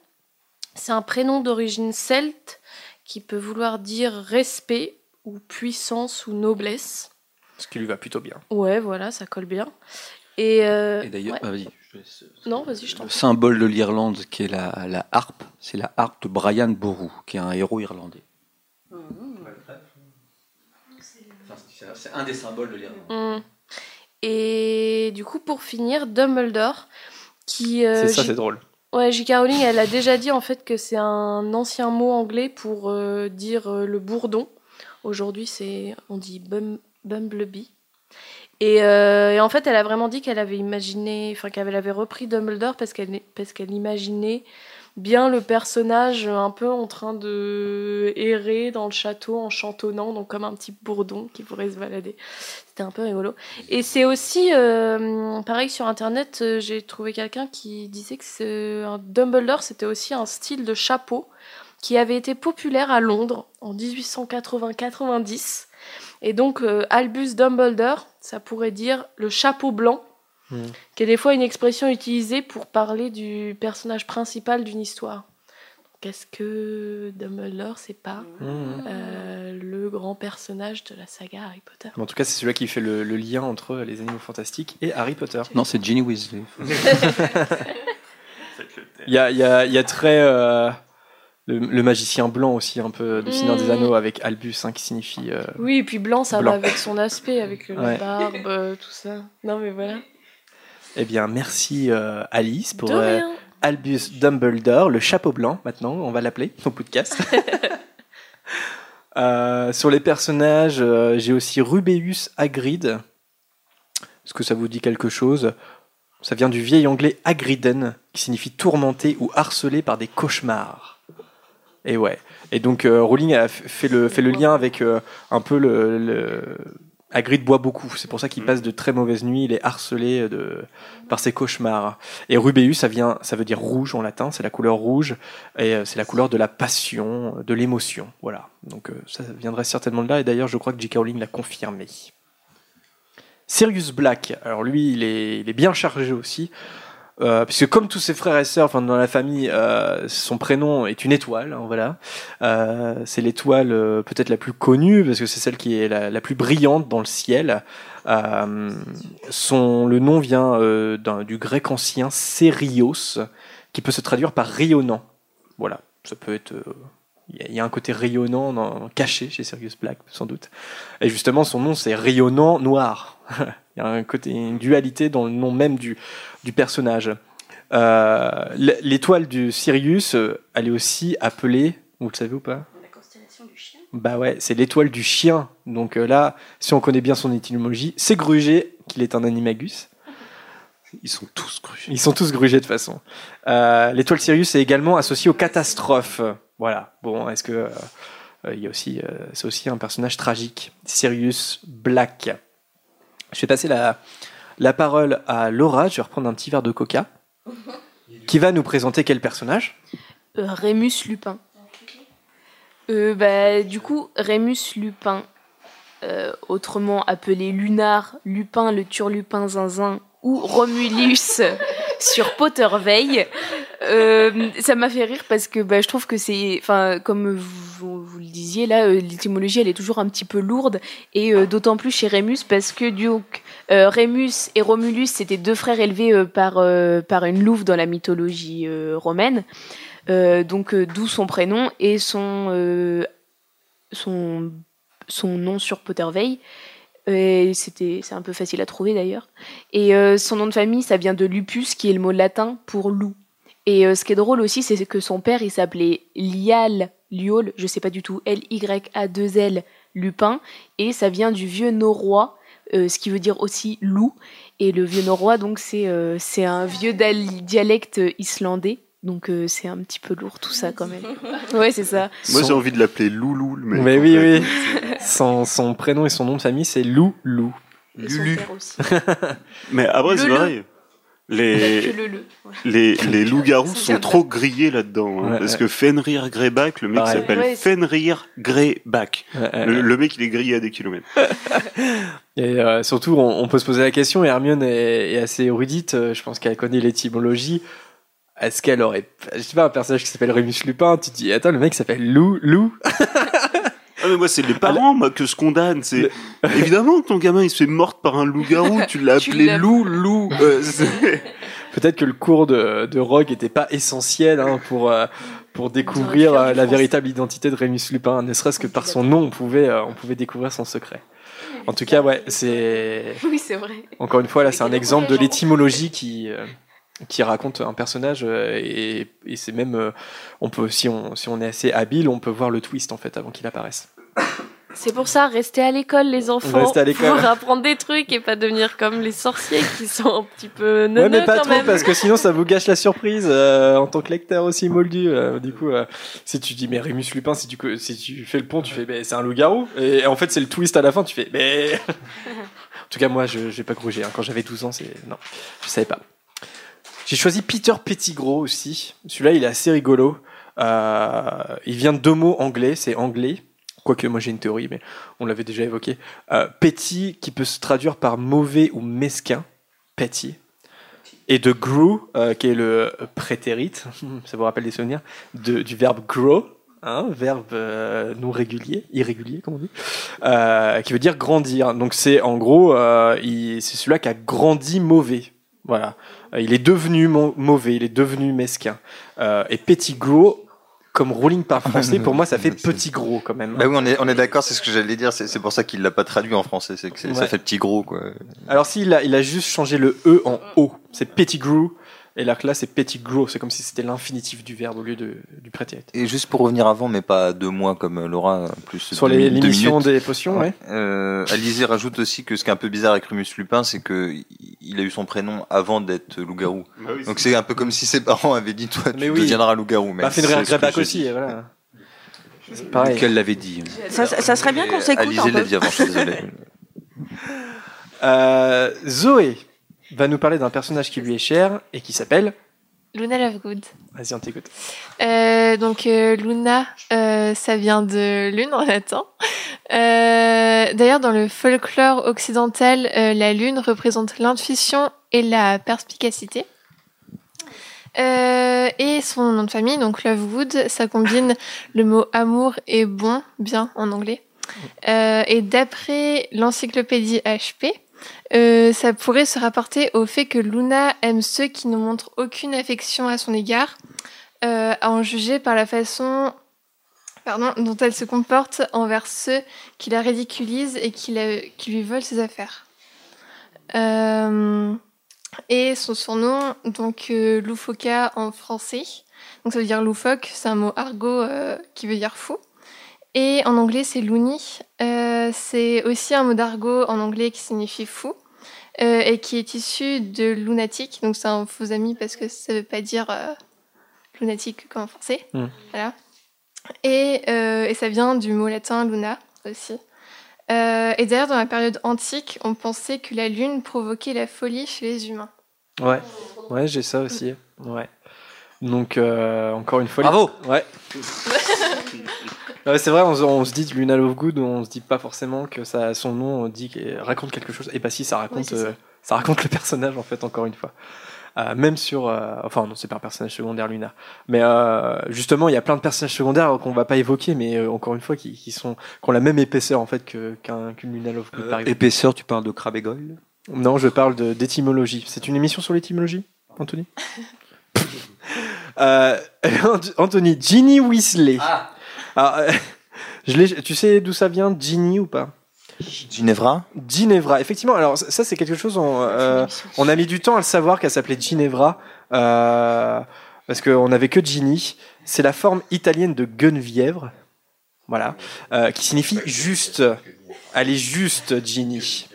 c'est un prénom d'origine celte qui peut vouloir dire respect ou puissance ou noblesse. Ce qui lui va plutôt bien. Ouais, voilà, ça colle bien. Et, euh, Et d'ailleurs, ouais. ah, vas-y, Non, vas-y, je t'en Le symbole de l'Irlande, qui est la, la harpe, c'est la harpe de Brian Boru, qui est un héros irlandais. C'est un des symboles de l'Irlande. Mm. Et du coup, pour finir, Dumbledore, qui. euh, C'est ça, c'est drôle. Ouais, J.K. Rowling, elle a déjà dit en fait que c'est un ancien mot anglais pour euh, dire euh, le bourdon. Aujourd'hui, c'est on dit bum, bumblebee. Et, euh, et en fait, elle a vraiment dit qu'elle avait imaginé, enfin qu'elle avait repris Dumbledore parce qu'elle parce qu'elle imaginait bien le personnage un peu en train de errer dans le château en chantonnant, donc comme un petit bourdon qui pourrait se balader. C'était un peu rigolo. Et c'est aussi, euh, pareil sur internet, euh, j'ai trouvé quelqu'un qui disait que un Dumbledore, c'était aussi un style de chapeau qui avait été populaire à Londres en 1880-90. Et donc, euh, Albus Dumbledore, ça pourrait dire le chapeau blanc, Hmm. qui est des fois une expression utilisée pour parler du personnage principal d'une histoire. Qu'est-ce que Dumbledore, c'est pas Mhm. euh, le grand personnage de la saga Harry Potter? En tout cas, c'est celui qui fait le, le lien entre les animaux fantastiques et Harry Potter. Non, c'est Ginny Weasley. Il y a, il y a- il y a très. euh, le, le magicien blanc aussi, un peu de Seigneur des Mm. Anneaux, avec Albus, hein, qui signifie. euh, Oui, et puis blanc, ça Blanc. va avec son aspect, avec la Ouais. barbe, euh, tout ça. Non, mais voilà. Eh bien, merci euh, Alice pour. Albus Dumbledore, le chapeau blanc, maintenant, on va l'appeler, son podcast. Euh, sur les personnages, j'ai aussi Rubeus Hagrid. Est-ce que ça vous dit quelque chose? Ça vient du vieil anglais Hagriden, qui signifie tourmenté ou harcelé par des cauchemars. Et ouais. Et donc, euh, Rowling a fait le, fait le lien avec euh, un peu le, le... Hagrid boit beaucoup, c'est pour ça qu'il passe de très mauvaises nuits, il est harcelé de, par ses cauchemars. Et Rubeus, ça, vient, ça veut dire rouge en latin, c'est la couleur rouge, et euh, c'est la couleur de la passion, de l'émotion. Voilà, donc euh, ça viendrait certainement de là, et d'ailleurs je crois que J.K. Rowling l'a confirmé. Sirius Black, alors lui il est, il est bien chargé aussi, euh, puisque comme tous ses frères et sœurs, enfin dans la famille, euh, son prénom est une étoile, hein, voilà. Euh, c'est l'étoile peut-être la plus connue parce que c'est celle qui est la, plus brillante dans le ciel. Son, le nom vient du grec ancien Sérios, qui peut se traduire par rayonnant. Voilà, ça peut être. Il y, a- un côté rayonnant caché chez Sirius Black, sans doute. Et justement, son nom, c'est rayonnant noir. Il y a un côté, une dualité dans le nom même du, du personnage. Euh, L'étoile du Sirius, euh, elle est aussi appelée, vous le savez ou pas? La constellation du chien. Bah ouais, c'est l'étoile du chien. Donc euh, là, si on connaît bien son étymologie, c'est grugé qu'il est un animagus. Ils sont tous grugés. Ils sont tous grugés de toute façon. Euh, l'étoile Sirius est également associée aux catastrophes. Voilà. Bon, est-ce que euh, euh, il y a aussi, euh, c'est aussi un personnage tragique, Sirius Black. Je vais passer la, parole à Laura. Je vais reprendre un petit verre de coca. Qui va nous présenter quel personnage? Euh, Rémus Lupin. Euh, bah, du coup, Rémus Lupin, euh, autrement appelé Lunar, Lupin, le turlupin zinzin, ou Romulus sur Potterveil, euh, ça m'a fait rire parce que bah, je trouve que c'est, enfin, comme vous, vous le disiez là, euh, l'étymologie elle est toujours un petit peu lourde et euh, d'autant plus chez Rémus parce que donc euh, Rémus et Romulus c'était deux frères élevés par par une louve dans la mythologie romaine. Donc d'où son prénom et son son son nom sur Potterveil. C'était c'est un peu facile à trouver d'ailleurs. Et euh, son nom de famille ça vient de lupus qui est le mot latin pour loup. Et euh, ce qui est drôle aussi c'est que son père il s'appelait Lial Liol, je sais pas du tout L Y A 2 L Lupin et ça vient du vieux norrois euh, ce qui veut dire aussi loup et le vieux norrois donc c'est c'est un vieux dialecte islandais donc euh, c'est un petit peu lourd tout ça quand même. Ouais, c'est ça. Moi, Son- j'ai envie de l'appeler Loulou, le mec. Mais en oui, fait. oui. Son, son prénom et son nom de famille, c'est Lou Lou. Et son Lulu. père aussi. Mais après, c'est pareil. Les, le le. ouais. les, les loups-garous sont trop grillés là-dedans. hein, Ouais, parce ouais. que Fenrir Greyback, le mec s'appelle Fenrir Greyback. Ouais, ouais, Le, ouais. le mec, il est grillé à des kilomètres. Et euh, surtout, on, on peut se poser la question, et Hermione est, est assez érudite, euh, je pense qu'elle connaît l'étymologie. Est-ce qu'elle aurait, je sais pas, un personnage qui s'appelle Rémus Lupin, tu te dis, attends, le mec s'appelle Lou Lou? Ah, mais moi, c'est les parents, moi, que je condamne. C'est évidemment que ton gamin, il se fait morte par un loup-garou. Tu l'as Tu appelé l'as- Lou Lou. Euh, c'est- peut-être que le cours de, de Rogue n'était pas essentiel hein, pour, euh, pour découvrir euh, la véritable identité de Rémus Lupin. Ne serait-ce que par son nom, on pouvait, euh, on pouvait découvrir son secret. En tout cas, ouais, c'est. Oui, c'est vrai. Encore une fois, là, c'est un exemple de l'étymologie qui, euh, qui raconte un personnage euh, et, et c'est même, euh, on peut, si on, si on est assez habile, on peut voir le twist en fait avant qu'il apparaisse. C'est pour ça, restez à l'école, les enfants. À. Pour apprendre des trucs et pas devenir comme les sorciers qui sont un petit peu neuneux Ouais, mais pas quand trop même. parce que sinon ça vous gâche la surprise euh, en tant que lecteur aussi moldu. euh, du coup, euh, si tu dis mais Rémus Lupin, si tu si tu fais le pont, tu fais mais c'est un loup-garou et en fait c'est le twist à la fin, tu fais mais. en tout cas moi je j'ai pas grugé. hein. Quand j'avais 12 ans, c'est non, je savais pas. J'ai choisi Peter Pettigrew aussi. Celui-là il est assez rigolo. Euh, il vient de deux mots anglais, c'est anglais. Quoique moi j'ai une théorie, mais on l'avait déjà évoqué. Euh, petty qui peut se traduire par mauvais ou mesquin. Petty et de grew, euh, qui est le prétérite, ça vous rappelle des souvenirs, du verbe grow, hein, verbe non régulier, irrégulier comme on dit, qui veut dire grandir. Donc c'est en gros, c'est celui-là qui a grandi mauvais. Voilà, il est devenu mauvais, il est devenu mesquin. Euh, et petit gros, comme ruling par français, pour moi ça fait petit gros quand même. Bah oui, on est, on est d'accord, c'est ce que j'allais dire, c'est c'est pour ça qu'il l'a pas traduit en français, c'est que c'est- ça fait petit gros, quoi. Alors s'il a, il a juste changé le E en O, c'est petit grew, et là, là c'est petit grow, c'est comme si c'était l'infinitif du verbe au lieu de, du prétérite. Et juste pour revenir avant, mais pas deux mois comme euh, Laura, plus Sur deux les- deux l'émission minutes. des potions, ouais. Euh, Alizé rajoute aussi que ce qui est un peu bizarre avec Rumus Lupin, c'est que il a eu son prénom avant d'être loup-garou. Bah oui, Donc c'est- c'est un peu comme si ses parents avaient dit toi Mais tu oui. deviendras loup-garou. Mais Bah, c'est Greyback j'ai aussi, voilà. C'est pareil. Qu'elle l'avait dit. Ça, serait bien qu'on s'écoute Alizé un l'a dit avant, je suis désolé. Euh, Zoé va nous parler d'un personnage qui lui est cher et qui s'appelle. Luna Lovegood. Vas-y, on t'écoute. Euh, donc euh, Luna, euh, ça vient de lune en latin. D'ailleurs, dans le folklore occidental, la lune représente l'intuition et la perspicacité. Et son nom de famille, donc Lovewood, ça combine le mot amour et bon, bien en anglais. Et d'après l'encyclopédie HP, euh, ça pourrait se rapporter au fait que Luna aime ceux qui ne montrent aucune affection à son égard, euh, à en juger par la façon dont elle se comporte envers ceux qui la ridiculisent et qui, lui volent ses affaires. Euh, et son surnom, donc Loufoka en français, donc ça veut dire loufoque, c'est un mot argot qui veut dire fou. Et en anglais, c'est loony. Euh, c'est aussi un mot d'argot en anglais qui signifie fou euh, et qui est issu de lunatique. Donc c'est un faux ami parce que ça veut pas dire euh, lunatique comme en français. Mm. Voilà. Et, euh, et ça vient du mot latin luna aussi. Euh, et d'ailleurs, dans la période antique, on pensait que la lune provoquait la folie chez les humains. Ouais, ouais, j'ai ça aussi. Ouais. Donc, euh, encore une fois. Bravo Ouais. Ouais, c'est vrai, on, se- on se dit Luna Lovegood, on se dit pas forcément que ça, son nom dit raconte quelque chose. Et bah si, ça raconte, Ouais, c'est ça. euh, ça raconte le personnage en fait, encore une fois. Euh, même sur, euh, enfin non, c'est pas un personnage secondaire Luna, mais euh, justement, il y a plein de personnages secondaires qu'on va pas évoquer, mais euh, encore une fois, qui, qui sont, qui ont la même épaisseur en fait qu'une Luna Lovegood. par exemple. Épaisseur, tu parles de crabe et goyle Non, je parle d'étymologie. C'est une émission sur l'étymologie, Anthony? Euh, Anthony, Ginny Weasley. Alors, euh, je l'ai- tu sais d'où ça vient, Ginny ou pas? Ginevra Ginevra, effectivement. Alors ça, c'est quelque chose. On, euh, on a mis du temps à le savoir qu'elle s'appelait Ginevra euh, parce qu'on n'avait que Ginny. C'est la forme italienne de Guenvièvre, voilà, euh, qui signifie juste. Elle est juste Ginny.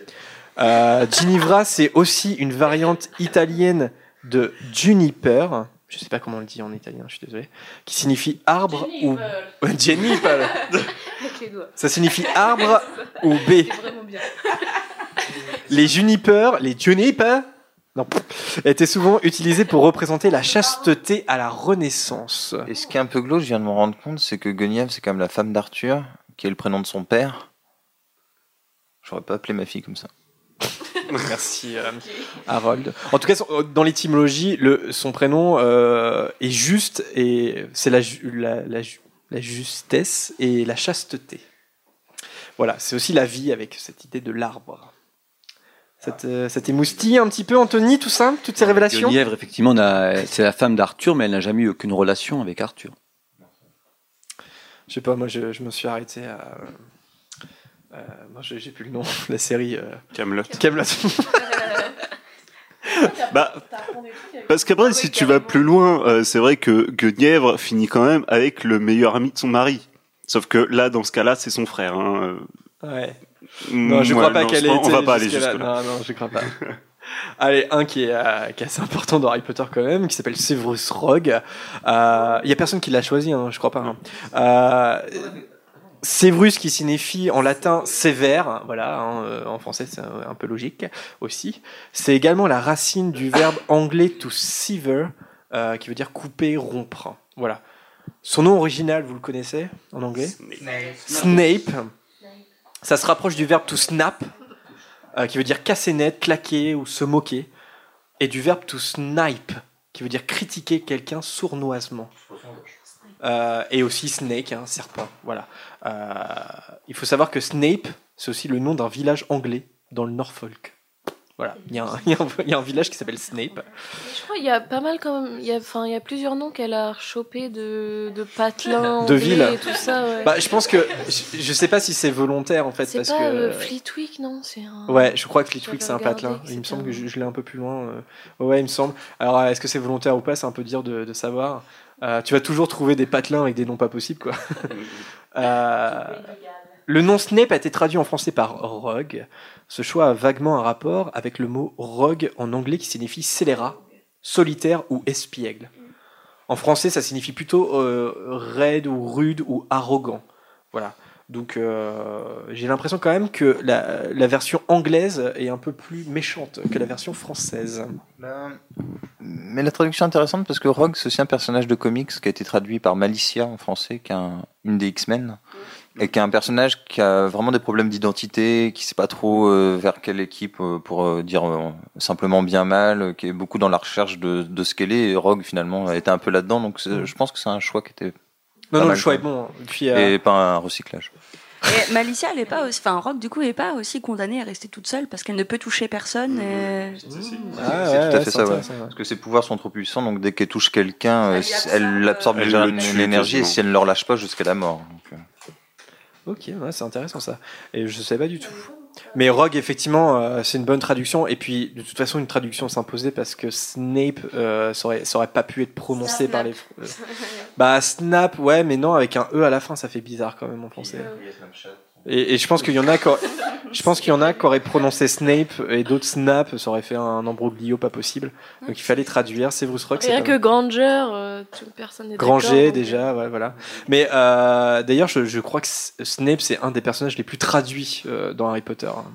Euh, Ginevra, c'est aussi une variante italienne de juniper. Je sais pas comment on le dit en italien, je suis désolé. Qui signifie arbre ou doigts. Ça signifie arbre ou B. Les junipers, les junipers, non, étaient souvent utilisés pour représenter la chasteté à la Renaissance. Et ce qui est un peu glauque, je viens de me rendre compte, c'est que Guenièvre, c'est quand même la femme d'Arthur, qui est le prénom de son père. J'aurais pas appelé ma fille comme ça. Merci euh, Harold. En tout cas, son- dans l'étymologie, son prénom euh, est juste et c'est la, ju- la, la, ju- la justesse et la chasteté. Voilà, c'est aussi la vie avec cette idée de l'arbre. Ça ça t'émoustille un petit peu, Anthony, tout ça Toutes ces révélations Guenièvre, effectivement, c'est la femme d'Arthur, mais elle n'a jamais eu aucune relation avec Arthur. Je sais pas, moi je, je me suis arrêté à. Euh, moi j'ai j'ai plus le nom, la série. Euh... Camelot. Camelot. Bah, Parce qu'après, si tu vas plus loin, euh, c'est vrai que Guenièvre finit quand même avec le meilleur ami de son mari. Sauf que là, dans ce cas-là, c'est son frère. Hein. Ouais. Non, je Ouais, crois pas non, qu'elle je ait été On va pas aller jusque-là. jusque-là. Non, non, je crois pas. Allez, un qui est, euh, qui est assez important dans Harry Potter quand même, qui s'appelle Severus Rogue. Euh, Il y a personne qui l'a choisi, hein, je crois pas. hein. Euh, Severus qui signifie en latin sévère, voilà, hein, euh, en français c'est un, peu logique aussi. C'est également la racine du verbe anglais to sever, euh, qui veut dire couper, rompre. Voilà. Son nom original, vous le connaissez en anglais? Snape. Ça se rapproche du verbe to snap, euh, qui veut dire casser net, claquer ou se moquer, et du verbe to snipe, qui veut dire critiquer quelqu'un sournoisement. Euh, et aussi Snake, un serpent. Voilà. Euh, il faut savoir que Snape, c'est aussi le nom d'un village anglais dans le Norfolk. Voilà, il y, a un- il y a un- il y a un village qui s'appelle Snape. Je crois qu'il y a pas mal quand même. Il y a, enfin, il y a plusieurs noms qu'elle a chopé de, de patelins, De villes. et tout ça. Ouais. Bah, je pense que je, je sais pas si c'est volontaire en fait c'est parce pas que euh, Fleetwick, non? C'est un. Ouais, je crois que Fleetwick c'est un patelin. Il me semble que je, je l'ai un peu plus loin. euh. Ouais, il me semble. Alors, est-ce que c'est volontaire ou pas? C'est un peu dur de, de savoir. Euh, tu vas toujours trouver des patelins avec des noms pas possibles, quoi. Euh, le nom Snape a été traduit en français par Rogue. Ce choix a vaguement un rapport avec le mot rogue en anglais qui signifie scélérat, solitaire ou espiègle. En français, ça signifie plutôt euh, raide ou rude ou arrogant. Voilà. Donc euh, j'ai l'impression quand même que la, version anglaise est un peu plus méchante que la version française. Ben, Mais la traduction est intéressante parce que Rogue, c'est aussi un personnage de comics qui a été traduit par Malicia en français, qui est un- une des X-Men, et qui est un personnage qui a vraiment des problèmes d'identité, qui sait pas trop euh, vers quelle équipe euh, pour dire simplement bien mal, qui est beaucoup dans la recherche de, de ce qu'elle est. Et Rogue, finalement, a été un peu là-dedans, donc je pense que c'est un choix qui était. Non, non, le choix est bon. Et puis, euh, Et pas un recyclage. Et Malicia, elle est pas aussi, enfin, Rogue, du coup, elle est pas aussi condamnée à rester toute seule parce qu'elle ne peut toucher personne. et- Ah, c'est ouais, tout ouais, à fait ça, ouais. Parce que ses pouvoirs sont trop puissants, donc dès qu'elle touche quelqu'un, euh, Elle elle absorbe l'énergie, et si elle ne le relâche pas jusqu'à la mort. Donc, euh, Ok, ouais, c'est intéressant ça. Et je sais pas du tout. Mais Rogue, effectivement, euh, c'est une bonne traduction. Et puis, de toute façon, une traduction s'imposait parce que Snape, euh, ça, aurait, ça aurait pas pu être prononcé par les. euh, bah, Snap, ouais, mais non, avec un E à la fin, ça fait bizarre quand même en français. Et, et je pense qu'il y en a qui auraient- je pense qu'il y en a qui auraient prononcé Snape et d'autres Snap, ça aurait fait un embroglio pas possible. Donc il fallait traduire. Severus Rogue, c'est Rien que Granger, euh, personne n'est. Granger donc, déjà, ouais, voilà. Mais euh, d'ailleurs, je, je crois que Snape c'est un des personnages les plus traduits euh, dans Harry Potter. hein.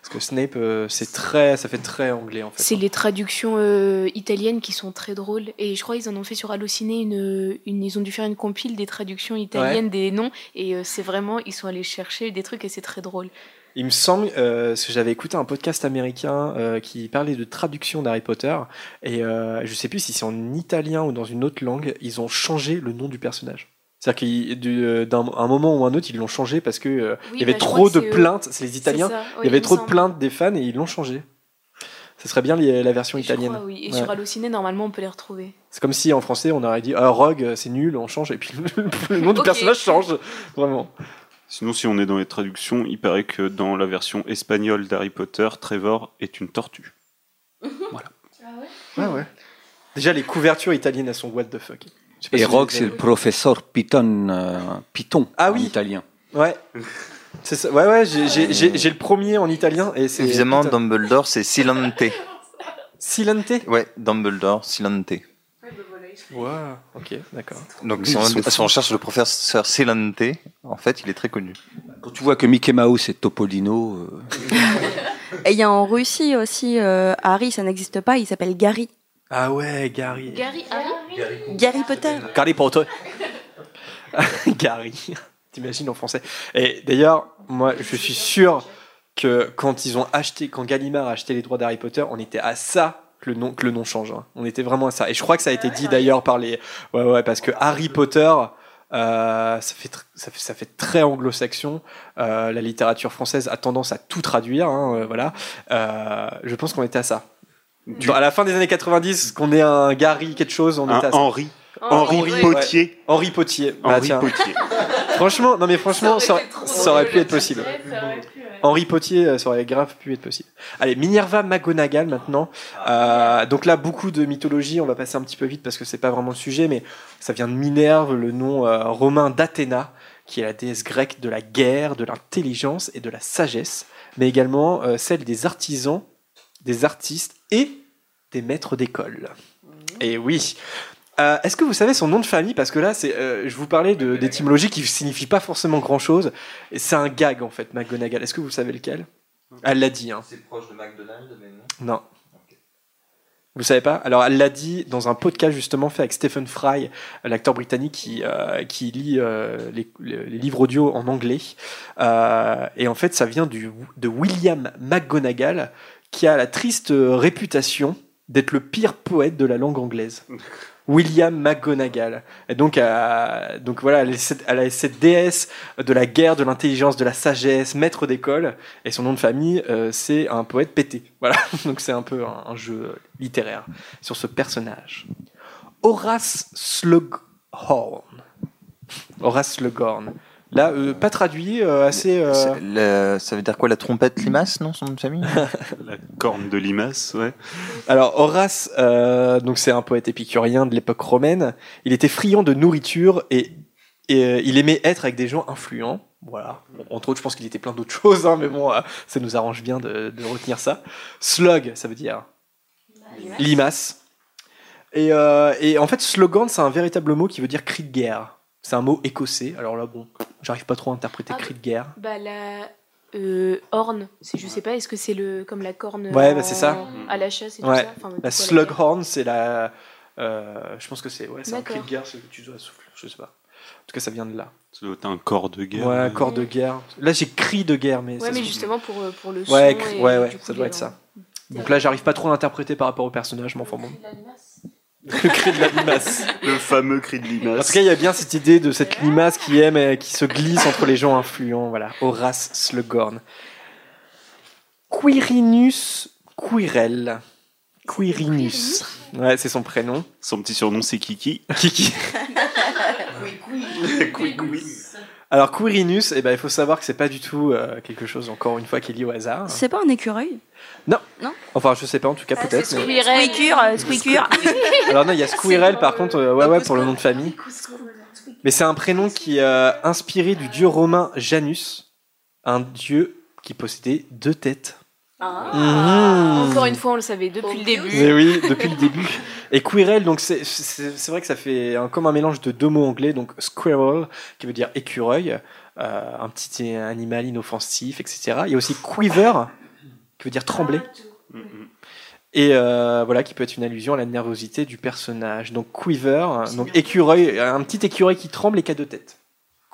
Parce que Snape, euh, c'est très, ça fait très anglais en fait. C'est les traductions euh, italiennes qui sont très drôles. Et je crois qu'ils en ont fait sur Allociné une, une. Ils ont dû faire une compile des traductions italiennes des noms. Et euh, c'est vraiment. Ils sont allés chercher des trucs et c'est très drôle. Il me semble euh, parce que j'avais écouté un podcast américain euh, qui parlait de traduction d'Harry Potter et euh, je sais plus si c'est en italien ou dans une autre langue, ils ont changé le nom du personnage. C'est-à-dire qu'à d'un un moment ou un autre, ils l'ont changé parce que euh, Oui, il y avait bah, je trop de euh, plaintes. C'est les Italiens. il y avait trop de plaintes des fans et ils l'ont changé. Ce serait bien la version italienne. crois, oui. Et Ouais. sur Allociné, normalement, on peut les retrouver. C'est comme si en français on aurait dit ah, Rogue c'est nul, on change et puis le nom du personnage change vraiment. Sinon, si on est dans les traductions, il paraît que dans la version espagnole d'Harry Potter, Trevor est une tortue. Ouais ouais. Déjà les couvertures italiennes elles sont what the fuck. Et si c'est le professeur Python, euh, Python Ah en oui. italien. Ouais. C'est ça. Ouais, ouais, j'ai- le premier en italien et c'est. Évidemment. Dumbledore, c'est Silente. Silente? Ouais, Dumbledore, Silente. Ouais, ok, d'accord. Donc, si on, si on cherche le professeur Silente, en fait, il est très connu. Quand tu vois que Mickey Mouse et Topolino, euh, Et il y a en Russie aussi, euh, Harry, ça n'existe pas, il s'appelle Gary. Ah ouais, Gary. Gary, Harry? Gary Potter. Gary Potter. Gary. T'imagines en français. Et d'ailleurs, moi, je suis sûr que quand ils ont acheté, quand Gallimard a acheté les droits d'Harry Potter, on était à ça que le nom, que le nom change. hein. On était vraiment à ça. Et je crois que ça a été dit d'ailleurs par les. Ouais, ouais, parce que Harry Potter. Euh, ça, fait tr- ça, fait, ça fait très anglo-saxon. Euh, la littérature française a tendance à tout traduire. hein, euh, voilà. Euh, je pense qu'on était à ça. Dans- à la fin des années 90, qu'on ait un Gary quelque chose, on Un était à ça. Henri. Henri Potier. ouais. Henri Potier. Bah, Henri tiens. Potier. franchement, non mais franchement, ça, ça aurait pu être possible. Ça aurait pu, ouais. Henri Potier, ça aurait grave pu être possible. Allez, Minerva McGonagall maintenant. Euh, donc là, beaucoup de mythologie. On va passer un petit peu vite parce que c'est pas vraiment le sujet, mais ça vient de Minerve, le nom euh, romain d'Athéna, qui est la déesse grecque de la guerre, de l'intelligence et de la sagesse, mais également euh, celle des artisans, des artistes et des maîtres d'école. Et oui. Euh, Est-ce que vous savez son nom de famille? Parce que là, c'est, euh, je vous parlais de- d'étymologie qui signifie pas forcément grand-chose. C'est un gag en fait, McGonagall. Est-ce que vous savez lequel? Elle l'a dit. Hein. C'est proche de McDonald's, mais non. Non. Vous savez pas? Alors elle l'a dit dans un podcast justement fait avec Stephen Fry, l'acteur britannique qui, euh, qui lit les, livres audio en anglais. Et en fait, ça vient du, de William McGonagall, qui a la triste réputation d'être le pire poète de la langue anglaise. William McGonagall. Et donc, voilà, elle est, cette, elle est cette déesse de la guerre, de l'intelligence, de la sagesse, maître d'école. Et son nom de famille, euh, c'est un poète pété. Voilà, donc c'est un peu un, un jeu littéraire sur ce personnage. Horace Slughorn. Horace Slughorn. Là, euh, pas traduit, euh, assez. euh, la- ça veut dire quoi la trompette limace, non, son nom de famille La corne de limace, ouais. Alors Horace, euh, donc c'est un poète épicurien de l'époque romaine. Il était friand de nourriture et, et, euh, il aimait être avec des gens influents. Voilà. Entre autres, je pense qu'il était plein d'autres choses, hein, mais bon, euh, ça nous arrange bien de, de retenir ça. Slug, ça veut dire limace. Et, euh, et en fait, slogan, c'est un véritable mot qui veut dire cri de guerre. C'est un mot écossais. Alors là, bon, j'arrive pas trop à interpréter Ah, cri de guerre. Bah la euh, horn, c'est je sais pas, est-ce que c'est le comme la corne Ouais, en- bah, c'est ça. à la chasse et tout Ouais. ça? Enfin, la slughorn, c'est la. euh, je pense que c'est ouais, c'est un cri de guerre, c'est que tu dois souffler. Je sais pas. En tout cas, ça vient de là. Ça doit être un corps de guerre. Ouais, corps de guerre. Là, j'ai cri de guerre, mais. Ouais, ça mais justement pour, euh, pour le son. Ouais, cri- et ouais, ouais, ça doit être ça. Donc là, j'arrive pas trop à l'interpréter par rapport au personnage, mais enfin bon. Le cri de la limace. Le fameux cri de En limace. tout cas, il y a bien cette idée de cette limace qui aime et qui se glisse entre les gens influents. Voilà, Horace Slughorn. Quirinus Quirel. Quirinus. Ouais, c'est son prénom. Son petit surnom, c'est Kiki. Kiki. Alors Quirinus, eh ben, il faut savoir que c'est pas du tout euh, quelque chose, encore une fois, qui est lié au hasard. C'est pas un écureuil? Non. Non. Enfin, je sais pas, en tout cas, peut-être. mais- Squeaker, euh. Alors non, il y a Squirrel par contre, euh, ouais, ouais, pour le nom de famille. Mais c'est un prénom qui est euh, inspiré du dieu romain Janus, un dieu qui possédait deux têtes. Mhm. Encore une fois, on le savait depuis le début. Mais oui, depuis le début. Et Quirrell, donc c'est c'est- c'est vrai que ça fait un, comme un mélange de deux mots anglais, donc squirrel, qui veut dire écureuil, euh, un petit animal inoffensif, etc. Il y a aussi quiver, qui veut dire trembler. Et euh, voilà, qui peut être une allusion à la nervosité du personnage. Donc quiver, donc écureuil, un petit écureuil qui tremble et qui a deux têtes.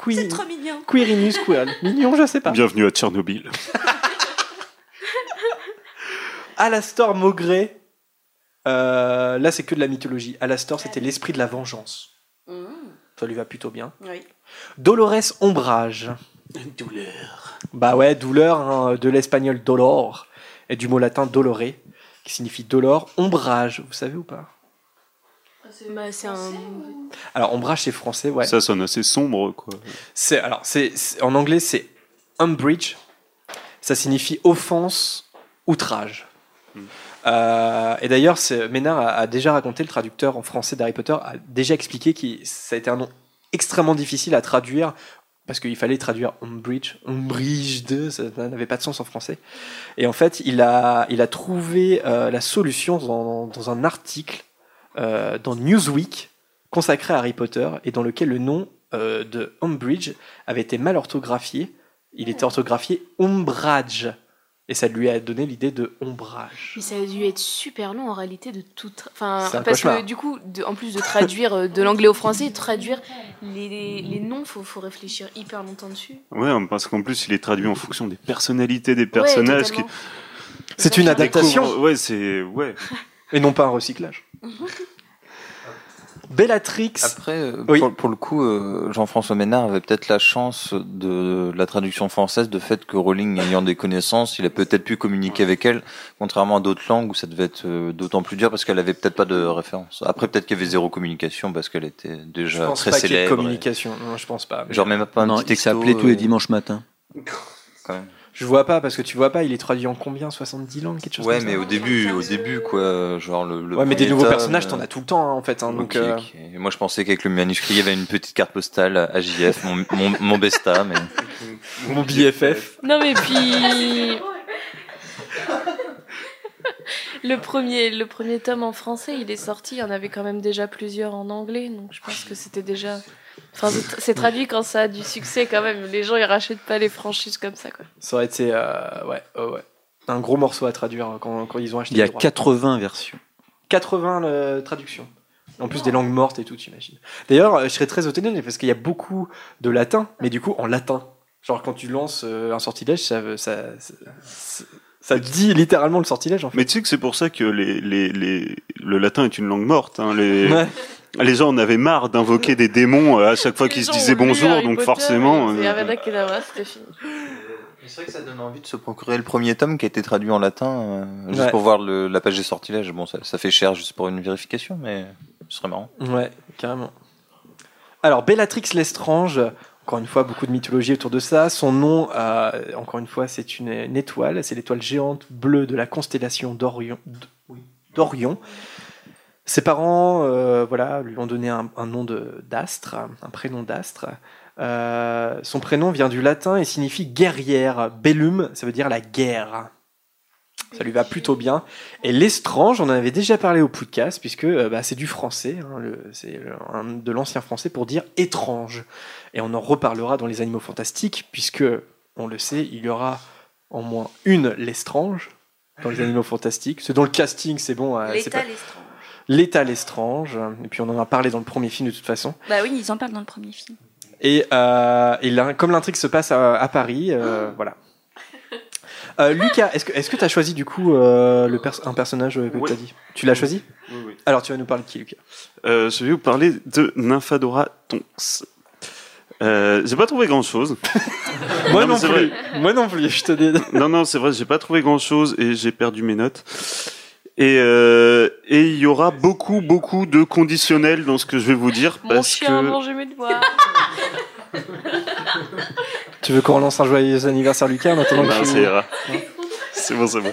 Qui- C'est trop mignon. Quirinus Quirrell. Mignon, je sais pas. Bienvenue à Tchernobyl. Alastor Maugret, euh, là c'est que de la mythologie. Alastor c'était l'esprit de la vengeance. Ça lui va plutôt bien. Oui. Dolores Ombrage. Douleur. Bah ouais, douleur hein, de l'espagnol dolor et du mot latin dolore qui signifie dolor. Ombrage, vous savez ou pas? Bah, c'est un. Alors ombrage c'est français, ouais. Ça sonne assez sombre, quoi. C'est alors c'est- en anglais c'est umbrage. Ça signifie offense, outrage. Euh, et d'ailleurs, Ménard a, déjà raconté, le traducteur en français d'Harry Potter a déjà expliqué que ça a été un nom extrêmement difficile à traduire parce qu'il fallait traduire Umbridge, Umbridge, ça n'avait pas de sens en français. Et en fait, il a, trouvé euh, la solution dans, un article euh, dans Newsweek consacré à Harry Potter et dans lequel le nom de Umbridge avait été mal orthographié. Il était orthographié Umbrage. Et ça lui a donné l'idée de ombrage. Mais ça a dû être super long en réalité de tout. tra- Enfin, parce cauchemar. que du coup, de- en plus de traduire euh, de l'anglais au français, traduire les, les noms, faut, faut réfléchir hyper longtemps dessus. Ouais, parce qu'en plus, il est traduit en fonction des personnalités des personnages. qui... C'est une adaptation Ouais, c'est. Ouais. et non pas un recyclage. Bellatrix. Après, euh, Oui. pour, pour le coup, euh, Jean-François Ménard avait peut-être la chance de la traduction française, de fait que Rowling ayant des connaissances, il a peut-être pu communiquer avec elle, contrairement à d'autres langues où ça devait être euh, d'autant plus dur parce qu'elle avait peut-être pas de référence. Après, peut-être qu'il y avait zéro communication parce qu'elle était Je déjà pense très pas qu'il y ait de célèbre. communication. Non, je pense pas. et- Genre même pas un Non, petit il texto. s'appelait tous les dimanches matins. quand même. Je vois pas parce que tu vois pas, il est traduit en combien 70 langues quelque chose Ouais, comme ça mais au début, au début, quoi, genre le. le Ouais, mais des nouveaux tome, personnages, euh, t'en as tout le temps, hein, en fait. hein, donc, euh. Et Moi, je pensais qu'avec le manuscrit, il y avait une petite carte postale à JF, mon, mon, mon besta, mais. Mon BFF. Non mais puis le premier le premier tome en français, il est sorti, il y en avait quand même déjà plusieurs en anglais, donc je pense que c'était déjà enfin c'est- traduit quand ça a du succès quand même. Les gens ils rachètent pas les franchises comme ça quoi. Ça aurait été euh, ouais, ouais, ouais. un gros morceau à traduire hein, quand, quand ils ont acheté Il y a les droits. 80 versions. 80 euh, traductions. En plus des langues mortes et tout, j'imagine. D'ailleurs, euh, je serais très étonné parce qu'il y a beaucoup de latin, mais du coup en latin. Genre quand tu lances euh, un sortilège, ça, ça, ça, ça dit littéralement le sortilège en fait. Mais tu sais que c'est pour ça que les, les, les, le latin est une langue morte. Hein. Les, Ouais. Les gens en avaient marre d'invoquer des démons euh, à chaque fois qu'ils se disaient bonjour, donc forcément. Et euh, Avada Kedavra, c'était fini. C'est vrai que ça donne envie de se procurer le premier tome qui a été traduit en latin, euh, juste Ouais. pour voir le, la page des sortilèges. Bon, ça, ça fait cher juste pour une vérification, mais ce serait marrant. Ouais, carrément. Alors, Bellatrix Lestrange, encore une fois, beaucoup de mythologie autour de ça. Son nom, euh, encore une fois, c'est une, une étoile. C'est l'étoile géante bleue de la constellation d'Orion. Ses parents euh, voilà, lui ont donné un, un nom de- d'astre, un prénom d'astre. Euh, son prénom vient du latin et signifie guerrière. Bellum, ça veut dire la guerre. Ça lui va plutôt bien. Et l'estrange, on en avait déjà parlé au podcast, puisque euh, bah, c'est du français, hein, c'est de l'ancien français pour dire étrange. Et on en reparlera dans les animaux fantastiques, puisque, on le sait, il y aura en moins une l'estrange dans les animaux fantastiques. C'est dans le casting, c'est bon. euh, c'est L'état pas- l'estrange. L'état l'estrange. Et puis on en a parlé dans le premier film de toute façon. Bah oui, ils en parlent dans le premier film. Et, euh, et là, comme l'intrigue se passe à, à Paris, euh, voilà. Euh, Lucas, est-ce que est-ce que tu as choisi du coup euh, le pers- un personnage que Ouais. tu as dit? Tu l'as choisi? Oui, oui. Alors tu vas nous parler de qui, Lucas? Euh, je vais vous parler de Nymphadora Tonks. Euh, j'ai pas trouvé grand chose. Moi non plus. Moi non plus, je te dis. Non, non, c'est vrai, j'ai pas trouvé grand chose et j'ai perdu mes notes. Et euh, et il y aura beaucoup, beaucoup de conditionnels dans ce que je vais vous dire Mon parce chien a que mangé mes doigts. Tu veux qu'on relance un joyeux anniversaire, Lucas, en attendant Non, que ça tu-. C'est bon, c'est bon.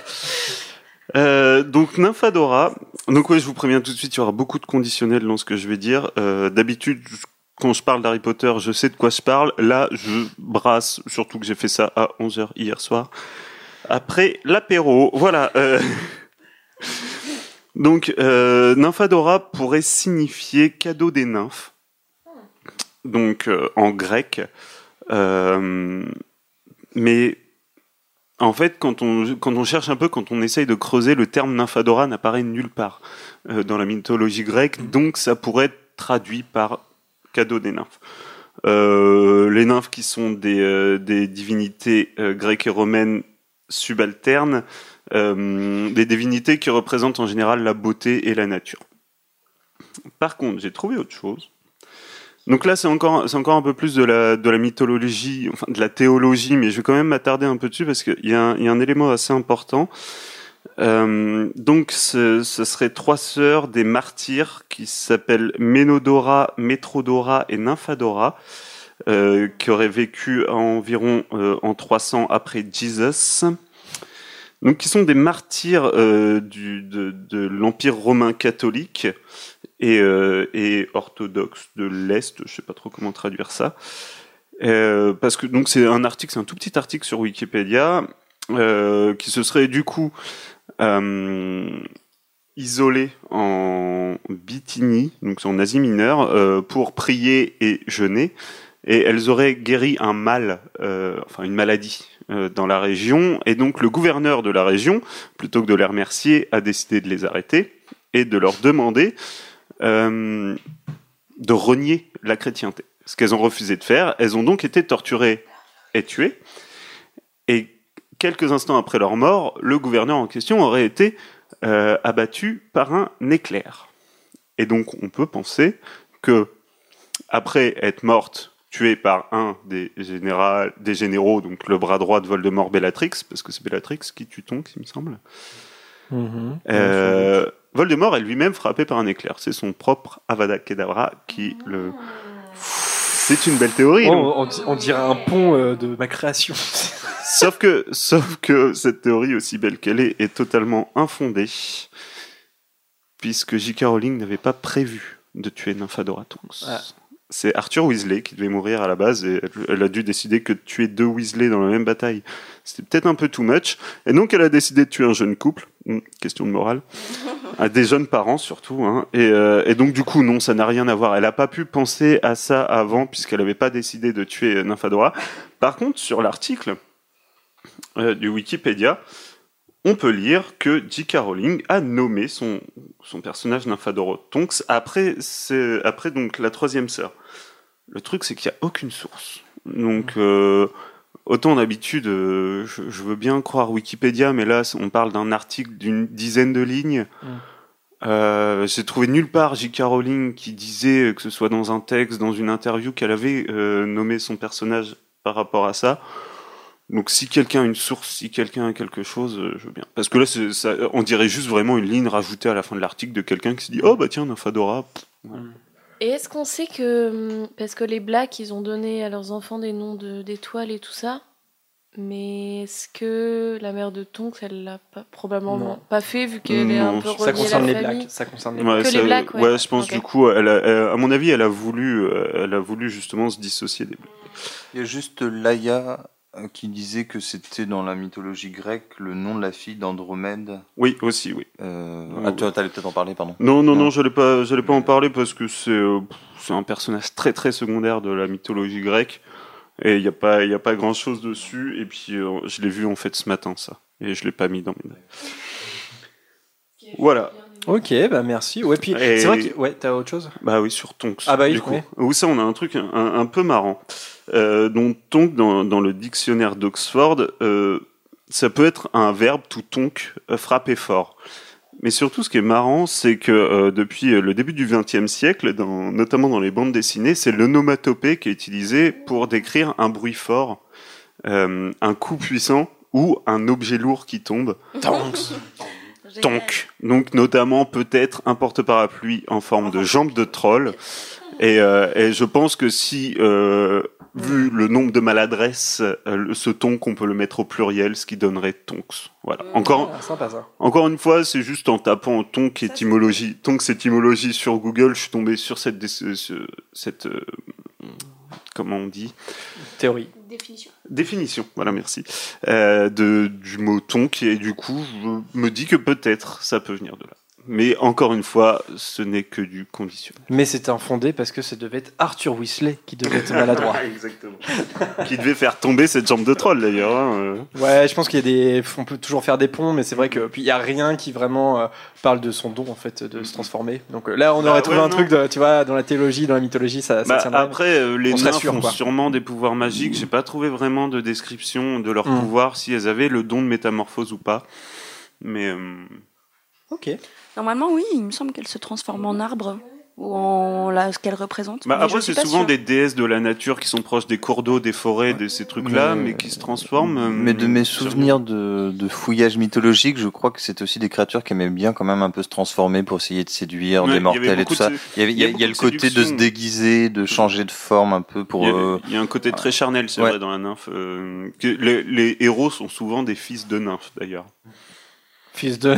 Euh, donc Nymphadora. Donc ouais, je vous préviens tout de suite, il y aura beaucoup de conditionnels dans ce que je vais dire. Euh, D'habitude, quand je parle d'Harry Potter, je sais de quoi je parle. Là, je brasse, surtout que j'ai fait ça à 11h hier soir. Après l'apéro, voilà. euh. Donc, euh, Nymphadora pourrait signifier cadeau des nymphes. Donc, euh, en grec. Euh, mais en fait, quand on, cherche un peu, quand on essaye de creuser, le terme nymphadora n'apparaît nulle part dans la mythologie grecque, donc ça pourrait être traduit par cadeau des nymphes. Les nymphes qui sont des, divinités grecques et romaines subalternes, des divinités qui représentent en général la beauté et la nature. Par contre, j'ai trouvé autre chose. Donc là, c'est encore, c'est encore un peu plus de la, de la mythologie, enfin de la théologie, mais je vais quand même m'attarder un peu dessus parce qu'il y, a un- il y a un élément assez important. Euh, donc, ce, ce trois sœurs des martyrs qui s'appellent Ménodora, Métrodora et Nymphadora, euh, qui auraient vécu environ euh, en 300 après Jesus. Donc, qui sont des martyrs euh, de, l'Empire romain catholique et, euh, orthodoxe de l'Est, je sais pas trop comment traduire ça. Euh, parce que donc c'est un article, c'est un tout petit article sur Wikipédia qui se serait du coup isolé en Bithynie, donc en Asie mineure, pour prier et jeûner. Et elles auraient guéri un mal, enfin une maladie dans la région. Et donc le gouverneur de la région, plutôt que de les remercier, a décidé de les arrêter et de leur demander euh, de renier la chrétienté. Ce qu'elles ont refusé de faire. Elles ont donc été torturées et tuées. Et quelques instants après leur mort, le gouverneur en question aurait été euh, abattu par un éclair. Et donc, on peut penser que, après être morte, tuée par un des, général, des généraux, donc le bras droit de Voldemort, Bellatrix, parce que c'est Bellatrix qui tue Tonks, il me semble. Mhm. Euh, Voldemort est lui-même frappé par un éclair. C'est son propre Avada Kedavra qui le. C'est une belle théorie. Oh, non on, di- on dirait un pont euh, de ma création. sauf que, sauf que cette théorie, aussi belle qu'elle est, est totalement infondée, puisque J.K. Rowling n'avait pas prévu de tuer Nymphadora Tonks. Ah. C'est Arthur Weasley qui devait mourir à la base et elle, a dû décider que de tuer deux Weasley dans la même bataille, c'était peut-être un peu too much. Et donc elle a décidé de tuer un jeune couple, Hmm, question de morale, à des jeunes parents surtout. Hein. Et, euh, et donc du coup non, ça n'a rien à voir. Elle n'a pas pu penser à ça avant puisqu'elle n'avait pas décidé de tuer Nymphadora. Par contre, sur l'article euh, du Wikipédia, on peut lire que J.K. Rowling a nommé son, son personnage Nymphadora Tonks après, après donc la troisième sœur. Le truc, c'est qu'il n'y a aucune source. Donc, euh, autant d'habitude, euh, je, je veux bien croire Wikipédia, mais là, on parle d'un article d'une dizaine de lignes. Mm. Euh, J'ai trouvé nulle part J.K. Rowling qui disait, que ce soit dans un texte, dans une interview, qu'elle avait euh, nommé son personnage par rapport à ça. Donc si quelqu'un a une source, si quelqu'un a quelque chose, je veux bien. Parce que là, ça, on dirait juste vraiment une ligne rajoutée à la fin de l'article de quelqu'un qui se dit « Oh bah tiens, pff, voilà. Et est-ce qu'on sait que. hum, Parce que les Blacks, ils ont donné à leurs enfants des noms de- d'étoiles et tout ça. Mais est-ce que la mère de Tonks, elle l'a pas, probablement Non. pas fait vu qu'elle est un Non, peu ça reliée Ça à concerne la les famille blacks. Ça concerne les Ouais, Que ça- les Blacks, ouais. je pense du coup, elle a- elle- à mon avis, elle a voulu, euh, elle a voulu justement se dissocier des Blacks. Il y a juste Laïa euh, qui disait que c'était dans la mythologie grecque le nom de la fille d'Andromède. Oui, aussi, oui. Euh, Ouais, ah, tu allais peut-être en parler, pardon. Non, non, non, Non. je n'allais pas, j'allais pas en parler parce que c'est, euh, c'est un personnage très, très secondaire de la mythologie grecque et il n'y a pas, il y a pas grand chose dessus. Et puis, euh, je l'ai vu en fait ce matin, ça, et je l'ai pas mis dans mes. Voilà. Ok, bah merci. Ouais, puis Et- c'est vrai que ouais, t'as autre chose? Bah oui, sur Tonks. Ah bah oui, du coup. Où ça, on a un truc un, un peu marrant. Euh, donc Tonk, dans, dans le dictionnaire d'Oxford, euh, ça peut être un verbe tout tonk, euh, frapper fort. Mais surtout, ce qui est marrant, c'est que euh, depuis le début du XXe siècle, dans, notamment dans les bandes dessinées, c'est l'onomatopée qui est utilisé pour décrire un bruit fort, euh, un coup puissant ou un objet lourd qui tombe. Tonks. Tonk. Donc notamment peut-être un porte-parapluie en forme de jambe de troll. Et, euh, et je pense que si, euh, vu le nombre de maladresses, euh, ce tonk, on peut le mettre au pluriel, ce qui donnerait tonks. Voilà. Encore, Ah, sympa ça. encore une fois, c'est juste en tapant tonk étymologie, tonks étymologie sur Google, je suis tombé sur cette, cette, euh, comment on dit, Théorie. Définition. définition, voilà, merci, euh, de, du mot tonk, et du coup, je me dis que peut-être ça peut venir de là. Mais encore une fois, ce n'est que du conditionnel. Mais c'était infondé parce que ça devait être Arthur Weasley qui devait être maladroit. Exactement. Qui devait faire tomber cette jambe de troll d'ailleurs. hein, euh. Ouais, je pense qu'il y a des, on peut toujours faire des ponts, mais c'est vrai que puis il y a rien qui vraiment euh, parle de son don en fait de se transformer. Donc euh, là, on Bah aurait trouvé ouais, un non. truc, de, tu vois, dans la théologie, dans la mythologie, ça, ça Bah, tiendrait. après, euh, les nains sûr, ont quoi. sûrement des pouvoirs magiques. J'ai pas trouvé vraiment de description de leur Mm. pouvoir, si elles avaient le don de métamorphose ou pas. Mais euh, Ok. Normalement, oui, il me semble qu'elle se transforme en arbre ou en là, ce qu'elle représente. bah, après, c'est souvent des déesses de la nature qui sont proches des cours d'eau, des forêts, de ces trucs-là, mais, Mais- qui se transforment. euh, Mais de mes souvenirs de, de fouillage mythologique, je crois que c'était aussi des créatures qui aimaient bien quand même un peu se transformer pour essayer de séduire Ouais, des mortels et tout ça. Il y, avait, il y a, il y a le côté de se déguiser, de changer de forme un peu pour. Il y, a, euh, il y a un côté très charnel, c'est Ouais. vrai, dans la nymphe. euh, que les, les héros sont souvent des fils de nymphes, d'ailleurs. Fils de.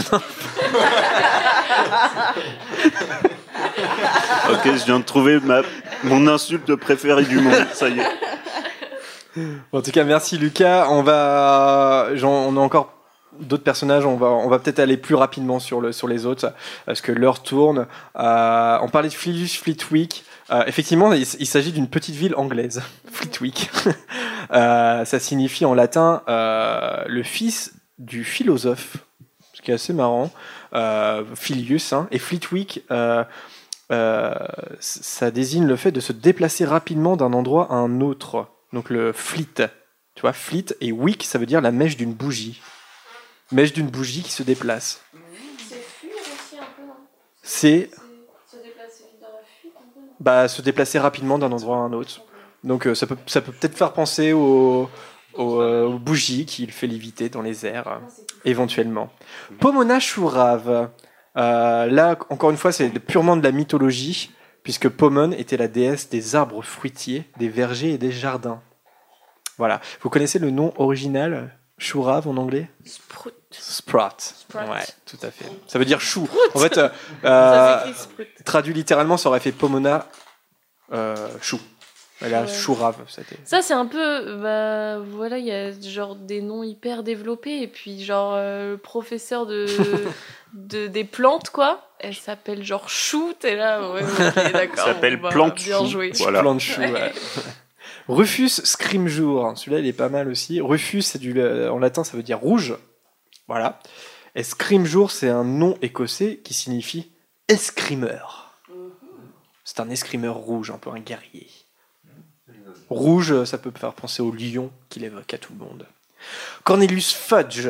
Ok, je viens de trouver ma, mon insulte préférée du monde, ça y est. En tout cas, merci Lucas. On va, on a encore d'autres personnages. On va, on va peut-être aller plus rapidement sur le, sur les autres parce que l'heure tourne. Euh, on parlait de Filius Fleetwick. Euh, effectivement, il, il s'agit d'une petite ville anglaise, Fleetwick. Euh, ça signifie en latin le fils du philosophe, qui est assez marrant. Euh, Filius hein, et Fleetwick. euh, euh, ça désigne le fait de se déplacer rapidement d'un endroit à un autre. Donc le fleet, tu vois, fleet et wick, ça veut dire la mèche d'une bougie. Mèche d'une bougie qui se déplace. C'est fuir aussi un peu, non? C'est bah, se déplacer rapidement d'un endroit à un autre. Donc euh, ça peut ça peut peut-être faire penser au, au, euh, aux bougies qu'il fait léviter dans les airs, euh, éventuellement. Pomona Shurav. Euh, là, encore une fois, c'est purement de la mythologie, puisque Pomon était la déesse des arbres fruitiers, des vergers et des jardins. Voilà. Vous connaissez le nom original Shurav en anglais? Sprout. Sprout. Sprout. Ouais, tout à fait. Ça veut dire chou. Sprout. En fait, euh, euh, traduit littéralement, ça aurait fait Pomona chou. Et là, Ouais. Shurav, c'était. Ça, c'est un peu. Bah, voilà, il y a genre des noms hyper développés. Et puis, genre, euh, le professeur de, de, des plantes, quoi. Elle s'appelle genre Chou. T'es là, ouais, ok, d'accord. Ça s'appelle bon, bah, plante Bien chou. joué. Voilà. Plante chou, Ouais. ouais. Rufus Scrimgeour, celui-là il est pas mal aussi. Rufus, c'est du, euh, en latin, ça veut dire rouge. Voilà. Et Scrimgeour, c'est un nom écossais qui signifie escrimeur. C'est un escrimeur rouge, un peu un guerrier. Rouge, ça peut faire penser au lion qu'il évoque à tout le monde. Cornelius Fudge.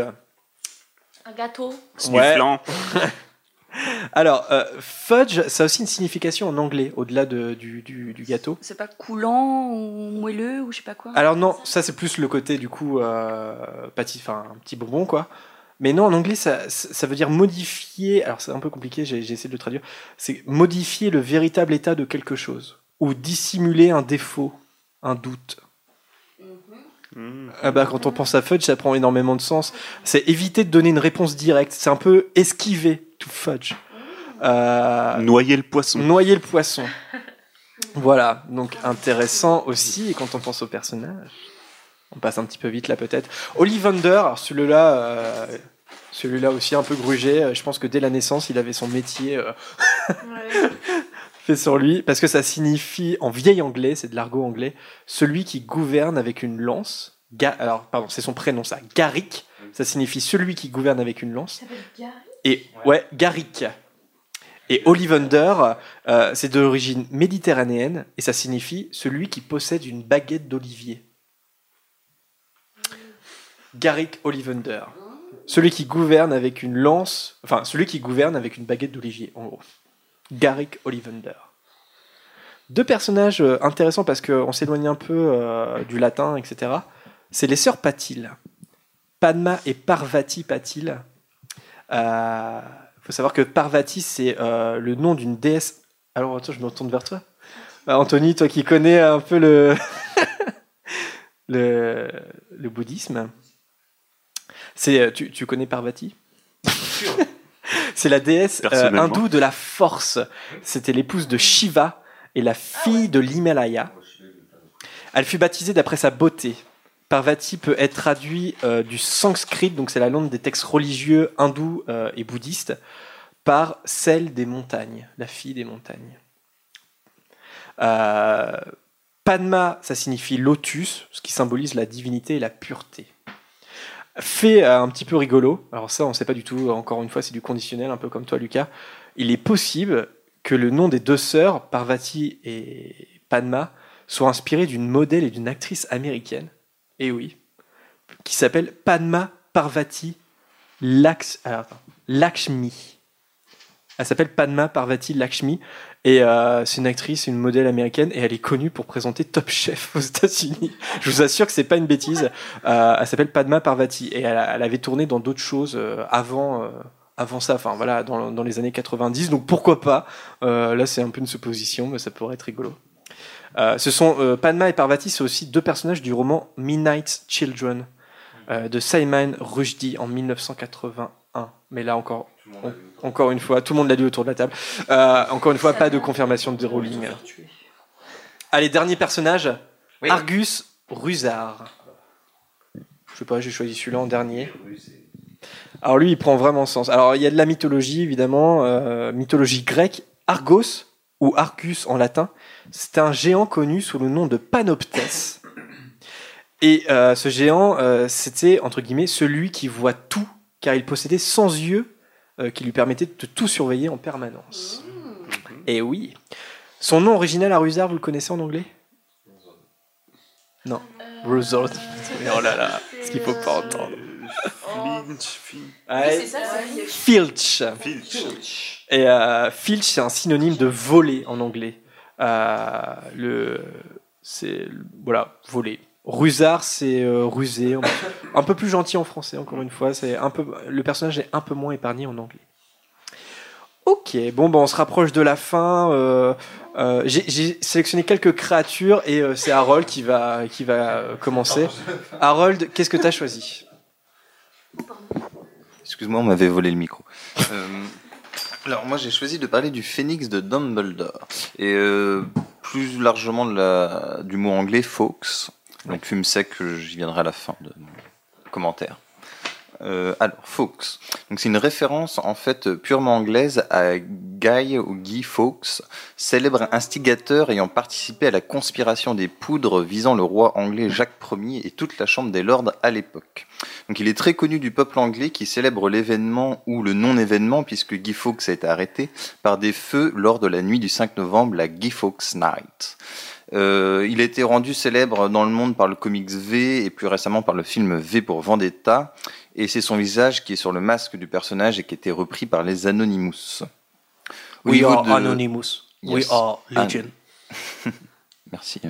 Un gâteau. Snifflant. Alors, euh, fudge, ça a aussi une signification en anglais, au-delà de- du, du- du gâteau. C'est pas coulant ou moelleux ou je sais pas quoi. Alors non, ça c'est plus le côté du coup euh, pâtis- enfin un petit bonbon quoi. Mais non, en anglais ça, ça veut dire modifier. Alors c'est un peu compliqué, j'ai j'ai essayé de le traduire. C'est modifier le véritable état de quelque chose ou dissimuler un défaut, un doute. Ah bah, quand on pense à fudge, ça prend énormément de sens. C'est éviter de donner une réponse directe. C'est un peu esquiver to fudge. Euh, Noyer le poisson. Noyer le poisson. Voilà, donc intéressant aussi. Et quand on pense au personnage, on passe un petit peu vite là peut-être. Ollivander, celui-là, euh, celui-là aussi un peu grugé. Euh, Je pense que dès la naissance, il avait son métier euh, fait sur lui, parce que ça signifie en vieil anglais, c'est de l'argot anglais, celui qui gouverne avec une lance. Ga- alors, pardon, c'est son prénom ça. Garrick, ça signifie celui qui gouverne avec une lance. Et ouais, Garrick. Et Ollivander, euh, c'est d'origine méditerranéenne et ça signifie celui qui possède une baguette d'olivier. Garrick Ollivander. Celui qui gouverne avec une lance, enfin celui qui gouverne avec une baguette d'olivier, en gros. Garrick Ollivander. Deux personnages euh, intéressants parce qu'on s'éloigne un peu euh, du latin, etc. C'est les sœurs Patil. Padma et Parvati Patil. Euh, faut savoir que Parvati, c'est le nom d'une déesse. Alors, attends, je me retourne vers toi. Euh, Anthony, toi qui connais un peu le, le, bouddhisme. C'est, tu, tu connais Parvati? C'est la déesse euh, hindoue de la force. C'était l'épouse de Shiva et la fille de l'Himalaya. Elle fut baptisée d'après sa beauté. Parvati peut être traduit euh, du sanskrit, donc c'est la langue des textes religieux hindous euh, et bouddhistes, par celle des montagnes, la fille des montagnes. Euh, Padma, ça signifie lotus, ce qui symbolise la divinité et la pureté. Fait euh, un petit peu rigolo, alors ça on ne sait pas du tout, encore une fois c'est du conditionnel, un peu comme toi Lucas, il est possible que le nom des deux sœurs, Parvati et Padma, soit inspiré d'une modèle et d'une actrice américaine, et oui, qui s'appelle Padma Parvati attends, Lakshmi. Elle s'appelle Padma Parvati Lakshmi et euh, c'est une actrice, une modèle américaine et elle est connue pour présenter Top Chef aux États-Unis. Je vous assure que c'est pas une bêtise. Euh, elle s'appelle Padma Parvati et elle, avait tourné dans d'autres choses euh, avant. euh, avant ça, enfin voilà, dans, dans les années 90, donc pourquoi pas? Là, c'est un peu une supposition, mais ça pourrait être rigolo. Ce sont Padma et Parvati, c'est aussi deux personnages du roman Midnight Children de Salman Rushdie en 1981. Mais là encore, encore une fois, tout le monde l'a lu autour de la table. Euh, encore une fois, pas de confirmation de Rowling. Allez, dernier personnage, Argus Rusard. Je sais pas, j'ai choisi celui-là en dernier. Alors lui, il prend vraiment sens. Alors il y a de la mythologie, évidemment, euh, mythologie grecque. Argos, ou Argus en latin, c'est un géant connu sous le nom de Panoptes. Et euh, ce géant, euh, c'était, entre guillemets, celui qui voit tout, car il possédait 100 yeux euh, qui lui permettaient de tout surveiller en permanence. Et oui. Son nom original à Rusard, vous le connaissez en anglais? Non. Rusard. Oh là là, ce qu'il faut pas entendre. Ouais. c'est ça, c'est Filch. Et euh, filch, c'est un synonyme de voler en anglais. Euh, le, c'est voilà, voler. Rusard, c'est euh, rusé, un peu plus gentil en français. Encore une fois, c'est un peu le personnage est un peu moins épargné en anglais. Ok, bon, ben, on se rapproche de la fin. euh, euh, j'ai- sélectionné quelques créatures et c'est Harold qui va, qui va commencer. Harold, qu'est-ce que tu as choisi? Excuse-moi, on m'avait volé le micro. Alors moi j'ai choisi de parler du phénix de Dumbledore et plus largement de la, du mot anglais Fawkes. Donc fume sec, j'y viendrai à la fin de mon commentaire. Euh, alors Fawkes, donc c'est une référence en fait purement anglaise à Guy ou Guy Fawkes, célèbre instigateur ayant participé à la conspiration des poudres visant le roi anglais Jacques Ier et toute la Chambre des Lords à l'époque. Donc il est très connu du peuple anglais qui célèbre l'événement ou le non-événement puisque Guy Fawkes a été arrêté par des feux lors de la nuit du 5 novembre, la Guy Fawkes Night. Euh, il a été rendu célèbre dans le monde par le comics V et plus récemment par le film V pour Vendetta. Et c'est son visage qui est sur le masque du personnage et qui a été repris par les Anonymous. Au We are de- Anonymous. We are Ah, Legion. Merci.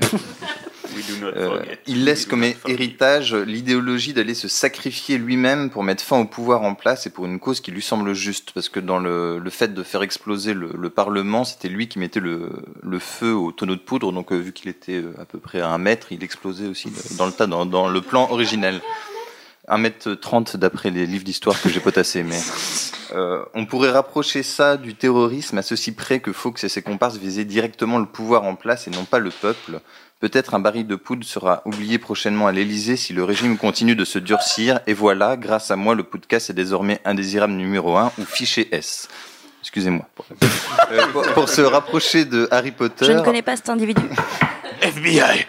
We do not Euh, il laisse We do comme not forget. héritage l'idéologie d'aller se sacrifier lui-même pour mettre fin au pouvoir en place et pour une cause qui lui semble juste. Parce que dans le, le fait de faire exploser le, le Parlement, c'était lui qui mettait le, le feu au tonneau de poudre. Donc euh, vu qu'il était euh, à peu près à un mètre, il explosait aussi dans le tas, dans, dans le plan originel. 1m30 d'après les livres d'histoire que j'ai potassés, mais euh, on pourrait rapprocher ça du terrorisme à ceci près que Fawkes et ses comparses visaient directement le pouvoir en place et non pas le peuple. Peut-être un baril de poudre sera oublié prochainement à l'Elysée si le régime continue de se durcir. Et voilà, grâce à moi, le podcast est désormais indésirable numéro 1 ou fiché S. Excusez-moi. pour, Euh, pour- pour se rapprocher de Harry Potter. Je ne connais pas cet individu. FBI.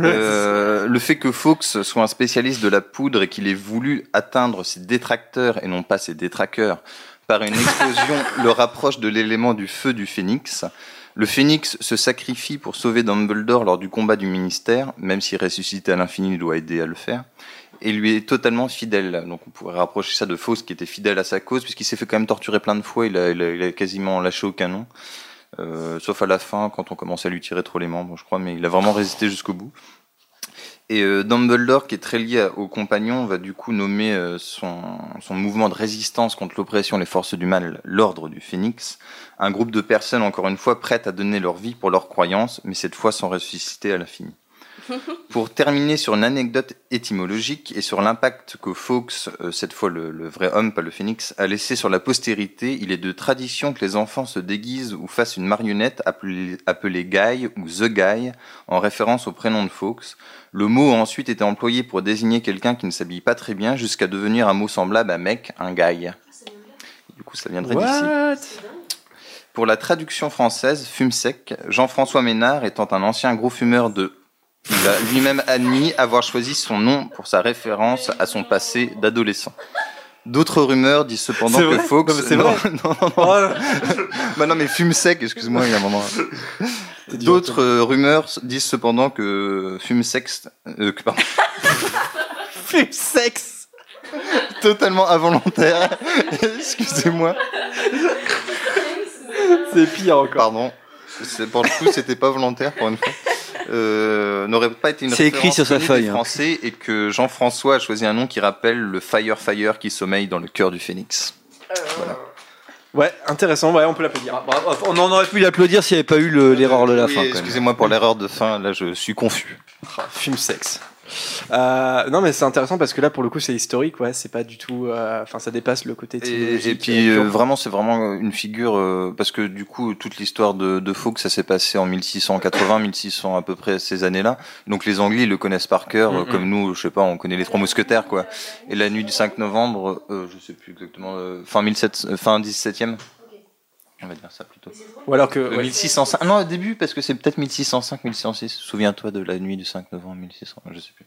Euh, le fait que Fawkes soit un spécialiste de la poudre et qu'il ait voulu atteindre ses détracteurs et non pas ses détraqueurs par une explosion le rapproche de l'élément du feu du phénix. Le phénix se sacrifie pour sauver Dumbledore lors du combat du ministère, même s'il ressuscité à l'infini, il doit aider à le faire, et lui est totalement fidèle. Donc on pourrait rapprocher ça de Fawkes qui était fidèle à sa cause, puisqu'il s'est fait quand même torturer plein de fois, il a, il a- il a quasiment lâché au canon. Euh, sauf à la fin quand on commence à lui tirer trop les membres, je crois, mais il a vraiment résisté jusqu'au bout. Et euh, Dumbledore, qui est très lié aux compagnons, va du coup nommer euh, son, son mouvement de résistance contre l'oppression les forces du mal l'Ordre du Phénix, un groupe de personnes, encore une fois, prêtes à donner leur vie pour leurs croyances, mais cette fois sans ressusciter à l'infini. Pour terminer sur une anecdote étymologique et sur l'impact que Fawkes, euh, cette fois le, le vrai homme, pas le phénix, a laissé sur la postérité, il est de tradition que les enfants se déguisent ou fassent une marionnette appelée, appelée Guy ou The Guy, en référence au prénom de Fawkes. Le mot a ensuite été employé pour désigner quelqu'un qui ne s'habille pas très bien jusqu'à devenir un mot semblable à mec, un guy. Du coup, ça viendrait d'ici. Pour la traduction française, fume sec, Jean-François Ménard étant un ancien gros fumeur de il a lui-même admis avoir choisi son nom pour sa référence à son passé d'adolescent. D'autres rumeurs disent cependant que Fawkes... Non, mais c'est non, vrai. non, non, non. bah non, mais fume sec, excuse-moi, il y a un moment. D'autres euh, rumeurs disent cependant que fume sexe... Euh, que, pardon. fume sexe Totalement involontaire. Excusez-moi. C'est pire encore. Pardon. C'est- Pour le coup, c'était pas volontaire pour une fois. Euh, n'aurait pas été une C'est écrit sur sa feuille, hein. français et que Jean-François a choisi un nom qui rappelle le Fire Fire qui sommeille dans le cœur du phénix. Ouais, intéressant, ouais, on peut l'applaudir. On en aurait pu l'applaudir s'il n'y avait pas eu le- l'erreur de la Oui, fin. Excusez-moi pour l'erreur de fin, là je suis confus. Ah, Fume sexe. Euh, non mais c'est intéressant parce que là pour le coup c'est historique ouais c'est pas du tout euh, enfin ça dépasse le côté Et, et puis euh, euh, pur. vraiment c'est vraiment une figure euh, parce que du coup toute l'histoire de, de Fawkes ça s'est passé en 1680 1600 à peu près ces années-là. Donc les Anglais ils le connaissent par cœur euh, comme nous je sais pas on connaît les trois mousquetaires quoi. Et la nuit du 5 novembre euh, je sais plus exactement euh, fin 17 euh, fin 17e on va dire ça plutôt Ou alors que, Euh, ouais. 1605 non au début parce que c'est peut-être 1605 1606 souviens-toi de la nuit du 5 novembre 1600 je sais plus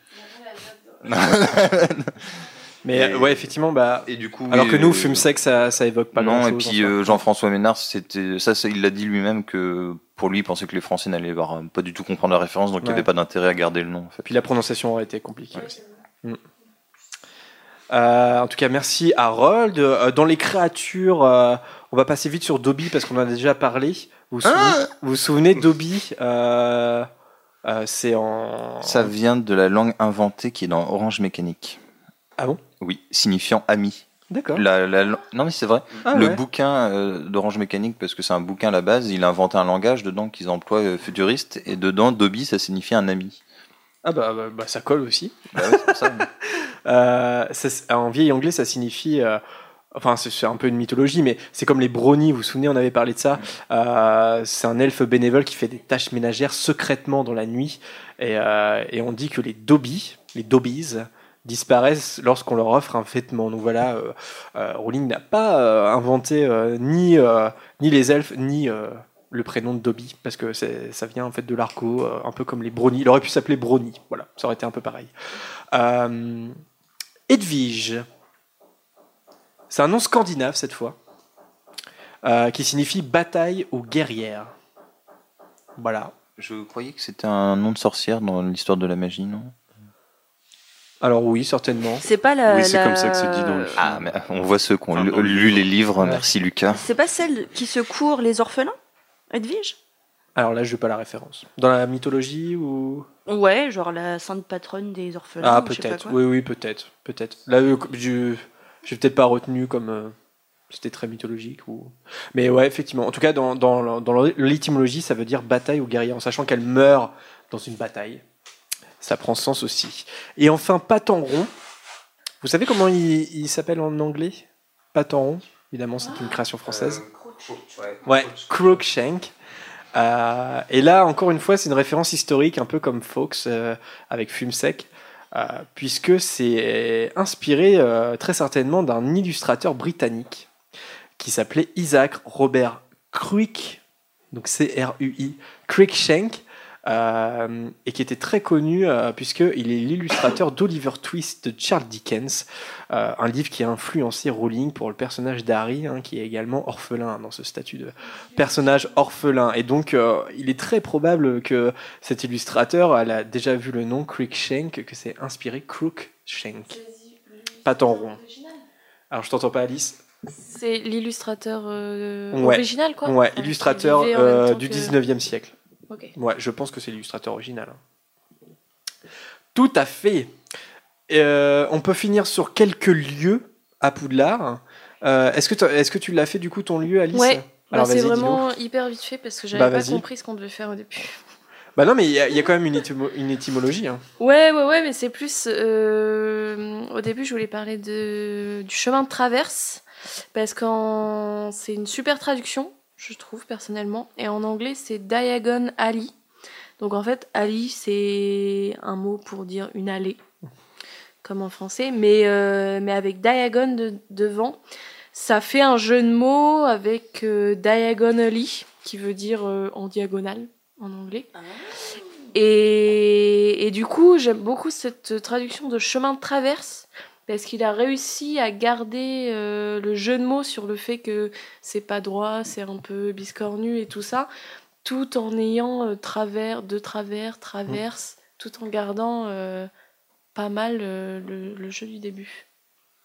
mais Et- euh, ouais effectivement bah et du coup alors que nous euh, fume sexe ça, ça évoque pas non, grand et puis euh, Jean-François Ménard, c'était ça, ça, il l'a dit lui-même que pour lui, il pensait que les Français n'allaient voir- pas du tout comprendre la référence, donc il n'y Ouais. avait pas d'intérêt à garder le nom. En fait. puis la prononciation aurait été compliquée aussi Mm. Euh, en tout cas merci Harold Euh, dans les créatures euh, on va passer vite sur Dobby parce qu'on en a déjà parlé Vous vous souvenez, vous vous souvenez Dobby euh, euh, C'est en. Ça vient de la langue inventée qui est dans Orange Mécanique. Ah bon? Oui, signifiant ami. D'accord. La- la- non mais c'est vrai. Ah le ouais. bouquin euh, d'Orange Mécanique, parce que c'est un bouquin à la base, il a inventé un langage dedans qu'ils emploient euh, futuriste, et dedans Dobby ça signifie un ami. Ah bah, bah, bah, ça colle aussi. Bah ouais, c'est pour ça. Euh, ça- en vieil anglais, ça signifie. Enfin, c'est un peu une mythologie, mais c'est comme les brownies. Vous vous souvenez, on avait parlé de ça. Euh, c'est un elfe bénévole qui fait des tâches ménagères secrètement dans la nuit. Et, euh, on dit que les Dobby, les Dobbies, disparaissent lorsqu'on leur offre un vêtement. Donc voilà, euh, Rowling n'a pas inventé ni, ni les elfes, ni le prénom de Dobby, parce que ça vient en fait de euh, un peu comme les brownies. Il aurait pu s'appeler Brownie, voilà, ça aurait été un peu pareil. Edwige, c'est un nom scandinave cette fois, euh, qui signifie bataille ou guerrière. Voilà. Je croyais que c'était un nom de sorcière dans l'histoire de la magie, non? Alors oui, certainement. C'est pas la. Oui, c'est la- comme ça que c'est dit dans le film. Ah, mais on voit ceux qui ont lu, lu les livres, merci Lucas. C'est pas celle qui secourt les orphelins Edwige? Alors là, je n'ai pas la référence. Dans la mythologie ou? Ouais, genre la sainte patronne des orphelins. Ah peut-être. Oui, oui, peut-être, peut-être. Là, euh, je j'ai peut-être pas retenu comme euh, c'était très mythologique ou. Mais ouais, effectivement. En tout cas, dans, dans, dans l'étymologie, ça veut dire bataille ou guerrière, en sachant qu'elle meurt dans une bataille. Ça prend sens aussi. Et enfin, Patenron. Vous savez comment il, il s'appelle en anglais? Patenron. Évidemment, c'est une création française. Ouais, Crookshank. Euh, et là, encore une fois, c'est une référence historique, un peu comme Fox euh, avec Fume Sec, euh, puisque c'est inspiré euh, très certainement d'un illustrateur britannique qui s'appelait Isaac Robert Cruick, donc C-R-U-I, Cruikshank, euh, et qui était très connu euh, puisqu'il est l'illustrateur d'Oliver Twist de Charles Dickens, euh, un livre qui a influencé Rowling pour le personnage d'Harry, hein, qui est également orphelin dans ce statut de personnage orphelin. Et donc, euh, il est très probable que cet illustrateur, elle a déjà vu le nom Cruikshank, que c'est inspiré Crookshank. Pas en rond. Alors, je t'entends pas, Alice? C'est l'illustrateur euh, Ouais. original, quoi Ouais, Enfin, illustrateur euh, du que- 19e siècle. Ok. Ouais, je pense que c'est l'illustrateur original. hein. Tout à fait. Euh, on peut finir sur quelques lieux à Poudlard. Euh, est-ce que est-ce que tu l'as fait du coup ton lieu, Alice? Ouais, bah, c'est vraiment hyper vite fait parce que j'avais Bah, pas compris ce qu'on devait faire au début. Bah non, mais il y, a- il y a quand même une, étymo- une étymologie. hein. Ouais, ouais, ouais, mais c'est plus. euh, au début, je voulais parler de, du chemin de traverse parce que c'est une super traduction, je trouve personnellement. Et en anglais, c'est Diagon Alley. Donc en fait, alley, c'est un mot pour dire une allée, comme en français, mais, euh, mais avec diagon de- devant. Ça fait un jeu de mots avec euh, diagonally, qui veut dire euh, en diagonale en anglais. Et, et du coup, j'aime beaucoup cette traduction de chemin de traverse parce qu'il a réussi à garder euh, le jeu de mots sur le fait que c'est pas droit, c'est un peu biscornu et tout ça, tout en ayant euh, travers, de travers, traverse, tout en gardant euh, pas mal le, le jeu du début.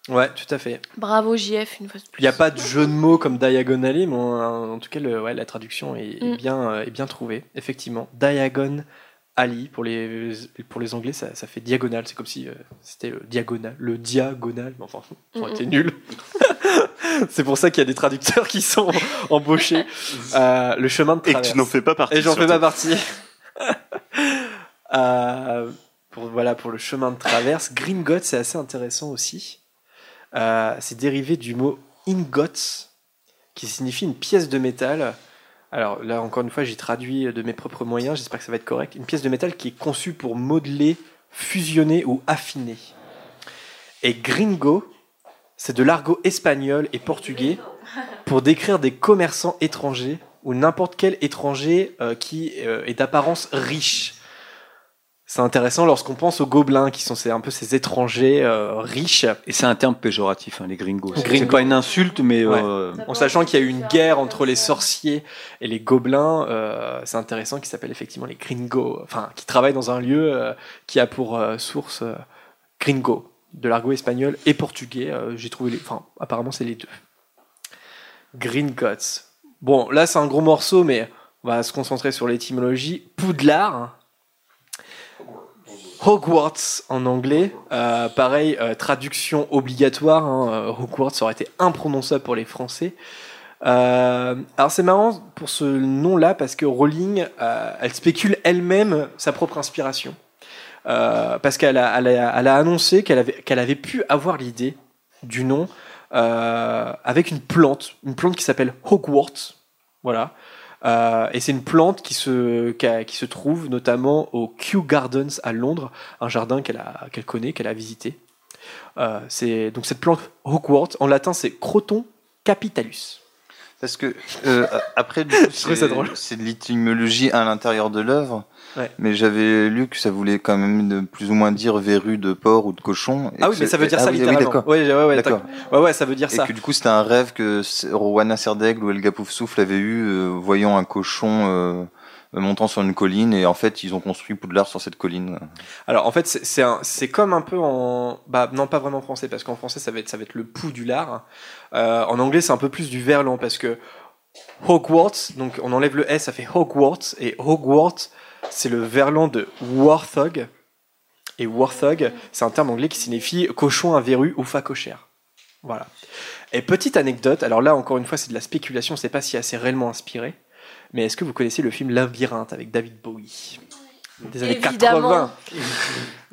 Ouais, tout à fait. Bravo JF une fois de plus. Il n'y a pas de jeu de mots comme diagonally, mais en, en tout cas, le- ouais, la traduction est, est Mm. bien, est bien trouvée, effectivement. Diagon Ali, pour les, pour les Anglais, ça, ça fait diagonale. C'est comme si euh, c'était le diagonal, le diagonal, mais enfin, ça aurait été nul. C'est pour ça qu'il y a des traducteurs qui sont embauchés. Euh, le chemin de Et que tu n'en fais pas partie, Et j'en fais pas partie. Euh, pour, voilà, pour le chemin de traverse. Gringotts, c'est assez intéressant aussi. Euh, c'est dérivé du mot ingots, qui signifie une pièce de métal. Alors là, encore une fois, j'ai traduit de mes propres moyens, j'espère que ça va être correct. Une pièce de métal qui est conçue pour modeler, fusionner ou affiner. Et gringo, c'est de l'argot espagnol et portugais pour décrire des commerçants étrangers ou n'importe quel étranger euh, qui euh, est d'apparence riche. C'est intéressant lorsqu'on pense aux gobelins, qui sont ces- un peu ces étrangers euh, riches. Et c'est un terme péjoratif, hein, les gringos. C'est- Gringo. C'est pas une insulte, mais Ouais. euh, En sachant qu'il y a eu une guerre entre les sorciers et les gobelins, euh, c'est intéressant qu'ils s'appellent effectivement les gringos, enfin, qui travaillent dans un lieu euh, qui a pour euh, source euh, gringo, de l'argot espagnol et portugais. euh, J'ai trouvé les, enfin, apparemment c'est les deux. Gringotts. Bon, là c'est un gros morceau, mais on va se concentrer sur l'étymologie. Poudlard. Hogwarts en anglais. Euh, pareil, euh, traduction obligatoire. hein, euh, Hogwarts aurait été imprononçable pour les Français. Alors c'est marrant pour ce nom-là parce que Rowling, elle spécule elle-même sa propre inspiration. Parce qu'elle a, annoncé qu'elle avait, qu'elle avait pu avoir l'idée du nom avec une plante, une plante qui s'appelle Hogwarts. Voilà. Euh, et c'est une plante qui se, qui, a- qui se trouve notamment au Kew Gardens à Londres, un jardin qu'elle a- qu'elle connaît, qu'elle a visité. Euh, c'est donc cette plante Hogwarts, en latin c'est Croton capitalus. Parce que euh, après, c'est de l'étymologie à l'intérieur de l'œuvre. Ouais. Mais j'avais lu que ça voulait quand même de plus ou moins dire verrue de porc ou de cochon. et Ah oui, mais ça veut dire ah ça oui, oui, littéralement. d'accord. Ouais, ouais, ouais, D'accord. Ouais, ouais, ça veut dire Et ça. que du coup, c'était un rêve que Rowena Serdaigle ou Elga Poufsouffle avait eu, euh, voyant un cochon euh, montant sur une colline. Et en fait, ils ont construit Poudlard sur cette colline. Alors en fait, c'est- c'est un- c'est comme un peu en. Bah, non, pas vraiment en français, parce qu'en français, ça va être, ça va être le pou du lard. Euh, en anglais, c'est un peu plus du verlan, parce que Hogwarts, donc on enlève le S, ça fait Hogwarts, et Hogwarts, c'est le verlan de Warthog. Et Warthog, c'est un terme anglais qui signifie cochon à verrue ou facochère. Voilà. Et petite anecdote, alors là, encore une fois, c'est de la spéculation, je sais pas si c'est réellement inspiré, mais est-ce que vous connaissez le film Labyrinthe avec David Bowie? Des années Évidemment. 80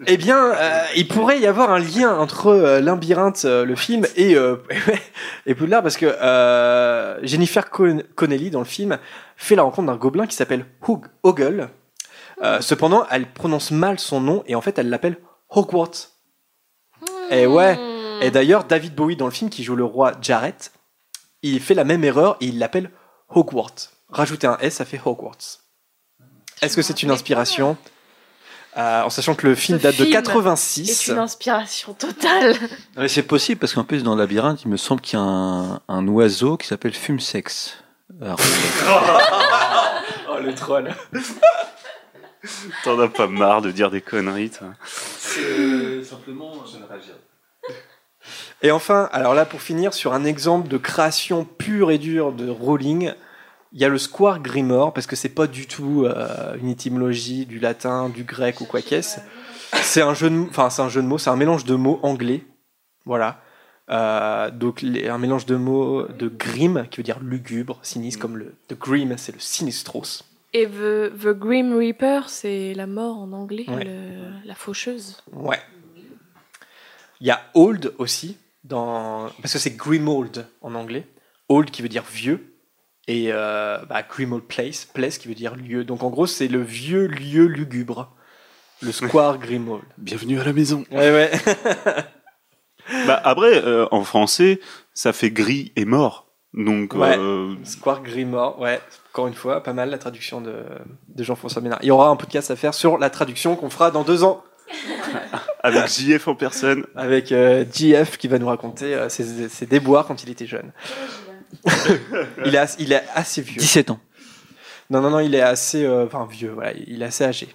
eh bien, euh, il pourrait y avoir un lien entre euh, Labyrinthe, euh, le film, et, euh, et Poudlard, parce que Jennifer Con- Connelly, dans le film, fait la rencontre d'un gobelin qui s'appelle Hug Ogle. Euh, cependant, elle prononce mal son nom, et en fait, elle l'appelle Hogwarts. Et ouais. Et d'ailleurs, David Bowie, dans le film, qui joue le roi Jareth, il fait la même erreur, et il l'appelle Hogwarts. Rajouter un S, ça fait Hogwarts. Est-ce que c'est une inspiration? Euh, En sachant que le film Ce date de film 86. est une inspiration totale. C'est possible parce qu'en plus dans le labyrinthe, il me semble qu'il y a un, un oiseau qui s'appelle Fumesex. Alors, oh le troll. T'en as pas marre de dire des conneries, toi. simplement. Et enfin, alors là pour finir sur un exemple de création pure et dure de Rowling, il y a le Square Grimoire parce que c'est pas du tout euh, une étymologie du latin, du grec ou quoi qu'est-ce. C'est un jeu de, enfin c'est un jeu de mots, c'est un mélange de mots anglais, voilà. Euh, donc les- un mélange de mots de grim qui veut dire lugubre, sinistre comme le de grim c'est le sinistros. Et the, the Grim Reaper, c'est la mort en anglais, Ouais. le- la faucheuse. Ouais. Il y a old aussi dans parce que c'est Grimold en anglais. Old qui veut dire vieux et euh, bah, Grimold Place, place qui veut dire lieu. Donc en gros c'est le vieux lieu lugubre, le square Grimold. Bienvenue à la maison. Ouais ouais. Bah après, euh, en français, ça fait gris et mort. Donc, Ouais. euh, Square Grimoire, ouais, encore une fois, pas mal la traduction de, de Jean-François Ménard. Il y aura un podcast à faire sur la traduction qu'on fera dans deux ans. avec JF en personne. Avec euh, JF qui va nous raconter euh, ses, ses déboires quand il était jeune. il, est assez, il est assez vieux. 17 ans. Non, non, non, il est assez. euh, Enfin, vieux, voilà, il est assez âgé.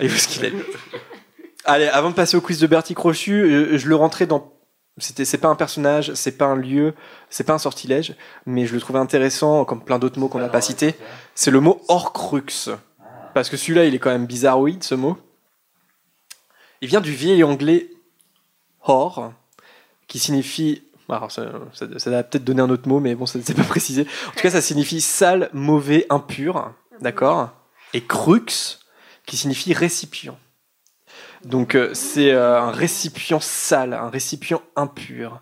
Et où est-ce qu'il est Allez, avant de passer au quiz de Bertie Crochu, euh, je le rentrais dans. C'était, c'est pas un personnage, c'est pas un lieu, c'est pas un sortilège, mais je le trouvais intéressant, comme plein d'autres mots qu'on n'a pas cités. C'est le mot Horcrux. Parce que celui-là, il est quand même bizarroïde, ce mot. Il vient du vieil anglais hor, qui signifie. Alors, ça, ça, ça va peut-être donner un autre mot, mais bon, ça c'est pas précisé. En tout cas, ça signifie sale, mauvais, impur. D'accord? Et crux, qui signifie récipient. Donc, euh, c'est euh, un récipient sale, un récipient impur.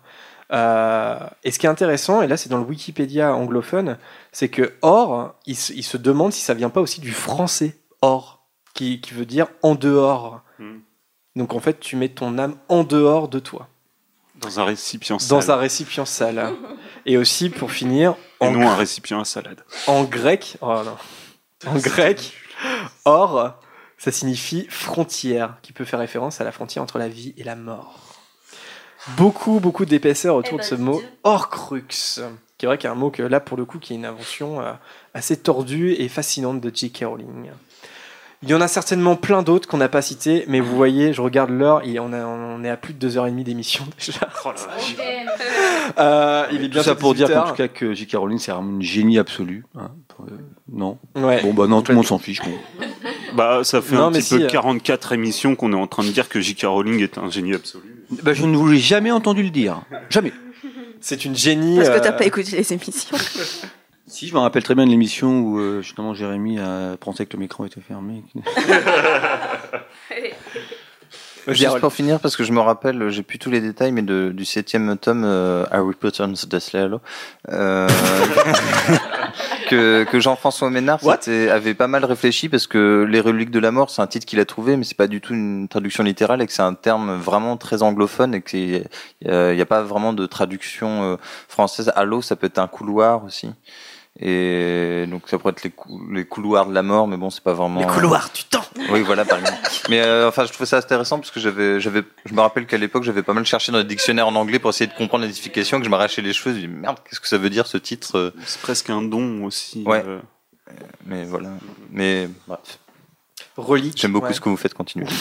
Euh, et ce qui est intéressant, et là c'est dans le Wikipédia anglophone, c'est que or, il, se- il se demande si ça vient pas aussi du français or, qui, qui veut dire en dehors. Hmm. Donc en fait, tu mets ton âme en dehors de toi, Dans un récipient sale. dans un récipient sale. Et aussi, pour finir, Et en, non un récipient à salade. en grec, oh non, en grec, or, ça signifie frontière, qui peut faire référence à la frontière entre la vie et la mort. Beaucoup, beaucoup d'épaisseur autour de ce mot Horcrux, qui est vrai qu'il y a un mot que là, pour le coup, qui est une invention euh, assez tordue et fascinante de J.K. Rowling. Il y en a certainement plein d'autres qu'on n'a pas cités, mais vous voyez, je regarde l'heure, et on, a- on est à plus de 2h30 d'émission déjà. Oh la vache. Euh, il est Tout bien ça pour dire qu'en tout cas que J.K. Rowling c'est une génie absolue. hein. Euh, non. Ouais. Bon bah non, tout le monde s'en fiche. Bah, ça fait Non, un petit si, peu euh, 44 émissions qu'on est en train de dire que J.K. Rowling est un génie absolu. Bah, je ne vous l'ai jamais entendu le dire. Jamais. C'est une génie. Parce que t'as euh, pas écouté les émissions. Si, je me rappelle très bien de l'émission où euh, justement Jérémy a pensé que le micro était fermé. Juste pour finir, parce que je me rappelle, j'ai plus tous les détails, mais de, du septième tome euh, Harry Potter and the Deathly Hallows, euh, que, que Jean-François Ménard avait pas mal réfléchi parce que les reliques de la mort, c'est un titre qu'il a trouvé, mais c'est pas du tout une traduction littérale et que c'est un terme vraiment très anglophone et qu'il n'y a pas vraiment de traduction euh, française. Halo, ça peut être un couloir aussi. Et donc ça pourrait être les, cou- les couloirs de la mort, mais bon, c'est pas vraiment. Les couloirs du temps. Oui, voilà, par exemple. Mais euh, enfin, je trouvais ça intéressant parce que j'avais, j'avais, je me rappelle qu'à l'époque, j'avais pas mal cherché dans les dictionnaires en anglais pour essayer de comprendre les significations, que je m'arrachais les cheveux. Je me dis merde, qu'est-ce que ça veut dire ce titre euh? C'est presque un don aussi. Ouais. euh. Mais voilà. Mais bref. Relique. J'aime beaucoup ouais. ce que vous faites. Continuez.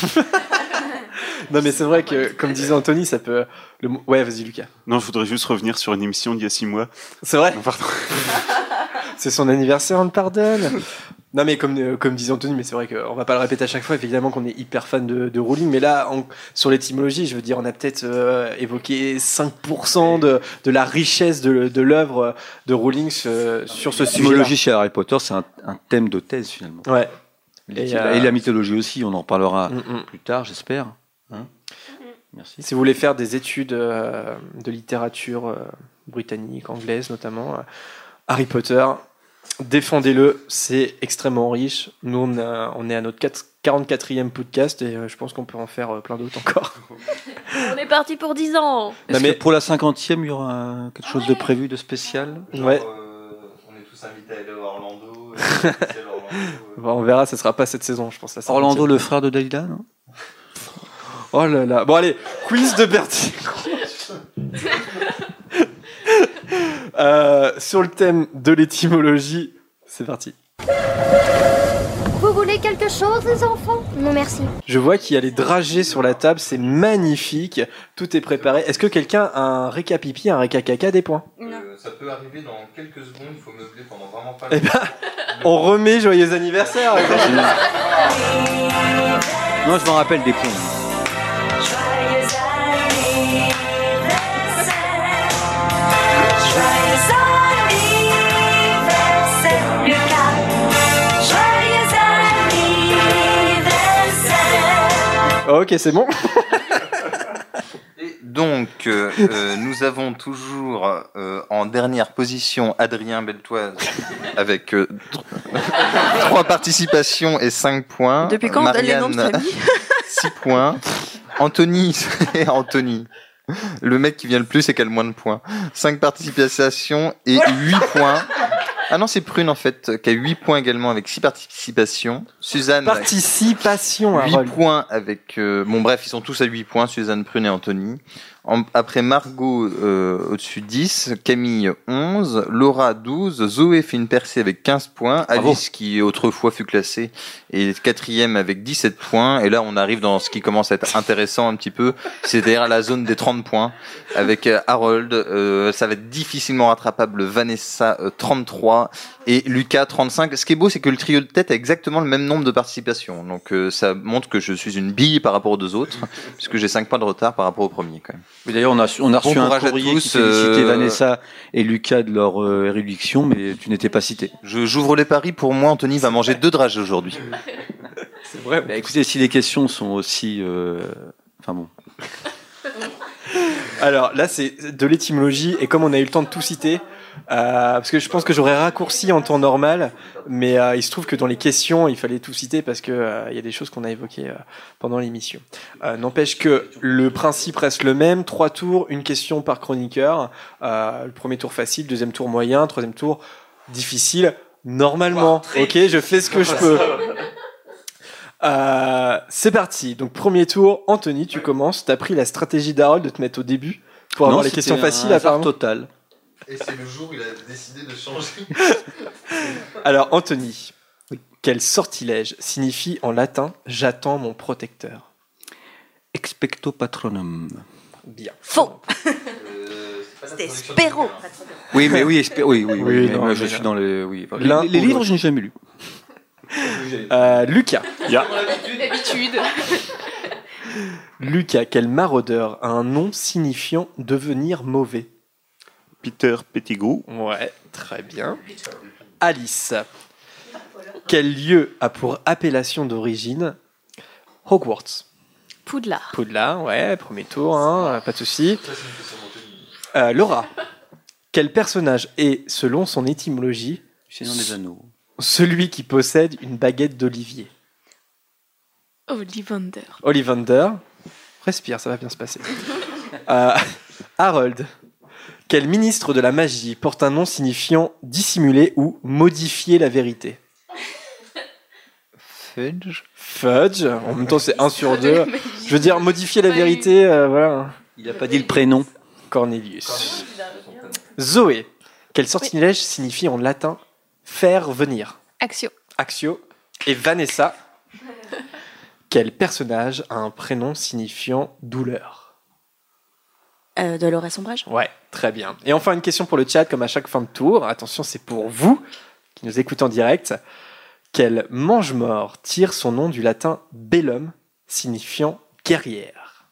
Non, mais c'est vrai que, comme disait Anthony, ça peut. Le... Ouais, vas-y, Lucas. Non, je voudrais juste revenir sur une émission d'il y a six mois. C'est vrai? Non, pardon. C'est son anniversaire, on le pardonne. Non, mais comme, euh, comme disait Anthony, mais c'est vrai qu'on va pas le répéter à chaque fois, évidemment qu'on est hyper fan de, de Rowling, mais là, sur l'étymologie, je veux dire, on a peut-être euh, évoqué 5% de, de la richesse de, de l'œuvre de Rowling sur, sur ce sujet. L'étymologie chez Harry Potter, c'est un, un thème de thèse finalement. Ouais. Et, euh, et la mythologie aussi, on en reparlera Mm, mm. plus tard, j'espère. Hein Merci. Si vous voulez faire des études euh, de littérature britannique, anglaise notamment, Harry Potter, défendez-le, c'est extrêmement riche. Nous, on, a- on est à notre 4 44e podcast et euh, je pense qu'on peut en faire euh, plein d'autres encore. On est parti pour 10 ans. Non, mais- que pour la cinquantième, il y aura quelque chose de prévu, de spécial Ouais. on est tous invités à aller à Orlando. Bon, on verra, ce sera pas cette saison, je pense. la Orlando, 50e. le frère de Dalida, non? Oh là là. Bon, allez, quiz de Bertie. Euh, sur le thème de l'étymologie, c'est parti. Vous voulez quelque chose, les enfants? Non, merci. Je vois qu'il y a les dragées sur la table, c'est magnifique. Tout est préparé. Est-ce que quelqu'un a un récapipi, un récacaca des points? Euh, ça peut arriver dans quelques secondes. Il faut meubler pendant vraiment pas Eh ben, on remet joyeux anniversaire. Non, je m'en rappelle des points. Ok, c'est bon. Donc, euh, euh, nous avons toujours euh, en dernière position Adrien Beltoise avec euh, tr- trois participations et 5 points. Depuis quand on donne les noms de famille 6 points. Anthony, c'est Anthony. Le mec qui vient le plus et qui a le moins de points. 5 participations et 8 points. Ah non, c'est Prune en fait, qui a 8 points également avec 6 participations. Suzanne. Participation, 8 Harold. points avec. euh, bon, bref, ils sont tous à 8 points, Suzanne Prune et Anthony. En- après Margot euh, au-dessus 10, Camille 11, Laura 12, Zoé fait une percée avec 15 points, Alice qui autrefois fut classée est quatrième avec 17 points, et là on arrive dans ce qui commence à être intéressant un petit peu, c'est-à-dire la zone des 30 points, avec euh, Harold, euh, ça va être difficilement rattrapable, Vanessa euh, 33 et Lucas 35. Ce qui est beau, c'est que le trio de tête a exactement le même nombre de participations, donc euh, ça montre que je suis une bille par rapport aux deux autres, puisque j'ai 5 points de retard par rapport au premier quand même. D'ailleurs, on a, on a reçu Bon un courrier tous, qui félicitait euh, Vanessa et Lucas de leur euh, érudition, mais tu n'étais pas cité. Je j'ouvre les paris pour moi. Anthony va manger deux dragées aujourd'hui. C'est vrai. Bah, écoutez, si les questions sont aussi, euh, enfin bon, Alors là, c'est de l'étymologie, et comme on a eu le temps de tout citer, euh, parce que je pense que j'aurais raccourci en temps normal, mais euh, il se trouve que dans les questions, il fallait tout citer parce que euh, il y a des choses qu'on a évoquées euh, pendant l'émission. Euh, N'empêche que le principe reste le même trois tours, une question par chroniqueur. Euh, le premier tour facile, deuxième tour moyen, troisième tour difficile. Normalement, ok, je fais ce que je peux. Euh, c'est parti. Donc premier tour, Anthony, tu commences. T'as pris la stratégie d'Harold de te mettre au début pour Non, avoir les questions faciles hasard apparemment. total. Et c'est le jour où il a décidé de changer. Alors Anthony, Quel sortilège signifie en latin j'attends mon protecteur Expecto patronum. Bien. Faux C'était Spéro. Oui, mais oui, espé- oui, oui, oui, Oui, mais non, moi, je suis dans le. Oui. Enfin, les, les livres, je n'ai jamais lu. Euh, Lucas. D'habitude. Lucas, quel maraudeur a un nom signifiant devenir mauvais Peter Pettigrew. Ouais, très bien. Alice. Quel lieu a pour appellation d'origine Hogwarts? Poudlard. Poudlard, ouais, premier tour, hein, pas de souci. Euh, Laura. Quel personnage est, selon son étymologie, Seigneur des Anneaux. celui qui possède une baguette d'olivier? Ollivander. Ollivander. Respire, ça va bien se passer. Euh, Harold. Quel ministre de la magie porte un nom signifiant dissimuler ou modifier la vérité Fudge. Fudge. En même temps, c'est 1 sur 2. Je veux dire, modifier la vérité, euh, voilà. Il n'a pas dit le prénom. Cornelius. Zoé. Quel sortilège signifie en latin faire venir? Axio. Axio. Et Vanessa. Quel personnage a un prénom signifiant douleur? Euh, Dolores Ombrage Ouais, très bien. Et enfin, une question pour le chat, comme à chaque fin de tour. Attention, c'est pour vous qui nous écoutez en direct. Quel mange-mort tire son nom du latin bellum, signifiant guerrière?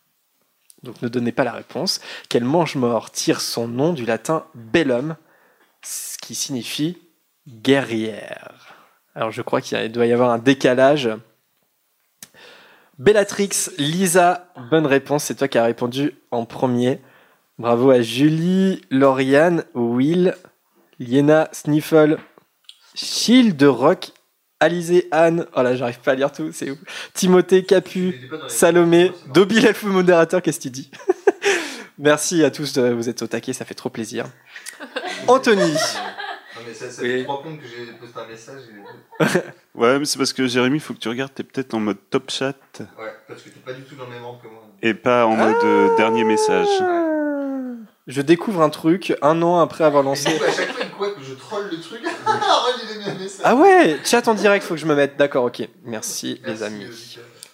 Donc ne donnez pas la réponse. Quel mange-mort tire son nom du latin bellum, ce qui signifie guerrière? Alors je crois qu'il doit y avoir un décalage. Bellatrix, Lisa, bonne réponse, c'est toi qui as répondu en premier. Bravo à Julie, Lauriane, Will, Liena, Sniffle, Shield, Rock, Alizé, Anne, oh là j'arrive pas à lire tout, c'est ouf. Timothée, Capu, Salomé, Dobby l'elfe modérateur, qu'est-ce que tu dis? Merci à tous, de- vous êtes au taquet, ça fait trop plaisir. Anthony, Non, mais ça, ça fait trois comptes que j'ai posté un message. Et... Ouais, mais c'est parce que Jérémy, il faut que tu regardes, t'es peut-être en mode top chat Ouais, parce que t'es pas du tout dans le même ordre que moi. et pas en mode euh, dernier message. Je découvre un truc un an après avoir lancé. Du coup, à chaque fois, il croit que je troll le truc. Arrête, il a mis un message. Ah ouais, chat en direct, faut que je me mette. D'accord, ok. Merci, les amis.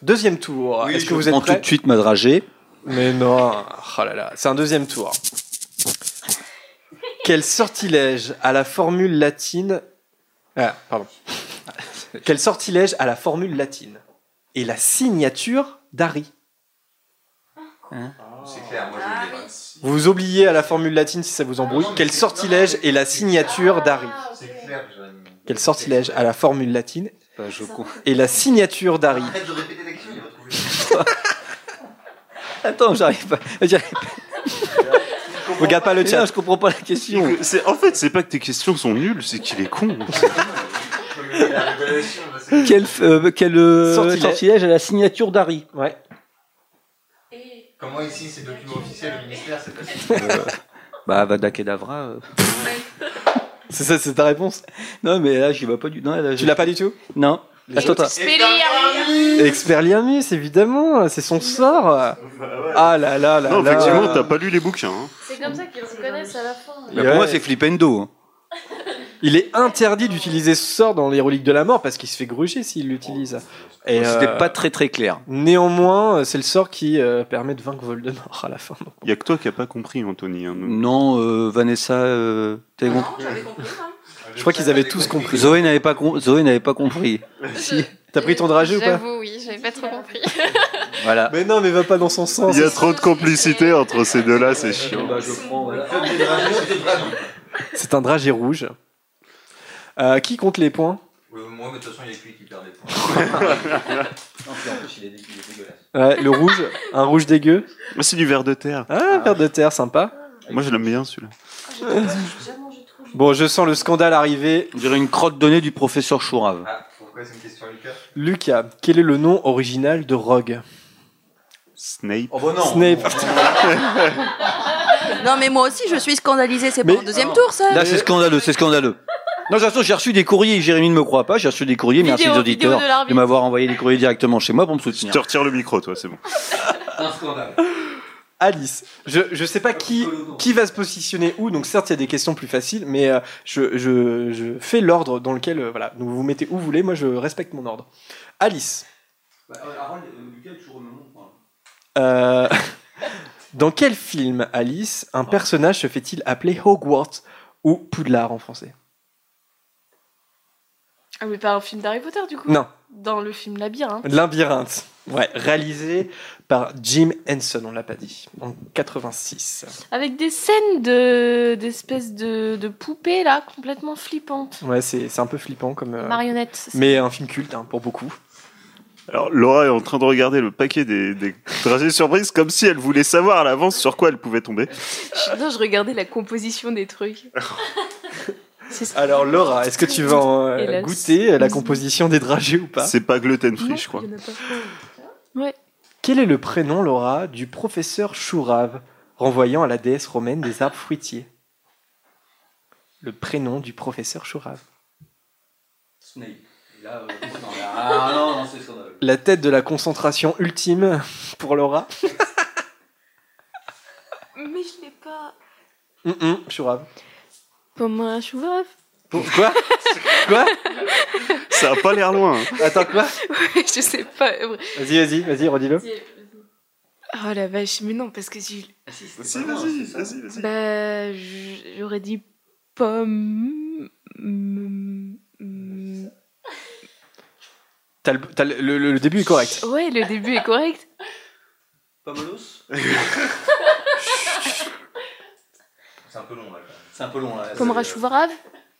Deuxième tour. Oui, Est-ce je que vous êtes prêts tout de suite ma dragée. Mais non. Oh là là, c'est un deuxième tour. Quel sortilège à la formule latine Ah, pardon. Quel sortilège à la formule latine et la signature d'Harry? C'est clair, moi je le dis. Vous vous oubliez à la formule latine si ça vous embrouille. Quel sortilège est la signature d'Harry? C'est clair, Jérémy. Quel sortilège à la formule latine Bah, et la signature d'Harry? Trouver. Attends, j'arrive pas. j'arrive pas. Regarde pas le chat. non, je comprends pas la question. C'est- En fait, c'est pas que tes questions sont nulles, c'est qu'il est con. Quel, euh, quel euh, Sortilège. sortilège à la signature d'Harry? Ouais. Comment ici, c'est document officiel du ministère, c'est facile. Euh, Bah, Vada Kedavra. euh. C'est ça, c'est ta réponse? Non, mais là, j'y vais pas du tout. Tu l'as pas du tout? Non. Attends, attends. Expelliarmus, évidemment, c'est son sort. Ah là là là non, là. effectivement, t'as pas lu les bouquins. hein. C'est comme ça qu'ils reconnaissent à la fin. Bah, Ouais. Pour moi, c'est Flipendo. hein. Il est interdit d'utiliser ce sort dans les reliques de la mort parce qu'il se fait gruger s'il l'utilise. Et C'était euh, pas très très clair. Néanmoins, c'est le sort qui euh, permet de vaincre Voldemort à la fin. Il y a que toi qui a pas compris, Anthony. hein. Non, euh, Vanessa, euh, t'avais compris Je crois qu'ils avaient tous compris. Zoé n'avait pas, com- Zoé n'avait pas compris. si. T'as pris ton dragé ou pas J'avoue, oui, j'avais pas trop compris. Voilà. Mais non, mais va pas dans son sens. Il y a trop de complicité entre ces deux-là, c'est chiant. Bah, je prends, voilà. C'est un dragé rouge. Euh, qui compte les points? Ouais, Moi, mais de toute façon, il y a que lui qui perd des points. Non, puis en plus, il est, dé- il est dégueulasse. Ouais, Le rouge, un rouge dégueu? Ah, C'est du verre de terre. Ah, verre de terre, sympa. Moi, je l'aime bien celui-là. Bon, je sens le scandale arriver. On dirait une crotte donnée du professeur Chourave. Ah, pourquoi c'est une question, Lucas? Lucas, quel est le nom original de Rogue? Snape. Oh bah non. Snape. Non, mais moi aussi, je suis scandalisée. C'est Mais- pas en deuxième tour, ça Là, c'est scandaleux, c'est scandaleux. Non, j'ai reçu des courriers, Jérémy ne me croit pas, j'ai reçu des courriers, merci Vidéo- vidéo auditeurs de m'avoir envoyé des courriers directement chez moi pour me Je soutenir. te retire le micro, toi, c'est bon. Un scandale. Alice, je je sais pas qui qui va se positionner où, donc certes il y a des questions plus faciles, mais euh, je, je, je fais l'ordre dans lequel euh, voilà, vous vous mettez où vous voulez, moi je respecte mon ordre. Alice, euh, dans quel film Alice un personnage se fait-il appeler Hogwarts ou Poudlard en français? Ah, mais pas un film d'Harry Potter, du coup? Non. Dans le film Labyrinthe. Labyrinthe, ouais, réalisé par Jim Henson, on l'a pas dit, en 86. Avec des scènes de d'espèces de, de poupées, là, complètement flippantes. Ouais, c'est c'est un peu flippant comme. euh, Marionnettes. Mais un film culte hein, pour beaucoup. Alors Laura est en train de regarder le paquet des, des dragées surprises comme si elle voulait savoir à l'avance sur quoi elle pouvait tomber. Je- Non, je regardais la composition des trucs. Alors Laura, est-ce que tu vas en, euh, goûter la composition des dragées ou pas C'est pas gluten free, je crois. Il y en a pas. Ouais. Quel est le prénom, Laura, du professeur Chourave, renvoyant à la déesse romaine des arbres fruitiers? Le prénom du professeur Chourave. Euh, ah. La tête de la concentration ultime pour Laura? Mais je l'ai pas. Chourave. Comme un. Pour- Quoi? Quoi? Ça a pas l'air loin. hein. Attends, quoi? Je sais pas. Vas-y, vas-y, vas-y, redis-le. Oh la vache, mais non, parce que si. Vas-y, vas-y, vas-y, vas-y. Bah, j'aurais dit pomme. mm. T'as le, t'as le- le- le début est correct. Ouais, le début est correct. Pomelos C'est un peu long là. C'est un peu long là. Chouvarave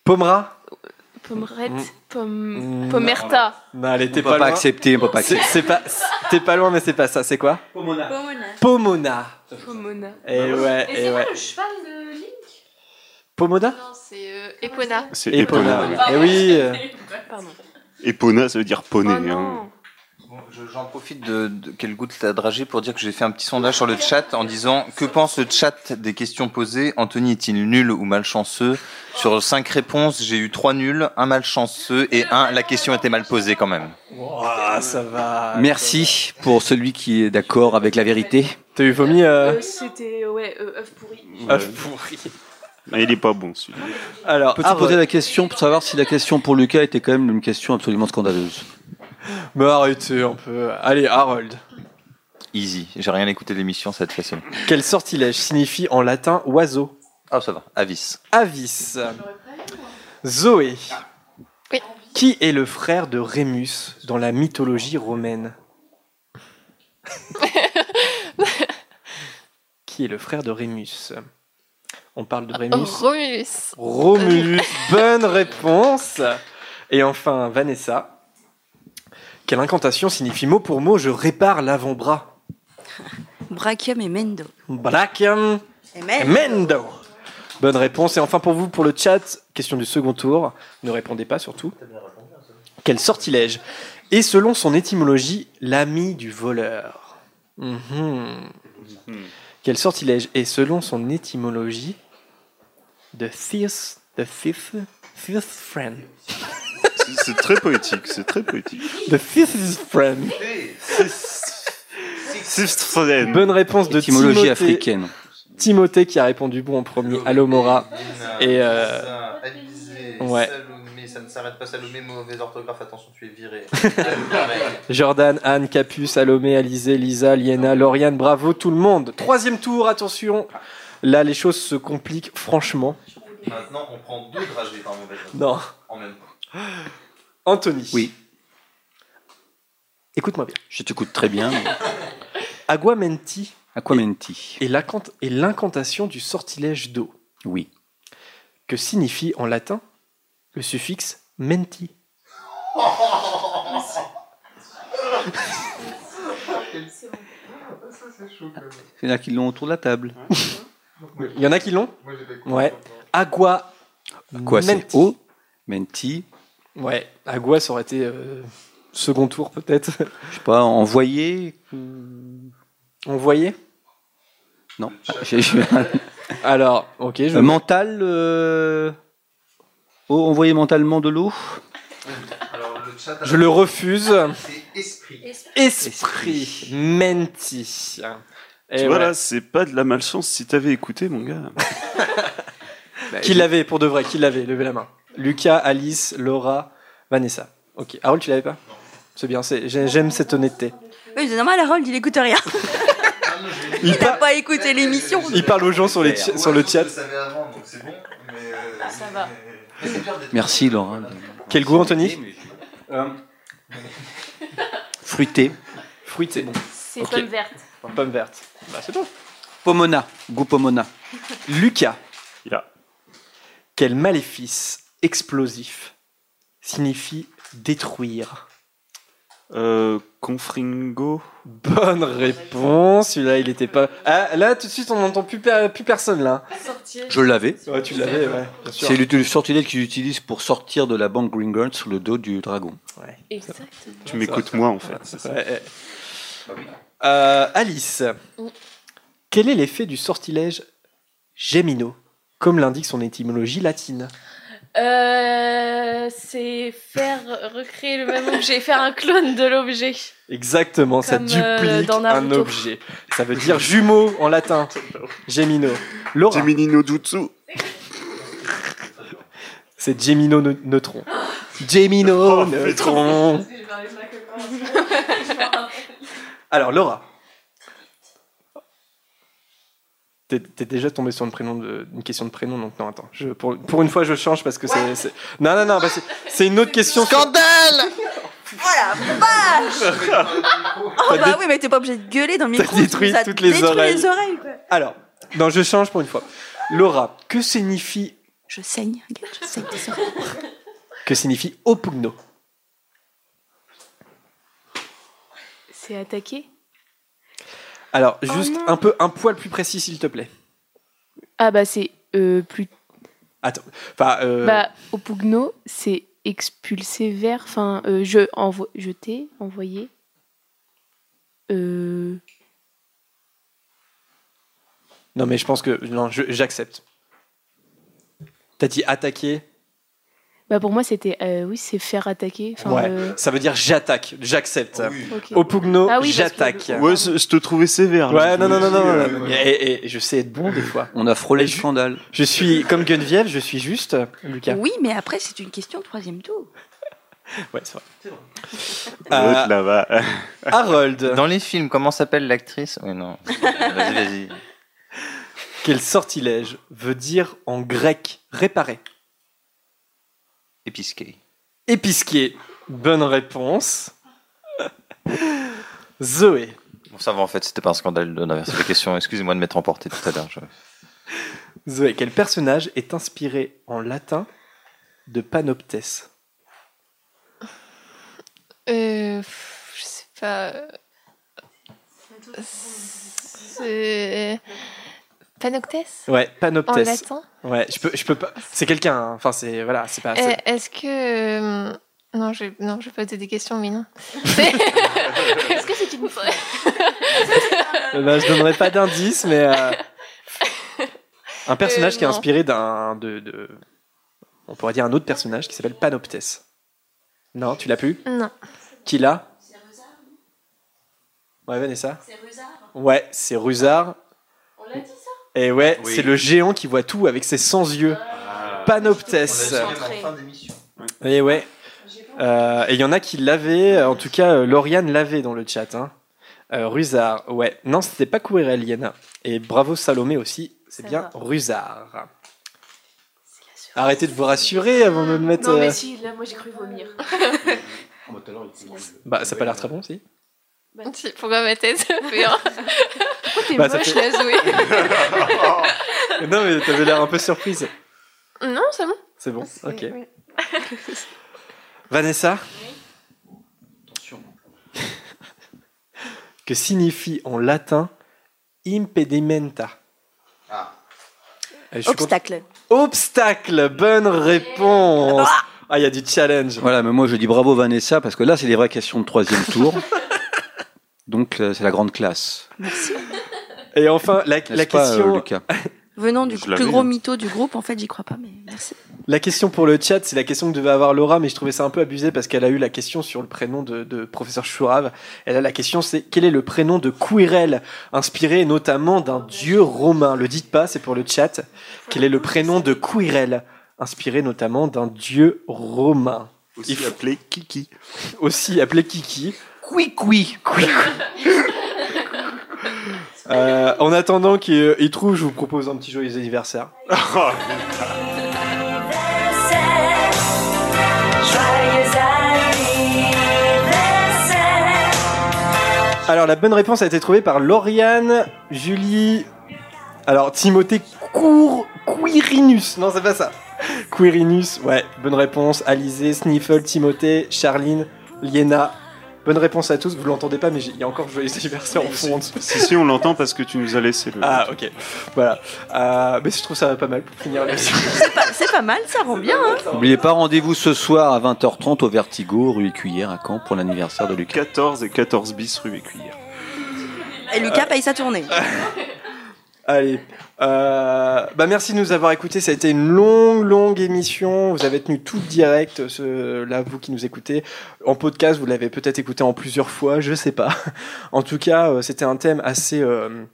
Pomera Pommerette Mm. Pomme. Mm. Pommerta Non, elle On était peut pas, pas accepter, on peut pas C'est accepter. c'est pas, t'es pas loin, mais c'est pas ça. C'est quoi Pomona. Pomona. Pomona. Et ouais, et ouais. cheval de Link Pomoda Non, c'est euh, Epona. C'est Epona. Epona. Et oui. euh, Pardon. Epona, ça veut dire poney. Oh hein. J'en profite de, de qu'elle goûte la dragée pour dire que j'ai fait un petit sondage sur le chat en disant que pense le chat des questions posées? Anthony est-il nul ou malchanceux? Sur cinq réponses, j'ai eu trois nuls, un malchanceux et un la question était mal posée quand même. ouah, ça va. Merci pour celui qui est d'accord avec la vérité. T'as eu vomi euh, Euh, C'était, ouais, euh, œuf pourri. œuf pourri. Ah, il est pas bon celui-là. Alors, Peux-tu poser la question pour savoir si la question pour Lucas était quand même une question absolument scandaleuse? Mais arrêtez un peu. Allez, Harold. Easy, j'ai rien écouté de l'émission, ça va être facile. Quel sortilège signifie en latin oiseau? Ah ça va, avis. Avis. Zoé. Oui. Qui est le frère de Rémus dans la mythologie romaine? Qui est le frère de Rémus? On parle de Rémus. Romulus. Romulus, bonne réponse. Et enfin, Vanessa. Quelle incantation signifie mot pour mot je répare l'avant-bras Brachium et Mendo. Brachium Et Mendo. Bonne réponse. Et enfin pour vous, pour le chat, question du second tour. Ne répondez pas surtout. Quel sortilège? Et selon son étymologie, l'ami du voleur. Mhm. Quel sortilège? Et selon son étymologie, the thief, the thief, thief friend. C'est- très poétique, c'est très poétique. The thief's friend. Sixth friend. Bonne réponse de Étymologie Timothée. africaine. Timothée qui a répondu bon en premier. Allo Mora. Et euh, Ouais. Salomé, ça ne s'arrête pas Salomé, mauvaise orthographe, attention, tu es viré. Jordan, Anne, Capus, Salomé, Alizé, Lisa, Liena, Lauriane, bravo tout le monde. Troisième tour, attention. Là, les choses se compliquent franchement. Maintenant, on prend deux dragées par mauvaise. Non. En même temps. Anthony. Oui. Écoute-moi bien. Je t'écoute très bien. Aguamenti Aquamenti. est l'incant- est l'incantation du sortilège d'eau. Oui. Que signifie en latin le suffixe menti Il y en a qui l'ont autour de la table. Il y en a qui l'ont Ouais. Agua. Quoi, c'est menti. eau Menti. Ouais. Agua, ça aurait été euh, second tour peut-être. Je sais pas, envoyer On voyait Non. Ah, j'ai- Alors, ok. Je... Euh, mental euh, eau, envoyer mentalement de l'eau? Alors, le chat. Je le refuse. C'est esprit. Esprit. Menti. Et tu vois ouais. là, c'est pas de la malchance si t'avais écouté, mon gars. Qui l'avait pour de vrai Qui l'avait Levez la main. Lucas, Alice, Laura, Vanessa. Ok. Harold, tu l'avais pas? C'est bien, c'est- j'ai- j'aime cette honnêteté. Oui, c'est normal, Harold, il écoute rien. Il, Il n'a pas écouté l'émission. il parle aux gens sur, les chi- sur le chat. Ça va. Merci Laura. Quel goût, Anthony? Fruité. Fruité. C'est Ok. pomme verte. Pomme verte. Bah, c'est bon. Pomona. Goût pomona. Lucas. Ya. Quel maléfice explosif signifie détruire Euh, Confringo. Bonne réponse. Celui-là, il était pas. Ah, là, tout de suite, on n'entend plus, per- plus personne là. Je l'avais. Ouais, tu l'avais, ouais. Bien sûr. C'est le, le sortilège qu'ils utilisent pour sortir de la banque Gringotts sur le dos du dragon. Ouais. Exactement. Tu m'écoutes moi en fait. c'est ça. Ouais, ouais. Euh, Alice, Mm. quel est l'effet du sortilège Gemino, comme l'indique son étymologie latine? Euh, c'est faire recréer le même objet, faire un clone de l'objet. Exactement, ça Comme, euh, duplique dans un Naruto. objet. Ça veut dire jumeau en latin. Gemino. Laura, Gemini no Jutsu. c'est Gemino ne- neutron. Gemino Oh, neutron. Alors, Laura. T'es déjà tombé sur une, prénom de, une question de prénom, donc non, attends. Je, pour, pour une fois, je change parce que c'est. c'est- Non, non, non, bah, c'est- une autre question. Scandale Oh la vache Oh T'as bah dé- oui, mais t'es pas obligé de gueuler dans le T'as micro. détruit ça toutes les détruit oreilles. les oreilles, quoi. Alors, non, je change pour une fois. Laura, que signifie, Je saigne, regarde, je saigne des oreilles. que signifie opugno? C'est attaqué Alors, Oh juste un peu, un poil plus précis, s'il te plaît. Ah bah c'est euh, plus. Attends, enfin, euh, Bah au Pugno, c'est expulsé vers. Enfin, euh, je envo... jeter, envoyer. Euh... non, mais je pense que non, j'accepte. T'as dit attaquer. Bah pour moi c'était euh, oui c'est faire attaquer. Enfin, ouais, euh, ça veut dire j'attaque, j'accepte. Ah oui, parce que j'attaque. le- Ouais, je te trouvais sévère. Ouais, non, non, non, non. Euh, non, non. Et, je sais être bon des fois. On a frôlé le je- scandale. Je suis comme Geneviève, je suis juste, Lucas. Oui, mais après, c'est une question de troisième tour. Ouais, c'est vrai. L'autre Euh, là-bas. Harold, Dans les films, comment s'appelle l'actrice? Oui, non. Vas-y, vas-y. quel sortilège veut dire en grec réparer? Épisqué. Épisquer. Bonne réponse. Zoé. Bon, ça va, en fait, c'était pas un scandale de les questions. Excusez-moi de m'être emporté tout à l'heure. je- Zoé, quel personnage est inspiré en latin de Panoptès? Euh, je sais pas. C'est. Panoctès Ouais, En Panoptès. latin Ouais, je peux, je peux pas. C'est quelqu'un. hein. Enfin, c'est voilà, c'est pas. Euh, c'est- Est-ce que. euh, Non, je non, je vais poser des questions, mais non. Est-ce que c'est une Euh, bah, je donnerai pas d'indice, mais euh, un personnage Euh, qui est inspiré d'un de, de- on pourrait dire un autre personnage qui s'appelle Panoptès. Non, tu l'as plus? Non. Qui l'a? Ouais, Vanessa. Ouais, c'est Rusard. On l'a dit ça Et ouais, Oui. c'est le géant qui voit tout avec ses 100 yeux. Panoptès. Et ouais. Euh, et il y en a qui l'avaient, en tout cas, euh, Lauriane l'avait dans le chat. Hein. Euh, Rusard, ouais. Non, c'était pas Courirel, Yana. Et bravo Salomé aussi, c'est bien va. Rusard. Arrêtez de vous rassurer avant de me mettre. Non mais euh, si là moi j'ai cru vomir. Bah, ça a pas l'air très bon, si. Si, Pourquoi ma tête Pourquoi t'es Bah, ça moche fait- la Zoé non, mais t'avais l'air un peu surprise. Non, c'est bon. C'est bon, ok. Oui. Vanessa Que signifie en latin impedimenta? Ah. Suis Obstacle. Obstacle, bonne réponse. Ah, il y a du challenge. Voilà, mais moi je dis bravo Vanessa parce que là c'est les vraies questions de troisième tour. Donc euh, c'est la grande classe. Merci. Et enfin, la, N'est-ce la pas, euh, question, Lucas Venant du plus gros hein. mytho du groupe, en fait, j'y crois pas, mais merci. La question pour le chat, c'est la question que devait avoir Laura, mais je trouvais ça un peu abusé parce qu'elle a eu la question sur le prénom de, de professeur Chourave. Et là, la question, c'est quel est le prénom de Quirrell, inspiré notamment d'un dieu romain? Le dites pas, c'est pour le chat. Quel est le prénom de Quirrell, inspiré notamment d'un dieu romain? Aussi appelé Kiki. Aussi appelé Kiki. Oui. Euh, en attendant qu'il il trouve, je vous propose un petit joyeux anniversaire. Alors la bonne réponse a été trouvée par Lauriane, Julie, alors Timothée Cour... Quirinus, non c'est pas ça. Quirinus, ouais, bonne réponse. Alizé, Sniffle, Timothée, Charline, Liena. Bonne réponse à tous, vous l'entendez pas mais il y a encore joyeux anniversaire en fond en dessous. Si, si, on l'entend parce que tu nous as laissé le. Ah ok, voilà. Euh, mais je trouve ça pas mal pour finir l'émission. C'est pas, c'est pas mal, ça rend bien. Hein N'oubliez pas, rendez-vous ce soir à 20h30 au Vertigo, rue Écuyère à Caen pour l'anniversaire de Lucas. 14 et 14 bis rue Écuyère. Et Lucas paye sa tournée. Allez. Euh, bah merci de nous avoir écoutés. Ça a été une longue, longue émission. Vous avez tenu tout direct. Ce, là, vous qui nous écoutez en podcast, vous l'avez peut-être écouté en plusieurs fois. Je sais pas. En tout cas, euh, c'était un thème assez euh,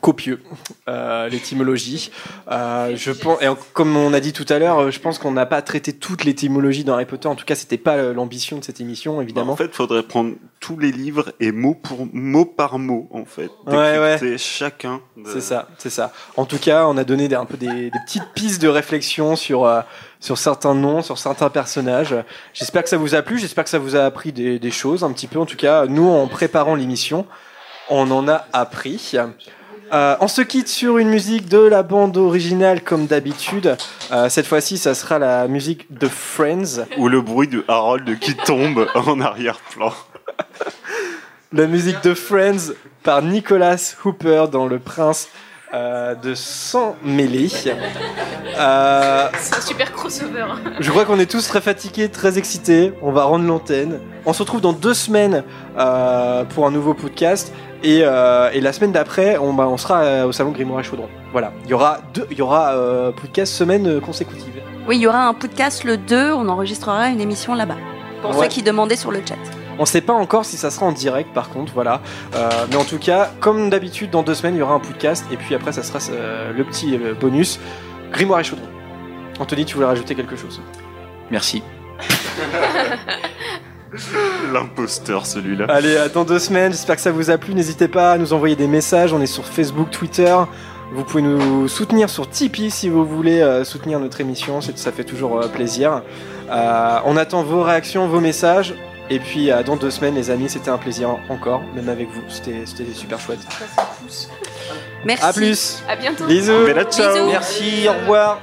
copieux, euh, l'étymologie. Euh, je pense, et comme on a dit tout à l'heure, euh, je pense qu'on n'a pas traité toute l'étymologie dans Harry Potter. En tout cas, c'était pas euh, l'ambition de cette émission, évidemment. En fait, faudrait prendre tous les livres et mot pour mot par mot, en fait. Ouais, ouais. Chacun. de- C'est ça, c'est ça. En tout cas, on a donné des, un peu des, des petites pistes de réflexion sur, euh, sur certains noms, sur certains personnages. J'espère que ça vous a plu, j'espère que ça vous a appris des, des choses un petit peu. En tout cas, nous, en préparant l'émission, on en a appris. Euh, on se quitte sur une musique de la bande originale comme d'habitude. Euh, cette fois-ci, ça sera la musique de Friends. Ou le bruit de Harold qui tombe en arrière-plan. La musique de Friends par Nicholas Hooper dans Le Prince euh, de Sang Mêlé. Euh, C'est un super crossover. je crois qu'on est tous très fatigués, très excités. On va rendre l'antenne. On se retrouve dans deux semaines euh, pour un nouveau podcast. Et, euh, et la semaine d'après, on, bah, on sera au salon Grimoire et Chaudron. Voilà, il y aura deux, il y aura euh, podcast semaine consécutive. Oui, il y aura un podcast le 2, on enregistrera une émission là-bas. Pour Ouais. ceux qui demandaient sur le chat. On sait pas encore si ça sera en direct par contre, voilà. Euh, mais en tout cas, comme d'habitude, dans deux semaines, il y aura un podcast. Et puis après, ça sera euh, le petit euh, bonus Grimoire et Chaudron. Anthony, tu voulais rajouter quelque chose? Merci. L'imposteur, celui-là. Allez, à dans deux semaines, j'espère que ça vous a plu. N'hésitez pas à nous envoyer des messages. On est sur Facebook, Twitter. Vous pouvez nous soutenir sur Tipeee si vous voulez soutenir notre émission. C'est- Ça fait toujours plaisir. Euh, on attend vos réactions, vos messages. Et puis, euh, dans deux semaines, les amis, c'était un plaisir encore, même avec vous. C'était c'était super chouette. Merci. À plus. À bientôt. Bisous. Ciao. Merci, au revoir.